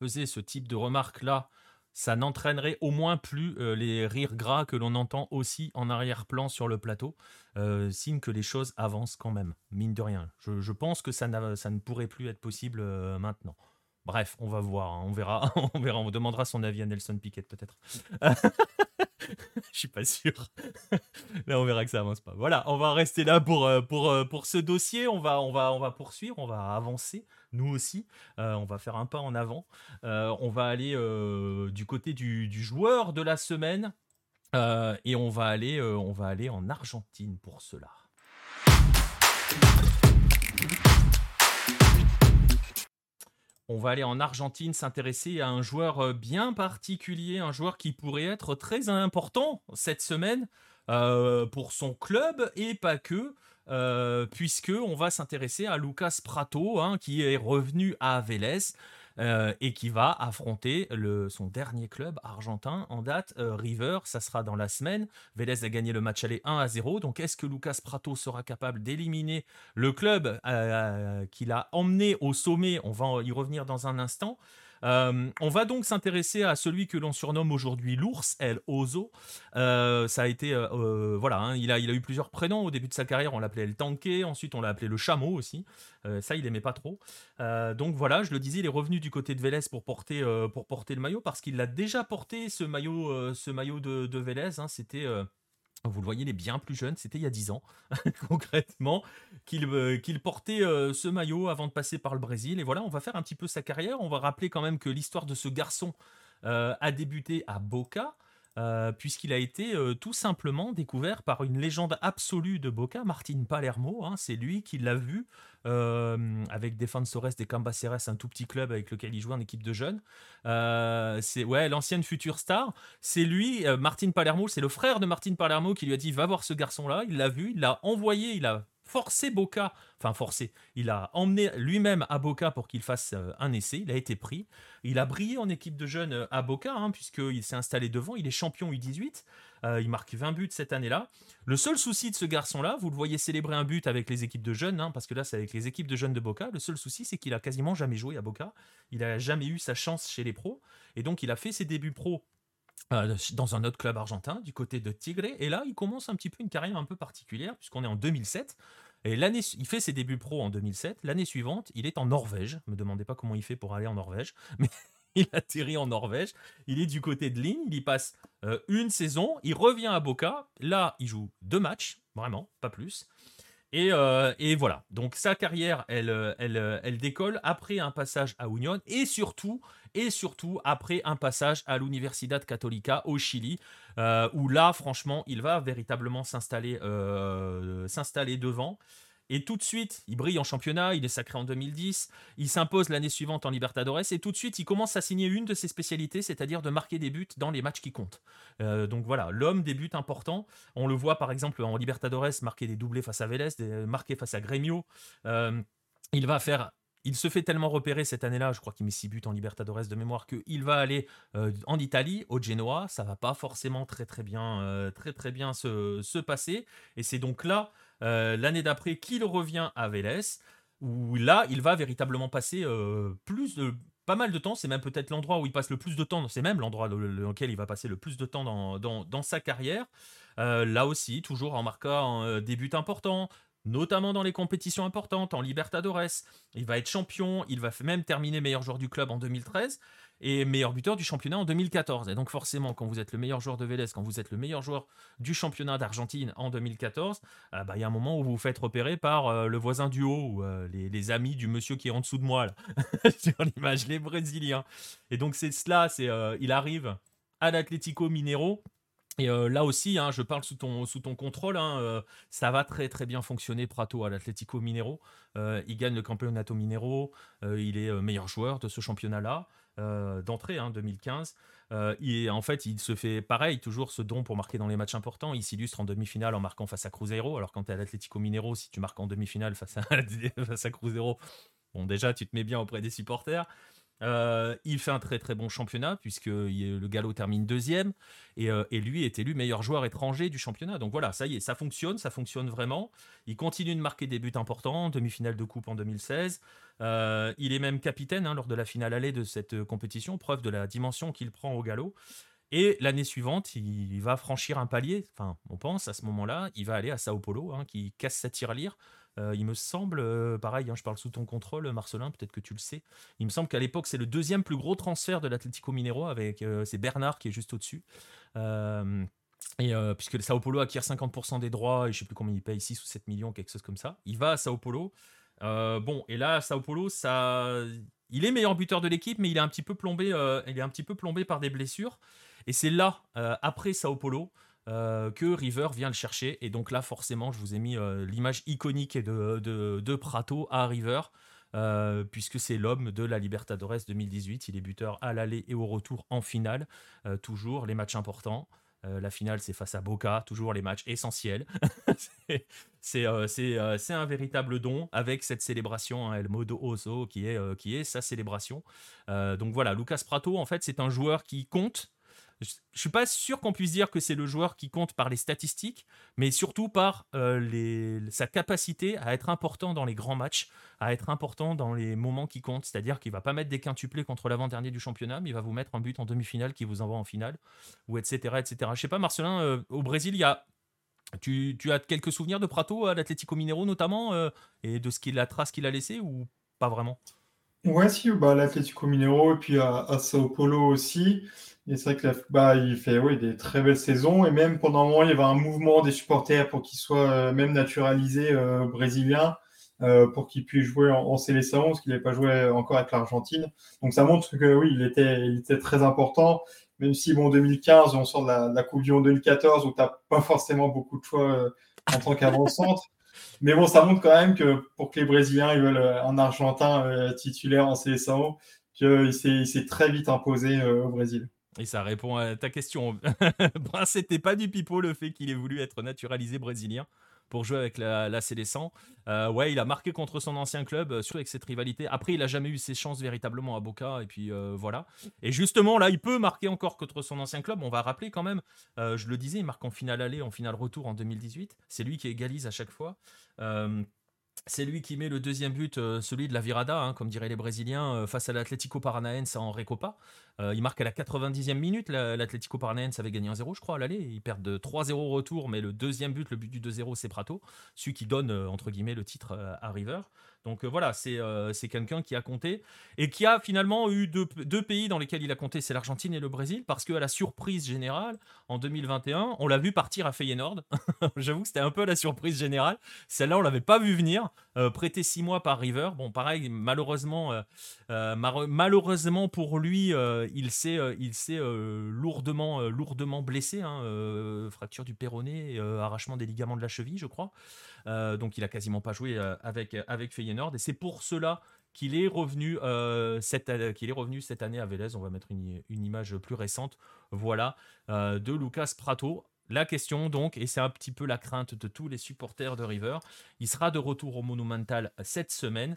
ce type de remarques-là ça n'entraînerait au moins plus euh, les rires gras que l'on entend aussi en arrière-plan sur le plateau, euh, signe que les choses avancent quand même, mine de rien. Je, pense que ça, ça, ne pourrait plus être possible euh, maintenant. Bref, on va voir, hein, on verra, on verra, on demandera son avis à Nelson Piquet peut-être. Je suis pas sûr. là, on verra que ça avance pas. Voilà, on va rester là pour, pour, pour ce dossier. On va, on, va, on va poursuivre, on va avancer nous aussi. Euh, on va faire un pas en avant. Euh, on va aller euh, du côté du, joueur de la semaine et on va aller, on va aller en Argentine pour cela. On va aller en Argentine s'intéresser à un joueur bien particulier, un joueur qui pourrait être très important cette semaine pour son club et pas que. Euh, puisque on va s'intéresser à Lucas Prato, hein, qui est revenu à Vélez. Euh, et qui va affronter son dernier club argentin en date, euh, River. Ça sera dans la semaine. Vélez a gagné le match aller 1 à 0. Donc est-ce que Lucas Prato sera capable d'éliminer le club qu'il a emmené au sommet? On va y revenir dans un instant. On va donc s'intéresser à celui que l'on surnomme aujourd'hui l'ours, El Ozo. ça a été, voilà, hein, il, a, eu plusieurs prénoms au début de sa carrière. On l'appelait le Tanké, ensuite on l'a appelé le Chameau aussi. ça, il aimait pas trop. donc voilà, je le disais, il est revenu du côté de Vélez pour porter, le maillot parce qu'il l'a déjà porté ce maillot, ce maillot de, de Vélez. Hein. C'était vous le voyez, il est bien plus jeune, c'était il y a 10 ans, concrètement, qu'il euh, portait euh, ce maillot avant de passer par le Brésil. Et voilà, on va faire un petit peu sa carrière. On va rappeler quand même que l'histoire de ce garçon euh, a débuté à Boca, euh, puisqu'il a été euh, tout simplement découvert par une légende absolue de Boca, Martin Palermo. Hein. c'est lui qui l'a vu euh, avec Defensores des Cambaceres, un tout petit club avec lequel il jouait en équipe de jeunes. c'est ouais, l'ancienne future star. C'est lui, Martin Palermo, c'est le frère de Martin Palermo qui lui a dit va voir ce garçon-là. Il l'a vu, il l'a envoyé, il a forcé Boca, enfin forcé, il a emmené lui-même à Boca pour qu'il fasse euh, un essai, il a été pris, il a brillé en équipe de jeunes euh, à Boca, hein, puisqu'il s'est installé devant, il est champion U18, euh, il marque 20 buts cette année-là. Le seul souci de ce garçon-là, vous le voyez célébrer un but avec les équipes de jeunes, hein, parce que là c'est avec les équipes de jeunes de Boca, le seul souci c'est qu'il a quasiment jamais joué à Boca, il a jamais eu sa chance chez les pros, et donc il a fait ses débuts pros dans un autre club argentin, du côté de Tigre. Et là, il commence un petit peu une carrière un peu particulière, puisqu'on est en 2007. Et l'année, il fait ses débuts pro en 2007. L'année suivante, il est en Norvège. Me demandez pas comment il fait pour aller en Norvège, mais il atterrit en Norvège. Il est du côté de Ligne. Il y passe euh, une saison. Il revient à Boca. Là, il joue deux matchs, vraiment, pas plus. Euh, et, voilà. Donc sa carrière, elle, euh, elle, euh, elle décolle après un passage à Union et surtout, et surtout après un passage à l'Universidad Católica au Chili, où là, franchement, il va véritablement s'installer, s'installer devant. Et tout de suite, il brille en championnat, il est sacré en 2010, il s'impose l'année suivante en Libertadores, et tout de suite, il commence à signer une de ses spécialités, c'est-à-dire de marquer des buts dans les matchs qui comptent. Euh, donc voilà, l'homme des buts importants. On le voit par exemple en Libertadores marquer des doublés face à Vélez, marquer face à Grêmio. Euh, il va faire il se fait tellement repérer cette année-là, je crois qu'il met 6 buts en Libertadores de mémoire, qu'il va aller euh, en Italie, au Genoa. Ça va pas forcément très très bien, très très bien se, se passer. Et c'est donc là euh, l'année d'après qu'il revient à Vélez, où là, il va véritablement passer euh, plus de pas mal de temps, c'est même peut-être l'endroit où il passe le plus de temps, c'est même l'endroit dans lequel il va passer le plus de temps dans, dans, sa carrière. Euh, là aussi, toujours en marquant des buts importants, notamment dans les compétitions importantes, en Libertadores. Il va être champion, il va même terminer meilleur joueur du club en 2013 et meilleur buteur du championnat en 2014. Et donc forcément, quand vous êtes le meilleur joueur de Vélez, quand vous êtes le meilleur joueur du championnat d'Argentine en 2014, euh, bah, il y a un moment où vous vous faites repérer par euh, le voisin du haut ou euh, les, amis du monsieur qui est en dessous de moi, là, sur l'image, les Brésiliens. Et donc c'est cela, c'est il arrive à l'Atlético Minero. Et là aussi, hein, je parle sous ton, contrôle, hein, ça va très très bien fonctionner Prato à l'Atlético Minero. il gagne le Campeonato Minero, il est meilleur joueur de ce championnat-là. Euh, d'entrée, 2015. Hein, euh, en fait, il se fait pareil, toujours ce don pour marquer dans les matchs importants. Il s'illustre en demi-finale en marquant face à Cruzeiro. Alors, quand tu es à l'Atlético Minero, si tu marques en demi-finale face à, face Cruzeiro, bon, déjà, tu te mets bien auprès des supporters. Euh, il fait un très très bon championnat puisque le Gallo termine deuxième et, euh, et, lui est élu meilleur joueur étranger du championnat. Donc voilà, ça y est, ça fonctionne, ça fonctionne vraiment. Il continue de marquer des buts importants, demi-finale de coupe en 2016. Euh, il est même capitaine hein, lors de la finale allée de cette compétition, preuve de la dimension qu'il prend au Gallo. Et l'année suivante, il va franchir un palier, enfin on pense à ce moment-là, il va aller à Sao Paulo, hein, qui casse sa tirelire. Euh, il me semble, euh, pareil, hein, je parle sous ton contrôle, Marcelin, peut-être que tu le sais. Il me semble qu'à l'époque, c'est le deuxième plus gros transfert de l'Atlético Minero, avec euh, c'est Bernard qui est juste au-dessus. et puisque Sao Paulo acquiert 50% des droits, et je sais plus combien il paye, 6 ou 7 millions, quelque chose comme ça. Il va à Sao Paulo. bon, et là, Sao Paulo, il est meilleur buteur de l'équipe, mais il est un petit peu plombé, il est un petit peu plombé par des blessures. Et c'est là, après Sao Paulo, euh, que River vient le chercher. Et donc là, forcément, je vous ai mis euh, l'image iconique de, de, Prato à River. puisque c'est l'homme de la Libertadores 2018. Il est buteur à l'aller et au retour en finale. toujours les matchs importants. la finale, c'est face à Boca, toujours les matchs essentiels. c'est un véritable don avec cette célébration, hein, El Modo Oso, qui est, qui est sa célébration. donc voilà, Lucas Prato, en fait, c'est un joueur qui compte je suis pas sûr qu'on puisse dire que c'est le joueur qui compte par les statistiques, mais surtout par les, sa capacité à être important dans les grands matchs, à être important dans les moments qui comptent. C'est-à-dire qu'il va pas mettre des quintuplés contre l'avant-dernier du championnat, mais il va vous mettre un but en demi-finale qui vous envoie en finale, ou etc. etc. Je sais pas, Marcelin, au Brésil, il y a tu, as quelques souvenirs de Prato à l'Atlético Minero notamment euh, et de ce qu'il la trace qu'il a laissé ou pas vraiment? Ouais, si, bah, l'Atlético Minero et puis à, Sao Paulo aussi. Et c'est vrai que bah, il fait oui, des très belles saisons et même pendant un moment il y avait un mouvement des supporters pour qu'il soit euh, même naturalisé euh, brésilien pour qu'il puisse jouer en, en Sélection parce qu'il n'avait pas joué encore avec l'Argentine. Donc ça montre que oui, il était, il était très important même si, bon, 2015, on sort de la, Coupe du Monde 2014 où tu pas forcément beaucoup de choix euh, en tant qu'avant-centre. Mais bon, ça montre quand même que pour que les Brésiliens veulent euh, un Argentin euh, titulaire en CSAO, qu'il s'est très vite imposé au Brésil. Et ça répond à ta question. C'était pas du pipeau le fait qu'il ait voulu être naturalisé brésilien pour jouer avec la, la Célestin. Euh, ouais, il a marqué contre son ancien club, euh, surtout avec cette rivalité. Après, il a jamais eu ses chances véritablement à Boca, et puis euh, voilà. Et justement, là, il peut marquer encore contre son ancien club. On va rappeler quand même, je le disais, il marque en finale aller, en finale retour en 2018. C'est lui qui égalise à chaque fois. C'est lui qui met le deuxième but, euh, celui de la Virada, hein, comme diraient les Brésiliens, euh, face à l'Atlético Paranaense en Recopa. Euh, il marque à la 90e minute. L'Atlético Paranaense avait gagné 1-0, je crois, à l'aller. Ils perdent de 3-0 au retour, mais le deuxième but, le but du 2-0, c'est Prato, celui qui donne, entre guillemets, le titre à River. Donc voilà, c'est quelqu'un qui a compté et qui a finalement eu deux, deux pays dans lesquels il a compté, c'est l'Argentine et le Brésil, parce qu'à la surprise générale, en 2021, on l'a vu partir à Feyenoord. J'avoue que c'était un peu la surprise générale. Celle-là, on l'avait pas vu venir. Euh, prêté six mois par River. Bon, pareil, malheureusement, euh, euh, malheureusement pour lui, il s'est, lourdement, lourdement blessé. Hein, fracture du péroné, arrachement des ligaments de la cheville, je crois. donc, il a quasiment pas joué avec avec Feyenoord. Et c'est pour cela qu'il est revenu cette année à Vélez. On va mettre une, une image plus récente. Voilà de Lucas Prato. La question donc, et c'est un petit peu la crainte de tous les supporters de River, il sera de retour au Monumental cette semaine.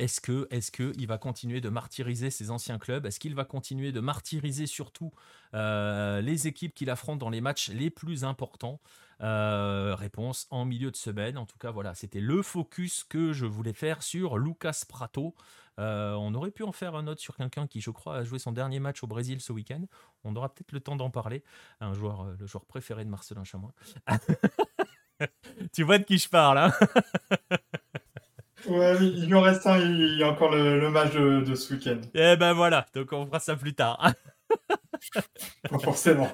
Est-ce que, est-ce que va continuer de martyriser ses anciens clubs? Est-ce qu'il va continuer de martyriser surtout euh, les équipes qu'il affronte dans les matchs les plus importants? Euh, Réponse en milieu de semaine. En tout cas, voilà, c'était le focus que je voulais faire sur Lucas Prato. Euh, on aurait pu en faire un autre sur quelqu'un qui, je crois, a joué son dernier match au Brésil ce week-end. On aura peut-être le temps d'en parler. Un joueur, euh, le joueur préféré de Marcelin Chamois. tu vois de qui je parle, hein? Ouais, il lui en reste un, il y a encore le, match de, ce week-end. Eh ben voilà, donc on fera ça plus tard. pas forcément.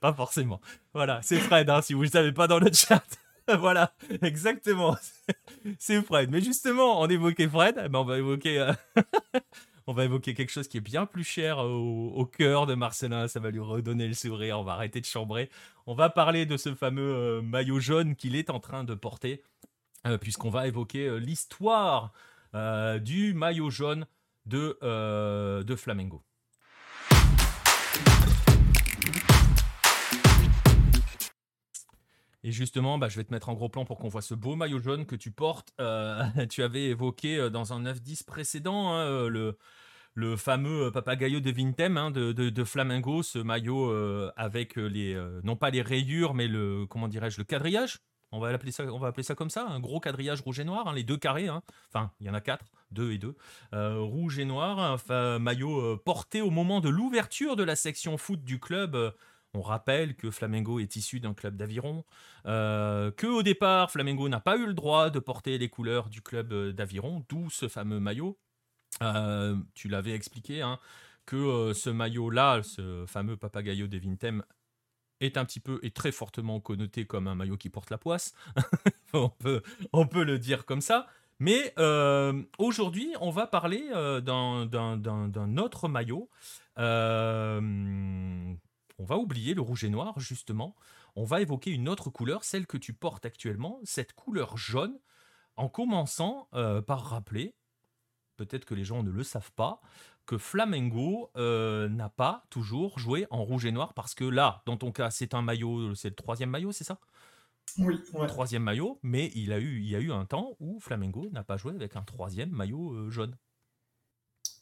pas forcément. Voilà, c'est Fred, hein, si vous ne savez pas dans le chat. voilà, exactement. C'est Fred. Mais justement, on évoquait Fred, on va évoquer. Euh, on va évoquer quelque chose qui est bien plus cher au, cœur de Marcelin. Ça va lui redonner le sourire. On va arrêter de chambrer. On va parler de ce fameux euh, maillot jaune qu'il est en train de porter, euh, puisqu'on va évoquer l'histoire du maillot jaune de, de Flamengo. Et justement, bah, je vais te mettre en gros plan pour qu'on voit ce beau maillot jaune que tu portes. Euh, tu avais évoqué euh, dans un 9-10 précédent hein, euh, le, fameux papagayo de Vintem hein, de, de, Flamingo, ce maillot avec les, non pas les rayures, mais le, comment dirais-je, le quadrillage. On va, appeler ça, on va appeler ça comme ça, un gros quadrillage rouge et noir, hein, les deux carrés, enfin il y en a quatre, deux et deux, rouge et noir, enfin, maillot porté au moment de l'ouverture de la section foot du club on rappelle que Flamengo est issu d'un club d'aviron, euh, que au départ Flamengo n'a pas eu le droit de porter les couleurs du club euh, d'aviron, d'où ce fameux maillot. Euh, tu l'avais expliqué, hein, que ce maillot-là, ce fameux Papagayo de Vintem, est un petit peu et très fortement connoté comme un maillot qui porte la poisse. on peut le dire comme ça. Mais aujourd'hui, on va parler d'un autre maillot on va oublier le rouge et noir, justement. On va évoquer une autre couleur, celle que tu portes actuellement, cette couleur jaune, en commençant euh, par rappeler, peut-être que les gens ne le savent pas, que Flamengo euh, n'a pas toujours joué en rouge et noir, parce que là, dans ton cas, c'est un maillot, c'est le troisième maillot, c'est ça? Oui, troisième maillot, mais il, a eu, il y a eu un temps où Flamengo n'a pas joué avec un troisième maillot euh, jaune.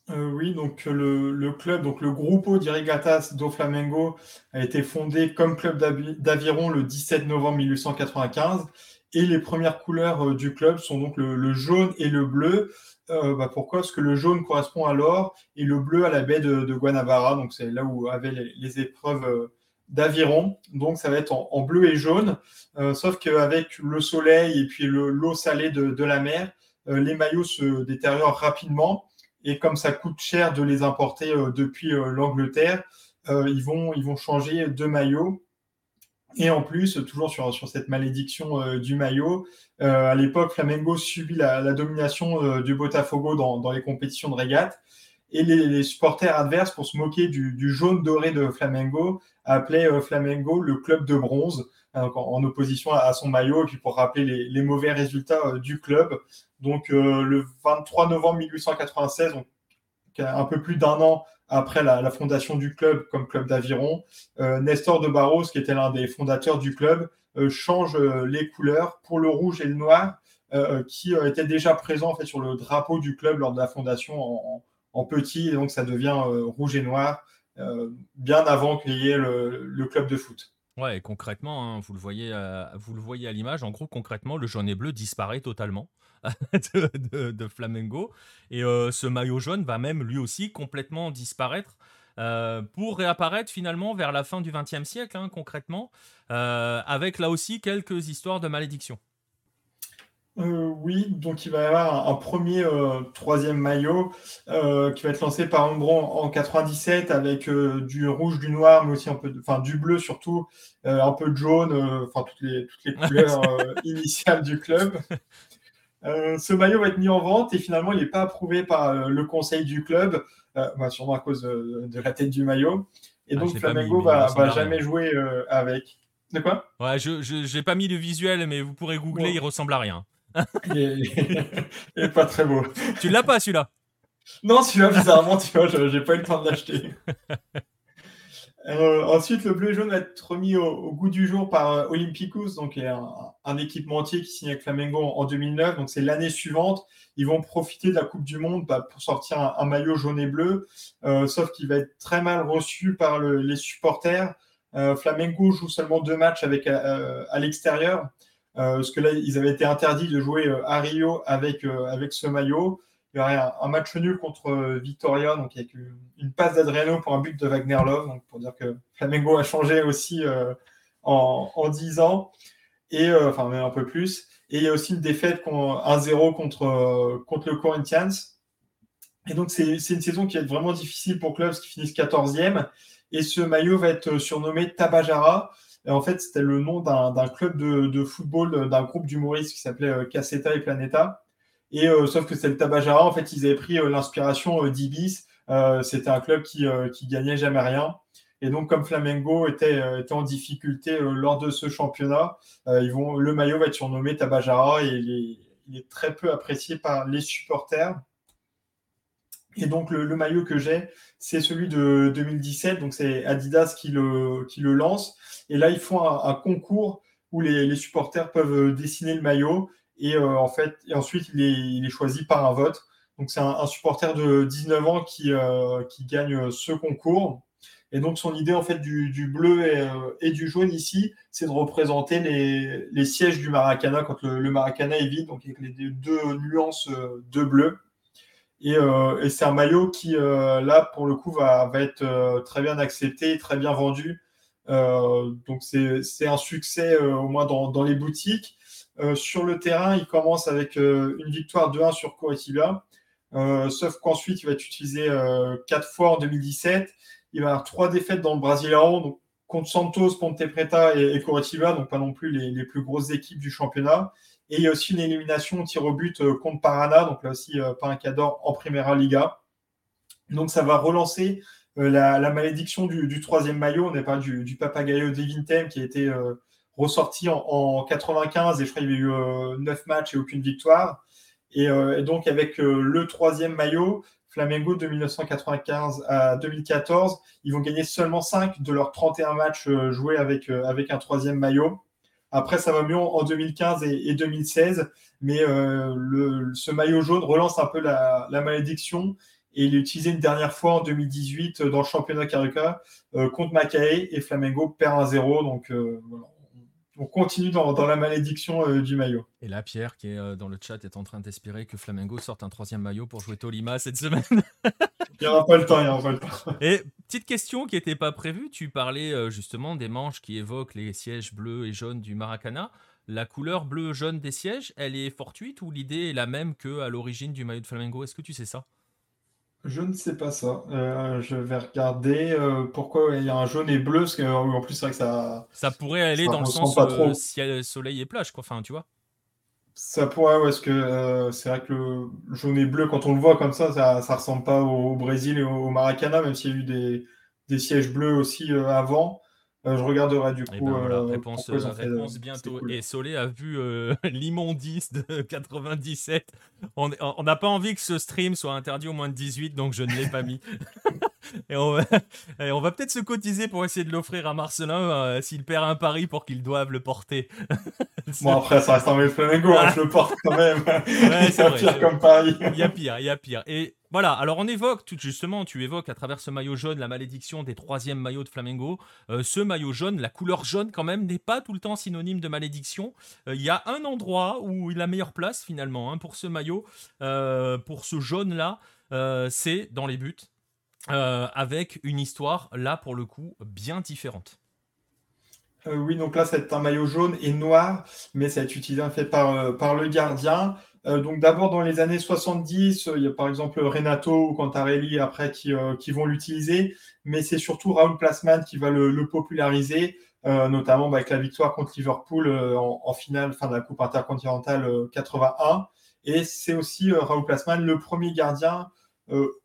Oui, donc le, club, donc le Grupo de do Flamengo a été fondé comme club d'aviron le 17 novembre 1895 et les premières couleurs du club sont donc le, jaune et le bleu. Bah, pourquoi? Parce que le jaune correspond à l'or et le bleu à la baie de, Guanabara, donc c'est là où avaient les, épreuves d'aviron. Donc ça va être en, bleu et jaune, sauf qu'avec le soleil et puis l'eau salée de, la mer, les maillots se détériorent rapidement et comme ça coûte cher de les importer euh, depuis euh, l'Angleterre, euh, ils, vont, ils vont changer de maillot. Et en plus, toujours sur, sur cette malédiction du maillot, à l'époque, Flamengo subit la, domination du Botafogo dans, dans, les compétitions de régate. Et les, supporters adverses, pour se moquer du, jaune doré de Flamengo, appelaient Flamengo le club de bronze, en, opposition à, son maillot, et puis pour rappeler les mauvais résultats du club. Donc euh, le 23 novembre 1896, donc un peu plus d'un an après la, fondation du club comme club d'aviron, euh, Nestor de Barros, qui était l'un des fondateurs du club, euh, change les couleurs pour le rouge et le noir, qui étaient déjà présents sur le drapeau du club lors de la fondation en, petit, et donc ça devient rouge et noir bien avant qu'il y ait le club de foot. Ouais, concrètement, hein, vous le voyez, vous le voyez à l'image. En gros, concrètement, le jaune et bleu disparaît totalement de, Flamengo, et ce maillot jaune va même lui aussi complètement disparaître. pour réapparaître finalement vers la fin du XXe siècle, hein, concrètement, avec là aussi quelques histoires de malédiction. Euh, oui, donc il va y avoir un, premier euh, troisième maillot euh, qui va être lancé par Umbron en 97 avec du rouge, du noir, mais aussi un peu, enfin du bleu surtout, un peu de jaune, enfin toutes les, toutes les couleurs initiales du club. ce maillot va être mis en vente et finalement il n'est pas approuvé par le conseil du club, bah, sûrement à cause de, la tête du maillot. Et ah, donc Flamengo va, va jamais jouer avec. De quoi? Ouais, je n'ai pas mis le visuel, mais vous pourrez googler, il ressemble à rien il, est, pas très beau. Tu l'as pas celui-là? Non, celui-là, bizarrement, tu vois, j'ai pas eu le temps de l'acheter. Euh, ensuite, le bleu et jaune va être remis au, goût du jour par euh, Olympicus, donc un, un équipementier qui signe avec Flamengo en, 2009. Donc c'est l'année suivante. Ils vont profiter de la Coupe du Monde bah, pour sortir un, maillot jaune et bleu, euh, sauf qu'il va être très mal reçu par les supporters. Flamengo joue seulement deux matchs avec, à l'extérieur. Parce que là, ils avaient été interdits de jouer à Rio avec, avec ce maillot. Il y aurait un, match nul contre Victoria, donc avec une passe d'Adriano pour un but de Wagner Love, donc pour dire que Flamengo a changé aussi en, en 10 ans, et enfin même un peu plus. Et il y a aussi une défaite 1-0 contre, contre le Corinthians. Et donc, c'est une saison qui est vraiment difficile pour clubs qui finissent 14e. Et ce maillot va être surnommé Tabajara. Et en fait, c'était le nom d'un club de, football, d'un groupe d'humoristes qui s'appelait euh, Caseta et Planeta. Et euh, sauf que c'est le Tabajara, en fait, ils avaient pris euh, l'inspiration d'Ibis. c'était un club qui, qui gagnait jamais rien. Et donc, comme Flamengo était, en difficulté lors de ce championnat, ils vont, le maillot va être surnommé Tabajara et il est, très peu apprécié par les supporters. Et donc, le, maillot que j'ai, c'est celui de 2017. Donc, c'est Adidas qui le, qui le lance. Et là, ils font un, concours où les, supporters peuvent dessiner le maillot. Et euh, en fait, et ensuite, il est, choisi par un vote. Donc, c'est un, supporter de 19 ans qui, euh, qui gagne ce concours. Et donc, son idée, en fait, du, bleu euh, et, du jaune ici, c'est de représenter les, sièges du Maracana quand le, Maracana est vide, donc avec les deux nuances de bleu. Et, c'est un maillot qui, là, pour le coup, va, être très bien accepté, très bien vendu. Euh, donc c'est un succès euh, au moins dans, les boutiques. Euh, sur le terrain, il commence avec une victoire de 1 sur Coritiba. sauf qu'ensuite, il va être utilisé quatre fois en 2017. Il va avoir trois défaites dans le Brasileirão, donc contre Santos, Ponte Preta et, et Coritiba, donc pas non plus les, plus grosses équipes du championnat. Et il y a aussi une élimination au tir au but contre Parana, donc là aussi pas un cadre en Primera Liga. Donc ça va relancer euh, la, malédiction du, troisième maillot, on n'est pas du, du Papagayo Devintem qui a été euh, ressorti en, en, 95 et je crois qu'il y a eu euh, 9 matchs et aucune victoire. Et, euh, donc avec le troisième maillot, Flamengo de 1995 à 2014, ils vont gagner seulement 5 de leurs 31 matchs joués avec, avec un troisième maillot. Après, ça va mieux en 2015 et, 2016, mais ce maillot jaune relance un peu la, malédiction Et il est utilisé une dernière fois en 2018 dans le championnat Carioca contre Macaé et Flamengo perd 1-0. Donc voilà, on continue dans, la malédiction euh, du maillot. Et là, Pierre, qui est euh, dans le chat, est en train d'espérer que Flamengo sorte un troisième maillot pour jouer Tolima cette semaine. il n'y aura pas le temps, il n'y aura pas le temps. Et petite question qui n'était pas prévue, tu parlais euh, justement des manches qui évoquent les sièges bleus et jaunes du Maracana. La couleur bleu-jaune des sièges, elle est fortuite ou l'idée est la même qu'à l'origine du maillot de Flamengo? Est-ce que tu sais ça? Je ne sais pas ça. Euh, je vais regarder euh, pourquoi il y a un jaune et bleu, parce qu'en plus, c'est vrai que ça. Ça pourrait aller dans le sens pas trop. ciel, soleil et plage, quoi. Enfin, tu vois. Ça pourrait, ouais, parce que euh, c'est vrai que le jaune et bleu, quand on le voit comme ça, ça, ça ressemble pas au, Brésil et au, Maracana, même s'il y a eu des, des sièges bleus aussi avant. Euh, je regarderai du eh coup. Ben euh, réponse, réponse bientôt. Et Solé a vu euh, l'immondice de 97. On n'a pas envie que ce stream soit interdit au moins de 18, donc je ne l'ai pas mis. et on va, peut-être se cotiser pour essayer de l'offrir à Marcelin s'il perd un pari pour qu'ils doivent le porter. bon, après, ça reste un Flamengo, hein, je le porte quand même. Ouais, c'est pire comme pari. Il y a pire, il y a pire. Et voilà, alors on évoque, tout justement, tu évoques à travers ce maillot jaune la malédiction des troisièmes maillots de Flamengo. Euh, ce maillot jaune, la couleur jaune quand même, n'est pas tout le temps synonyme de malédiction. Euh, il y a un endroit où il a meilleure place finalement hein, pour ce maillot, euh, pour ce jaune-là, c'est dans les buts, avec une histoire, là pour le coup, bien différente. Oui, donc là, c'est un maillot jaune et noir, mais ça va être utilisé en fait par, le gardien. Euh, donc d'abord dans les années 70, il y a par exemple Renato ou Cantarelli après qui, euh, vont l'utiliser, mais c'est surtout Raoul Plasman qui va le, populariser, euh, notamment bah, avec la victoire contre Liverpool en, finale fin de la Coupe intercontinentale 81. Et c'est aussi Raoul Plasman le premier gardien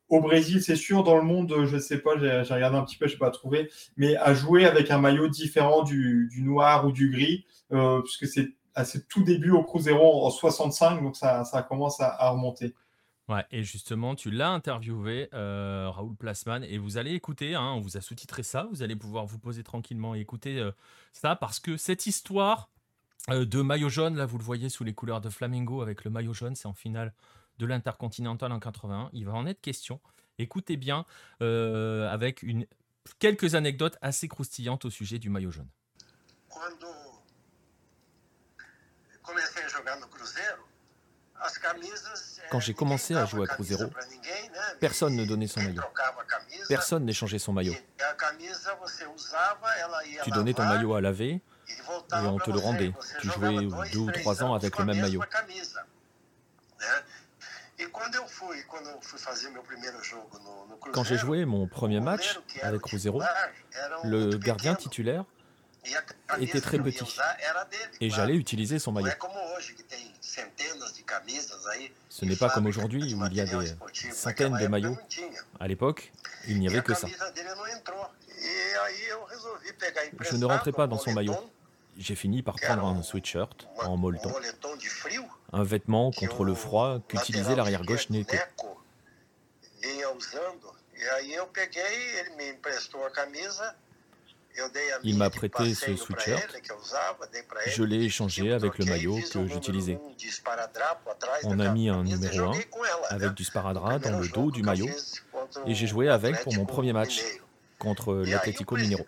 au Brésil, c'est sûr, dans le monde, je ne sais pas, j'ai regardé un petit peu, je n'ai pas trouvé, mais à jouer avec un maillot différent du, noir ou du gris, puisque c'est à ses tout débuts au Cruzeiro en 65, donc ça, commence à, remonter. Ouais, et justement, tu l'as interviewé, euh, Raoul Plasman, et vous allez écouter, hein, on vous a sous-titré ça, vous allez pouvoir vous poser tranquillement et écouter euh, ça, parce que cette histoire euh, de maillot jaune, là vous le voyez sous les couleurs de Flamengo avec le maillot jaune, c'est en finale de l'Intercontinental en 81, il va en être question. Écoutez bien, avec une, quelques anecdotes assez croustillantes au sujet du maillot jaune. Quand j'ai commencé à jouer à Cruzeiro, personne ne donnait son maillot. Personne n'échangeait son maillot. Tu donnais ton maillot à laver et on te le rendait. Tu jouais deux ou trois ans avec le même maillot. Quand j'ai joué mon premier match avec Cruzeiro, le gardien titulaire était très petit et j'allais utiliser son maillot. Ce n'est pas comme aujourd'hui où il y a des centaines de maillots. À l'époque, il n'y avait que ça. Je ne rentrais pas dans son maillot. J'ai fini par prendre un sweatshirt en molleton, un vêtement contre le froid qu'utilisait l'arrière-gauche Neco. Il m'a prêté ce sweatshirt. Je l'ai échangé avec le maillot que j'utilisais. On a mis un numéro 1 avec du sparadrap dans le dos du maillot et j'ai joué avec pour mon premier match contre l'Atlético Mineiro.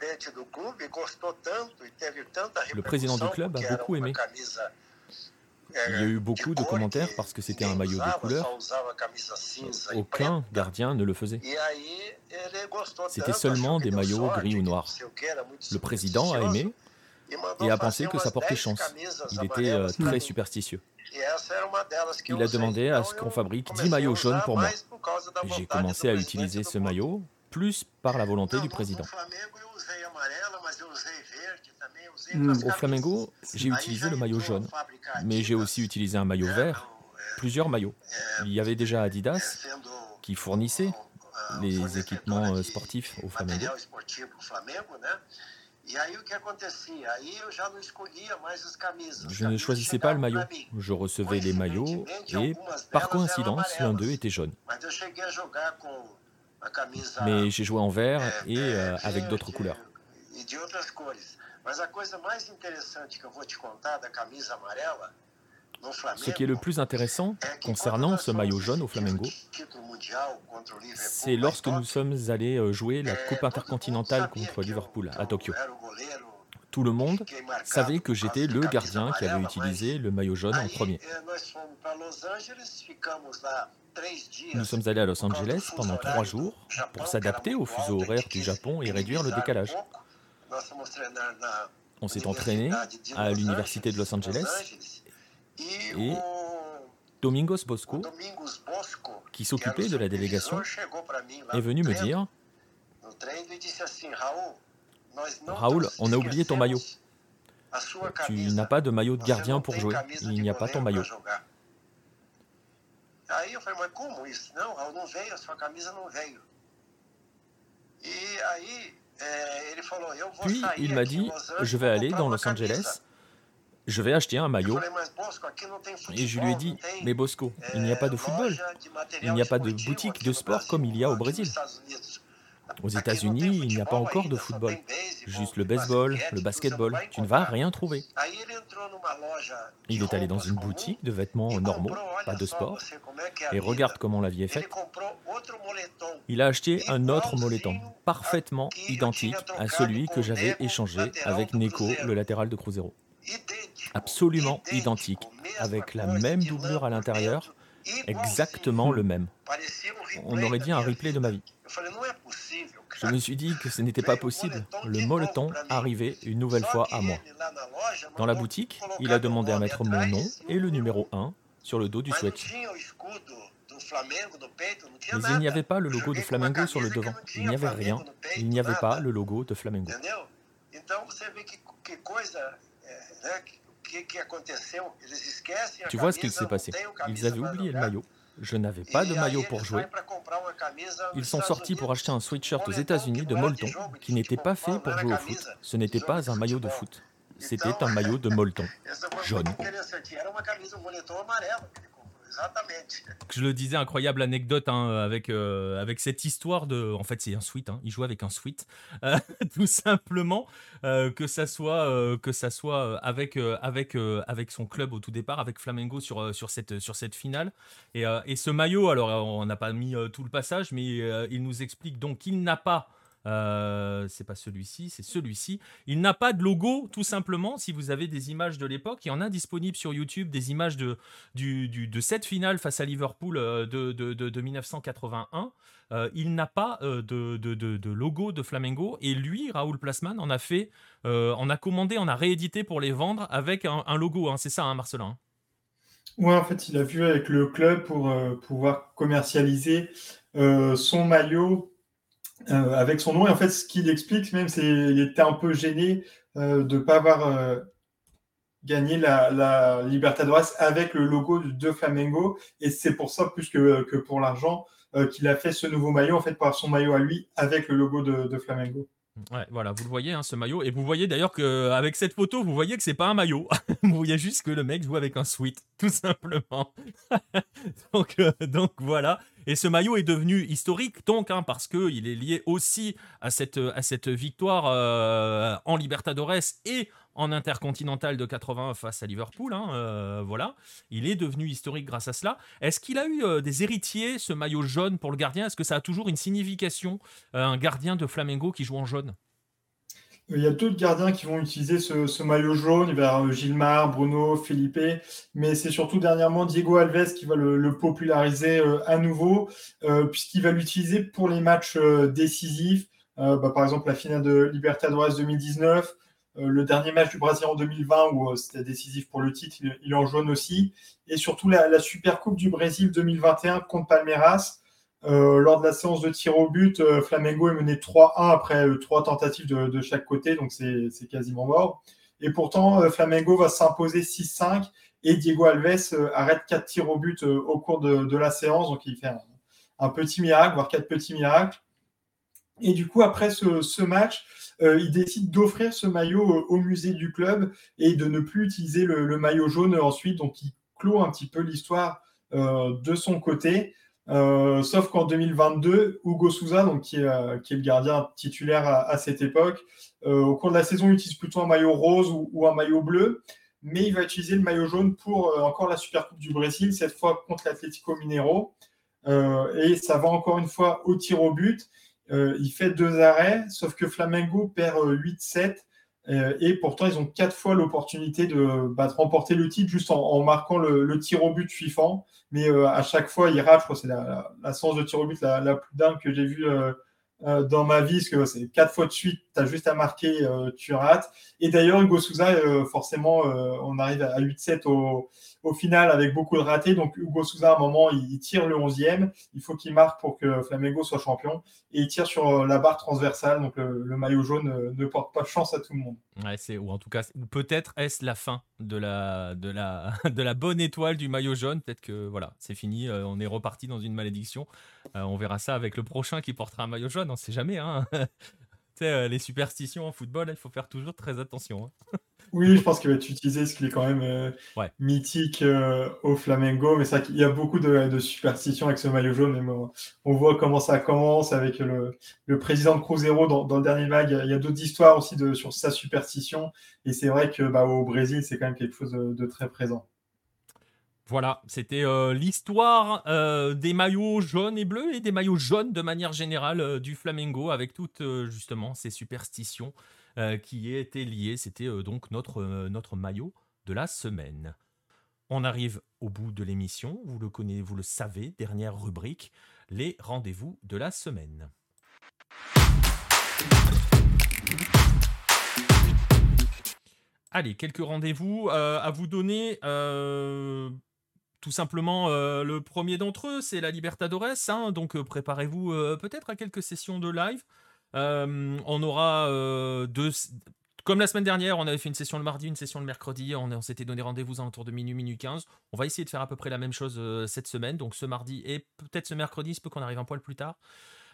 Le président du club a beaucoup aimé. Il y a eu beaucoup de commentaires parce que c'était un maillot de couleur. Aucun gardien ne le faisait. C'était seulement des maillots gris ou noirs. Le président a aimé et a pensé que ça portait chance. Il était euh, très superstitieux. Il a demandé à ce qu'on fabrique 10 maillots jaunes pour moi. J'ai commencé à utiliser ce maillot plus par la volonté du président. Hmm, au Flamengo, j'ai utilisé le maillot jaune, mais j'ai aussi utilisé un maillot vert, plusieurs maillots. Il y avait déjà Adidas qui fournissait les équipements euh, sportifs au Flamengo. Je ne choisissais pas le maillot, je recevais les maillots et, par coïncidence, l'un d'eux était jaune. Mais j'ai joué en vert et euh, avec d'autres couleurs. Ce qui est le plus intéressant concernant ce maillot jaune au Flamengo, c'est lorsque nous sommes allés euh, jouer la Coupe intercontinentale contre Liverpool à Tokyo. Tout le monde savait que j'étais le gardien qui avait utilisé le maillot jaune en premier. Nous sommes allés à Los Angeles pendant trois jours pour s'adapter au fuseau horaire du Japon et réduire le décalage. On s'est entraîné à l'université de Los Angeles et Domingos Bosco, qui s'occupait de la délégation, est venu me dire Raoul, on a oublié ton maillot. Tu n'as pas de maillot de gardien pour jouer. Il n'y a pas ton maillot. Puis il m'a dit, je vais aller dans Los Angeles, je vais acheter un maillot. Et je lui ai dit, mais Bosco, il n'y a pas de football. Il n'y a pas de boutique de sport comme il y a au Brésil. Aux États-Unis, il n'y a pas encore de football. Juste le baseball, le basketball. Tu ne vas rien trouver. Il est allé dans une boutique de vêtements normaux, pas de sport, et regarde comment la vie est faite. Il a acheté un autre moleton, parfaitement identique à celui que j'avais échangé avec Neko, le latéral de Cruzeiro. Absolument identique, avec la même doublure à l'intérieur, exactement le même. On aurait dit un replay de ma vie. Je me suis dit que ce n'était pas possible. Le molleton arrivait une nouvelle fois à moi. Dans la boutique, il a demandé à mettre mon nom et le numéro 1 sur le dos du sweat. Mais il n'y avait pas le logo de Flamengo sur le devant. Il n'y avait rien. Il n'y avait pas le logo de Flamengo. Tu vois ce qu'il s'est passé. Ils avaient oublié le maillot. Je n'avais pas de maillot pour jouer. Ils sont sortis pour acheter un sweatshirt aux États-Unis de Molton qui n'était pas fait pour jouer au foot. Ce n'était pas un maillot de foot. C'était un maillot de Molton, jaune. Je le disais, incroyable anecdote hein, avec, euh, avec cette histoire de. En fait, c'est un suite. Hein, il joue avec un suite, euh, tout simplement. Euh, que ça soit, que ça soit avec, avec, avec son club au tout départ, avec Flamengo sur, sur, cette, sur cette finale. Et, et ce maillot, alors on n'a pas mis tout le passage, mais il nous explique donc qu'il n'a pas euh, c'est pas celui-ci, c'est celui-ci. Il n'a pas de logo, tout simplement. Si vous avez des images de l'époque, il y en a disponible sur YouTube, des images de, cette finale face à Liverpool euh, de, de, de 1981. Euh, il n'a pas de, logo de Flamengo. Et lui, Raoul Plasman, en a fait, en a commandé, en a réédité pour les vendre avec un, logo. Hein. C'est ça, hein, Marcelin? Oui, en fait, il a vu avec le club pour pouvoir commercialiser son maillot euh, avec son nom. Et en fait, ce qu'il explique même, c'est qu'il était un peu gêné euh, de ne pas avoir euh, gagné la, la Libertadores avec le logo de Flamengo. Et c'est pour ça, plus que, que pour l'argent, qu'il a fait ce nouveau maillot, en fait, par son maillot à lui, avec le logo de, de Flamengo. Ouais, voilà, vous le voyez, hein, ce maillot. Et vous voyez d'ailleurs qu'avec cette photo, vous voyez que c'est pas un maillot. vous voyez juste que le mec joue avec un sweat, tout simplement. donc, donc voilà. Et ce maillot est devenu historique, donc, hein, parce qu'il est lié aussi à cette, victoire euh, en Libertadores et en intercontinental de 80 face à Liverpool. Hein, euh, voilà, il est devenu historique grâce à cela. Est-ce qu'il a eu euh, des héritiers, ce maillot jaune pour le gardien? Est-ce que ça a toujours une signification, un gardien de Flamengo qui joue en jaune? Il y a d'autres gardiens qui vont utiliser ce, maillot jaune. Il y avoir Gilmar, Bruno, Felipe, mais c'est surtout dernièrement Diego Alves qui va le, populariser euh, à nouveau, euh, puisqu'il va l'utiliser pour les matchs euh, décisifs. Bah, par exemple, la finale de Libertadores 2019, le dernier match du Brésil en 2020 où c'était décisif pour le titre, il, est en jaune aussi, et surtout la, la Super Coupe du Brésil 2021 contre Palmeiras. Euh, lors de la séance de tir au but, euh, Flamengo est mené 3-1 après euh, trois tentatives de, chaque côté, donc c'est quasiment mort. Et pourtant, Flamengo va s'imposer 6-5 et Diego Alves arrête quatre tirs au but au cours de, la séance, donc il fait un, petit miracle, voire quatre petits miracles. Et du coup, après ce, match, il décide d'offrir ce maillot au musée du club et de ne plus utiliser le, le maillot jaune ensuite, donc il clôt un petit peu l'histoire de son côté. Euh, sauf qu'en 2022, Hugo Souza, donc, qui, est, euh, qui est le gardien titulaire à, cette époque, euh, au cours de la saison, utilise plutôt un maillot rose ou, un maillot bleu. mais il va utiliser le maillot jaune pour encore la Super Coupe du Brésil, cette fois contre l'Atlético Mineiro. et ça va encore une fois au tir au but. il fait deux arrêts, sauf que Flamengo perd 8-7. Et pourtant, ils ont quatre fois l'opportunité de, bah, remporter le titre juste en, marquant le, tir au but suivant. Mais à chaque fois, ils ratent. Je crois que c'est la, séance de tir au but la, plus dingue que j'ai vue euh, dans ma vie, parce que c'est quatre fois de suite, tu as juste à marquer, euh, tu rates. Et d'ailleurs, Hugo Souza, euh, forcément, on arrive à 8-7 au, au, final avec beaucoup de ratés. Donc, Hugo Souza, à un moment, il, tire le 11e. Il faut qu'il marque pour que Flamengo soit champion. Et il tire sur la barre transversale. Donc, le, maillot jaune ne porte pas chance à tout le monde. Ouais, c'est, ou en tout cas, peut-être est-ce la fin de la, de, la, de la bonne étoile du maillot jaune. Peut-être que voilà, c'est fini. on est reparti dans une malédiction. on verra ça avec le prochain qui portera un maillot jaune on sait jamais. Hein. Euh, les superstitions en football, il faut faire toujours très attention. Hein. oui, je pense qu'il va être utilisé, ce qui est quand même euh, mythique euh, au Flamengo. Mais qu'il y a beaucoup de, superstitions avec ce maillot jaune. Mais on voit comment ça commence avec le, président de Cruzeiro dans, le dernier mag. Il y a, d'autres histoires aussi de, sur sa superstition. Et c'est vrai que bah, au Brésil, c'est quand même quelque chose de très présent. Voilà, c'était euh, l'histoire euh, des maillots jaunes et bleus et des maillots jaunes de manière générale euh, du Flamengo avec toutes justement ces superstitions qui étaient liées. C'était donc notre, notre maillot de la semaine. On arrive au bout de l'émission, vous le connaissez, vous le savez, dernière rubrique, les rendez-vous de la semaine. Allez, quelques rendez-vous à vous donner tout simplement, euh, le premier d'entre eux, c'est la Libertadores. Hein, donc euh, préparez-vous euh, peut-être à quelques sessions de live. on aura deux. Comme la semaine dernière, on avait fait une session le mardi, une session le mercredi. On, s'était donné rendez-vous autour de minuit, minuit 15. On va essayer de faire à peu près la même chose cette semaine. Donc ce mardi et peut-être ce mercredi. Il se peut qu'on arrive un poil plus tard.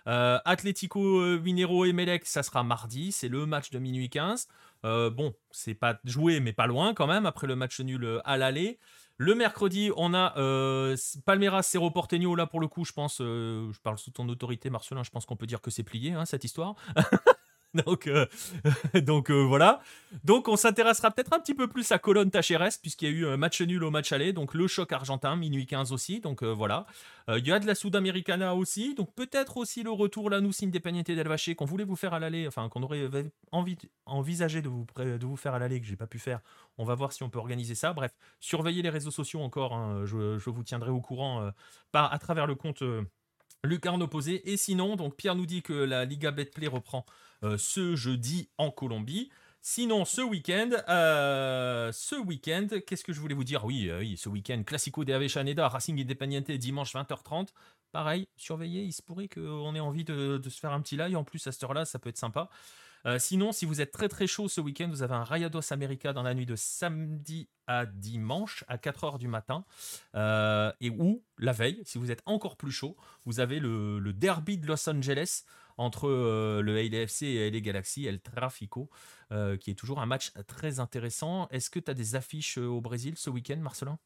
Atlético Minero et Melec, ça sera mardi, c'est le match de minuit 15. bon, c'est pas joué, mais pas loin quand même, après le match nul à l'aller. Le mercredi, on a euh, Palmeiras Cerro Porteño. Là, pour le coup, je pense, euh, je parle sous ton autorité, Marcelin, je pense qu'on peut dire que c'est plié, hein, cette histoire. donc, euh, donc euh, voilà. Donc on s'intéressera peut-être un petit peu plus à Colonne Tacheres, puisqu'il y a eu un match nul au match aller. Donc le choc argentin, minuit 15 aussi. Donc voilà. Il y a de la Sudamericana aussi. Donc peut-être aussi le retour nous Independiente del Valle qu'on voulait vous faire à l'aller, enfin qu'on aurait envie, envisagé de vous, de vous faire à l'aller, que j'ai pas pu faire. On va voir si on peut organiser ça. Bref, surveillez les réseaux sociaux encore. Hein. Je, je, vous tiendrai au courant par, à travers le compte. Lucarne opposé. Et sinon, donc Pierre nous dit que la Liga Betplay reprend euh, ce jeudi en Colombie. Sinon, ce week-end, euh, ce week-end, qu'est-ce que je voulais vous dire? Oui, euh, oui, ce week-end, Classico de Avellaneda, Racing Independiente, dimanche 20h30. Pareil, surveillez, il se pourrait qu'on ait envie de, se faire un petit live. En plus, à cette heure-là, ça peut être sympa. Sinon, si vous êtes très très chaud ce week-end, vous avez un Rayados America dans la nuit de samedi à dimanche à 4h du matin. et ou la veille, si vous êtes encore plus chaud, vous avez le, derby de Los Angeles entre euh, le LFC et les Galaxy, El Trafico, euh, qui est toujours un match très intéressant. Est-ce que tu as des affiches euh, au Brésil ce week-end, Marcelin?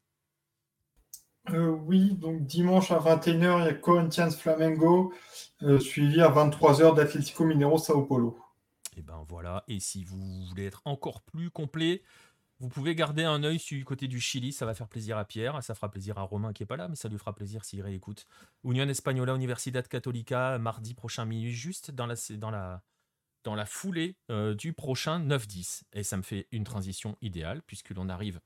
Oui, donc dimanche à 21h, il y a Corinthians Flamengo, suivi à 23h d'Atlético Mineiro Sao Paulo. Et ben voilà, et si vous voulez être encore plus complet, vous pouvez garder un œil du côté du Chili, ça va faire plaisir à Pierre, ça fera plaisir à Romain qui est pas là, mais ça lui fera plaisir s'il réécoute. Union Española, Universidad Católica, mardi prochain minuit, juste dans la foulée euh, du prochain 9-10. Et ça me fait une transition idéale, puisque l'on arrive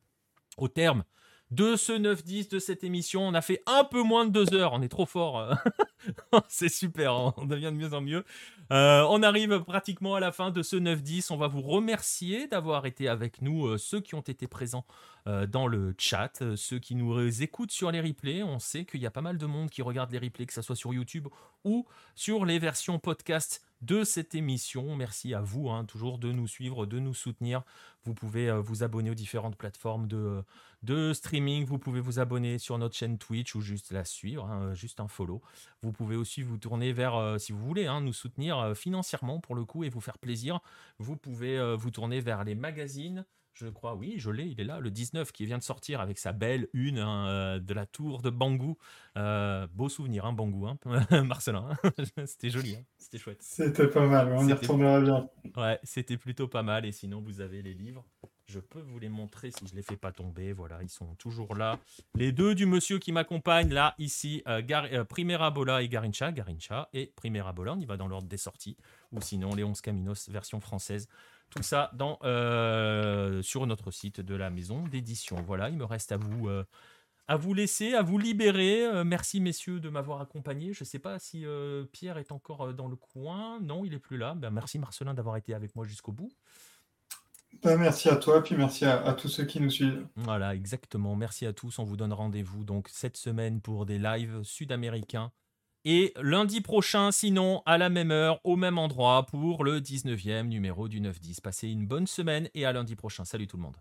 au terme de ce 9-10 de cette émission. On a fait un peu moins de deux heures. On est trop fort. c'est super. Hein. On devient de mieux en mieux. Euh, on arrive pratiquement à la fin de ce 9-10. On va vous remercier d'avoir été avec nous, euh, ceux qui ont été présents euh, dans le chat, ceux qui nous écoutent sur les replays. On sait qu'il y a pas mal de monde qui regarde les replays, que ce soit sur YouTube ou sur les versions podcast de cette émission. Merci à vous, hein, toujours de nous suivre, de nous soutenir. Vous pouvez euh, vous abonner aux différentes plateformes de, streaming. Vous pouvez vous abonner sur notre chaîne Twitch ou juste la suivre, hein, juste un follow. Vous pouvez aussi vous tourner vers, euh, si vous voulez, hein, nous soutenir euh, financièrement pour le coup et vous faire plaisir. Vous pouvez vous tourner vers les magazines. Je crois, oui, je l'ai, il est là, le 19 qui vient de sortir avec sa belle une hein, euh, de la tour de Bangou. Euh, beau souvenir, hein, Bangou, hein, Marcelin. Hein. c'était joli, c'était chouette. C'était pas mal, on y retournera bien. Ouais, c'était plutôt pas mal. Et sinon, vous avez les livres Je peux vous les montrer si je les fais pas tomber. Voilà, ils sont toujours là. Les deux du monsieur qui m'accompagne là, ici, euh, euh, Primera Bola et Garincha. Garincha et Primera Bola. On y va dans l'ordre des sorties. Ou sinon, les 11 Caminos, version française. Tout ça dans, euh, sur notre site de la maison d'édition. Voilà, il me reste à vous, à vous laisser, à vous libérer. merci messieurs de m'avoir accompagné. Je ne sais pas si Pierre est encore dans le coin. Non, il est plus là. Ben, merci Marcelin d'avoir été avec moi jusqu'au bout. Ben, merci à toi, puis merci à, tous ceux qui nous suivent. Voilà, exactement. Merci à tous. On vous donne rendez-vous donc cette semaine pour des lives sud-américains. Et lundi prochain, sinon, à la même heure, au même endroit, pour le 19e numéro du 9-10. Passez une bonne semaine et à lundi prochain. Salut tout le monde.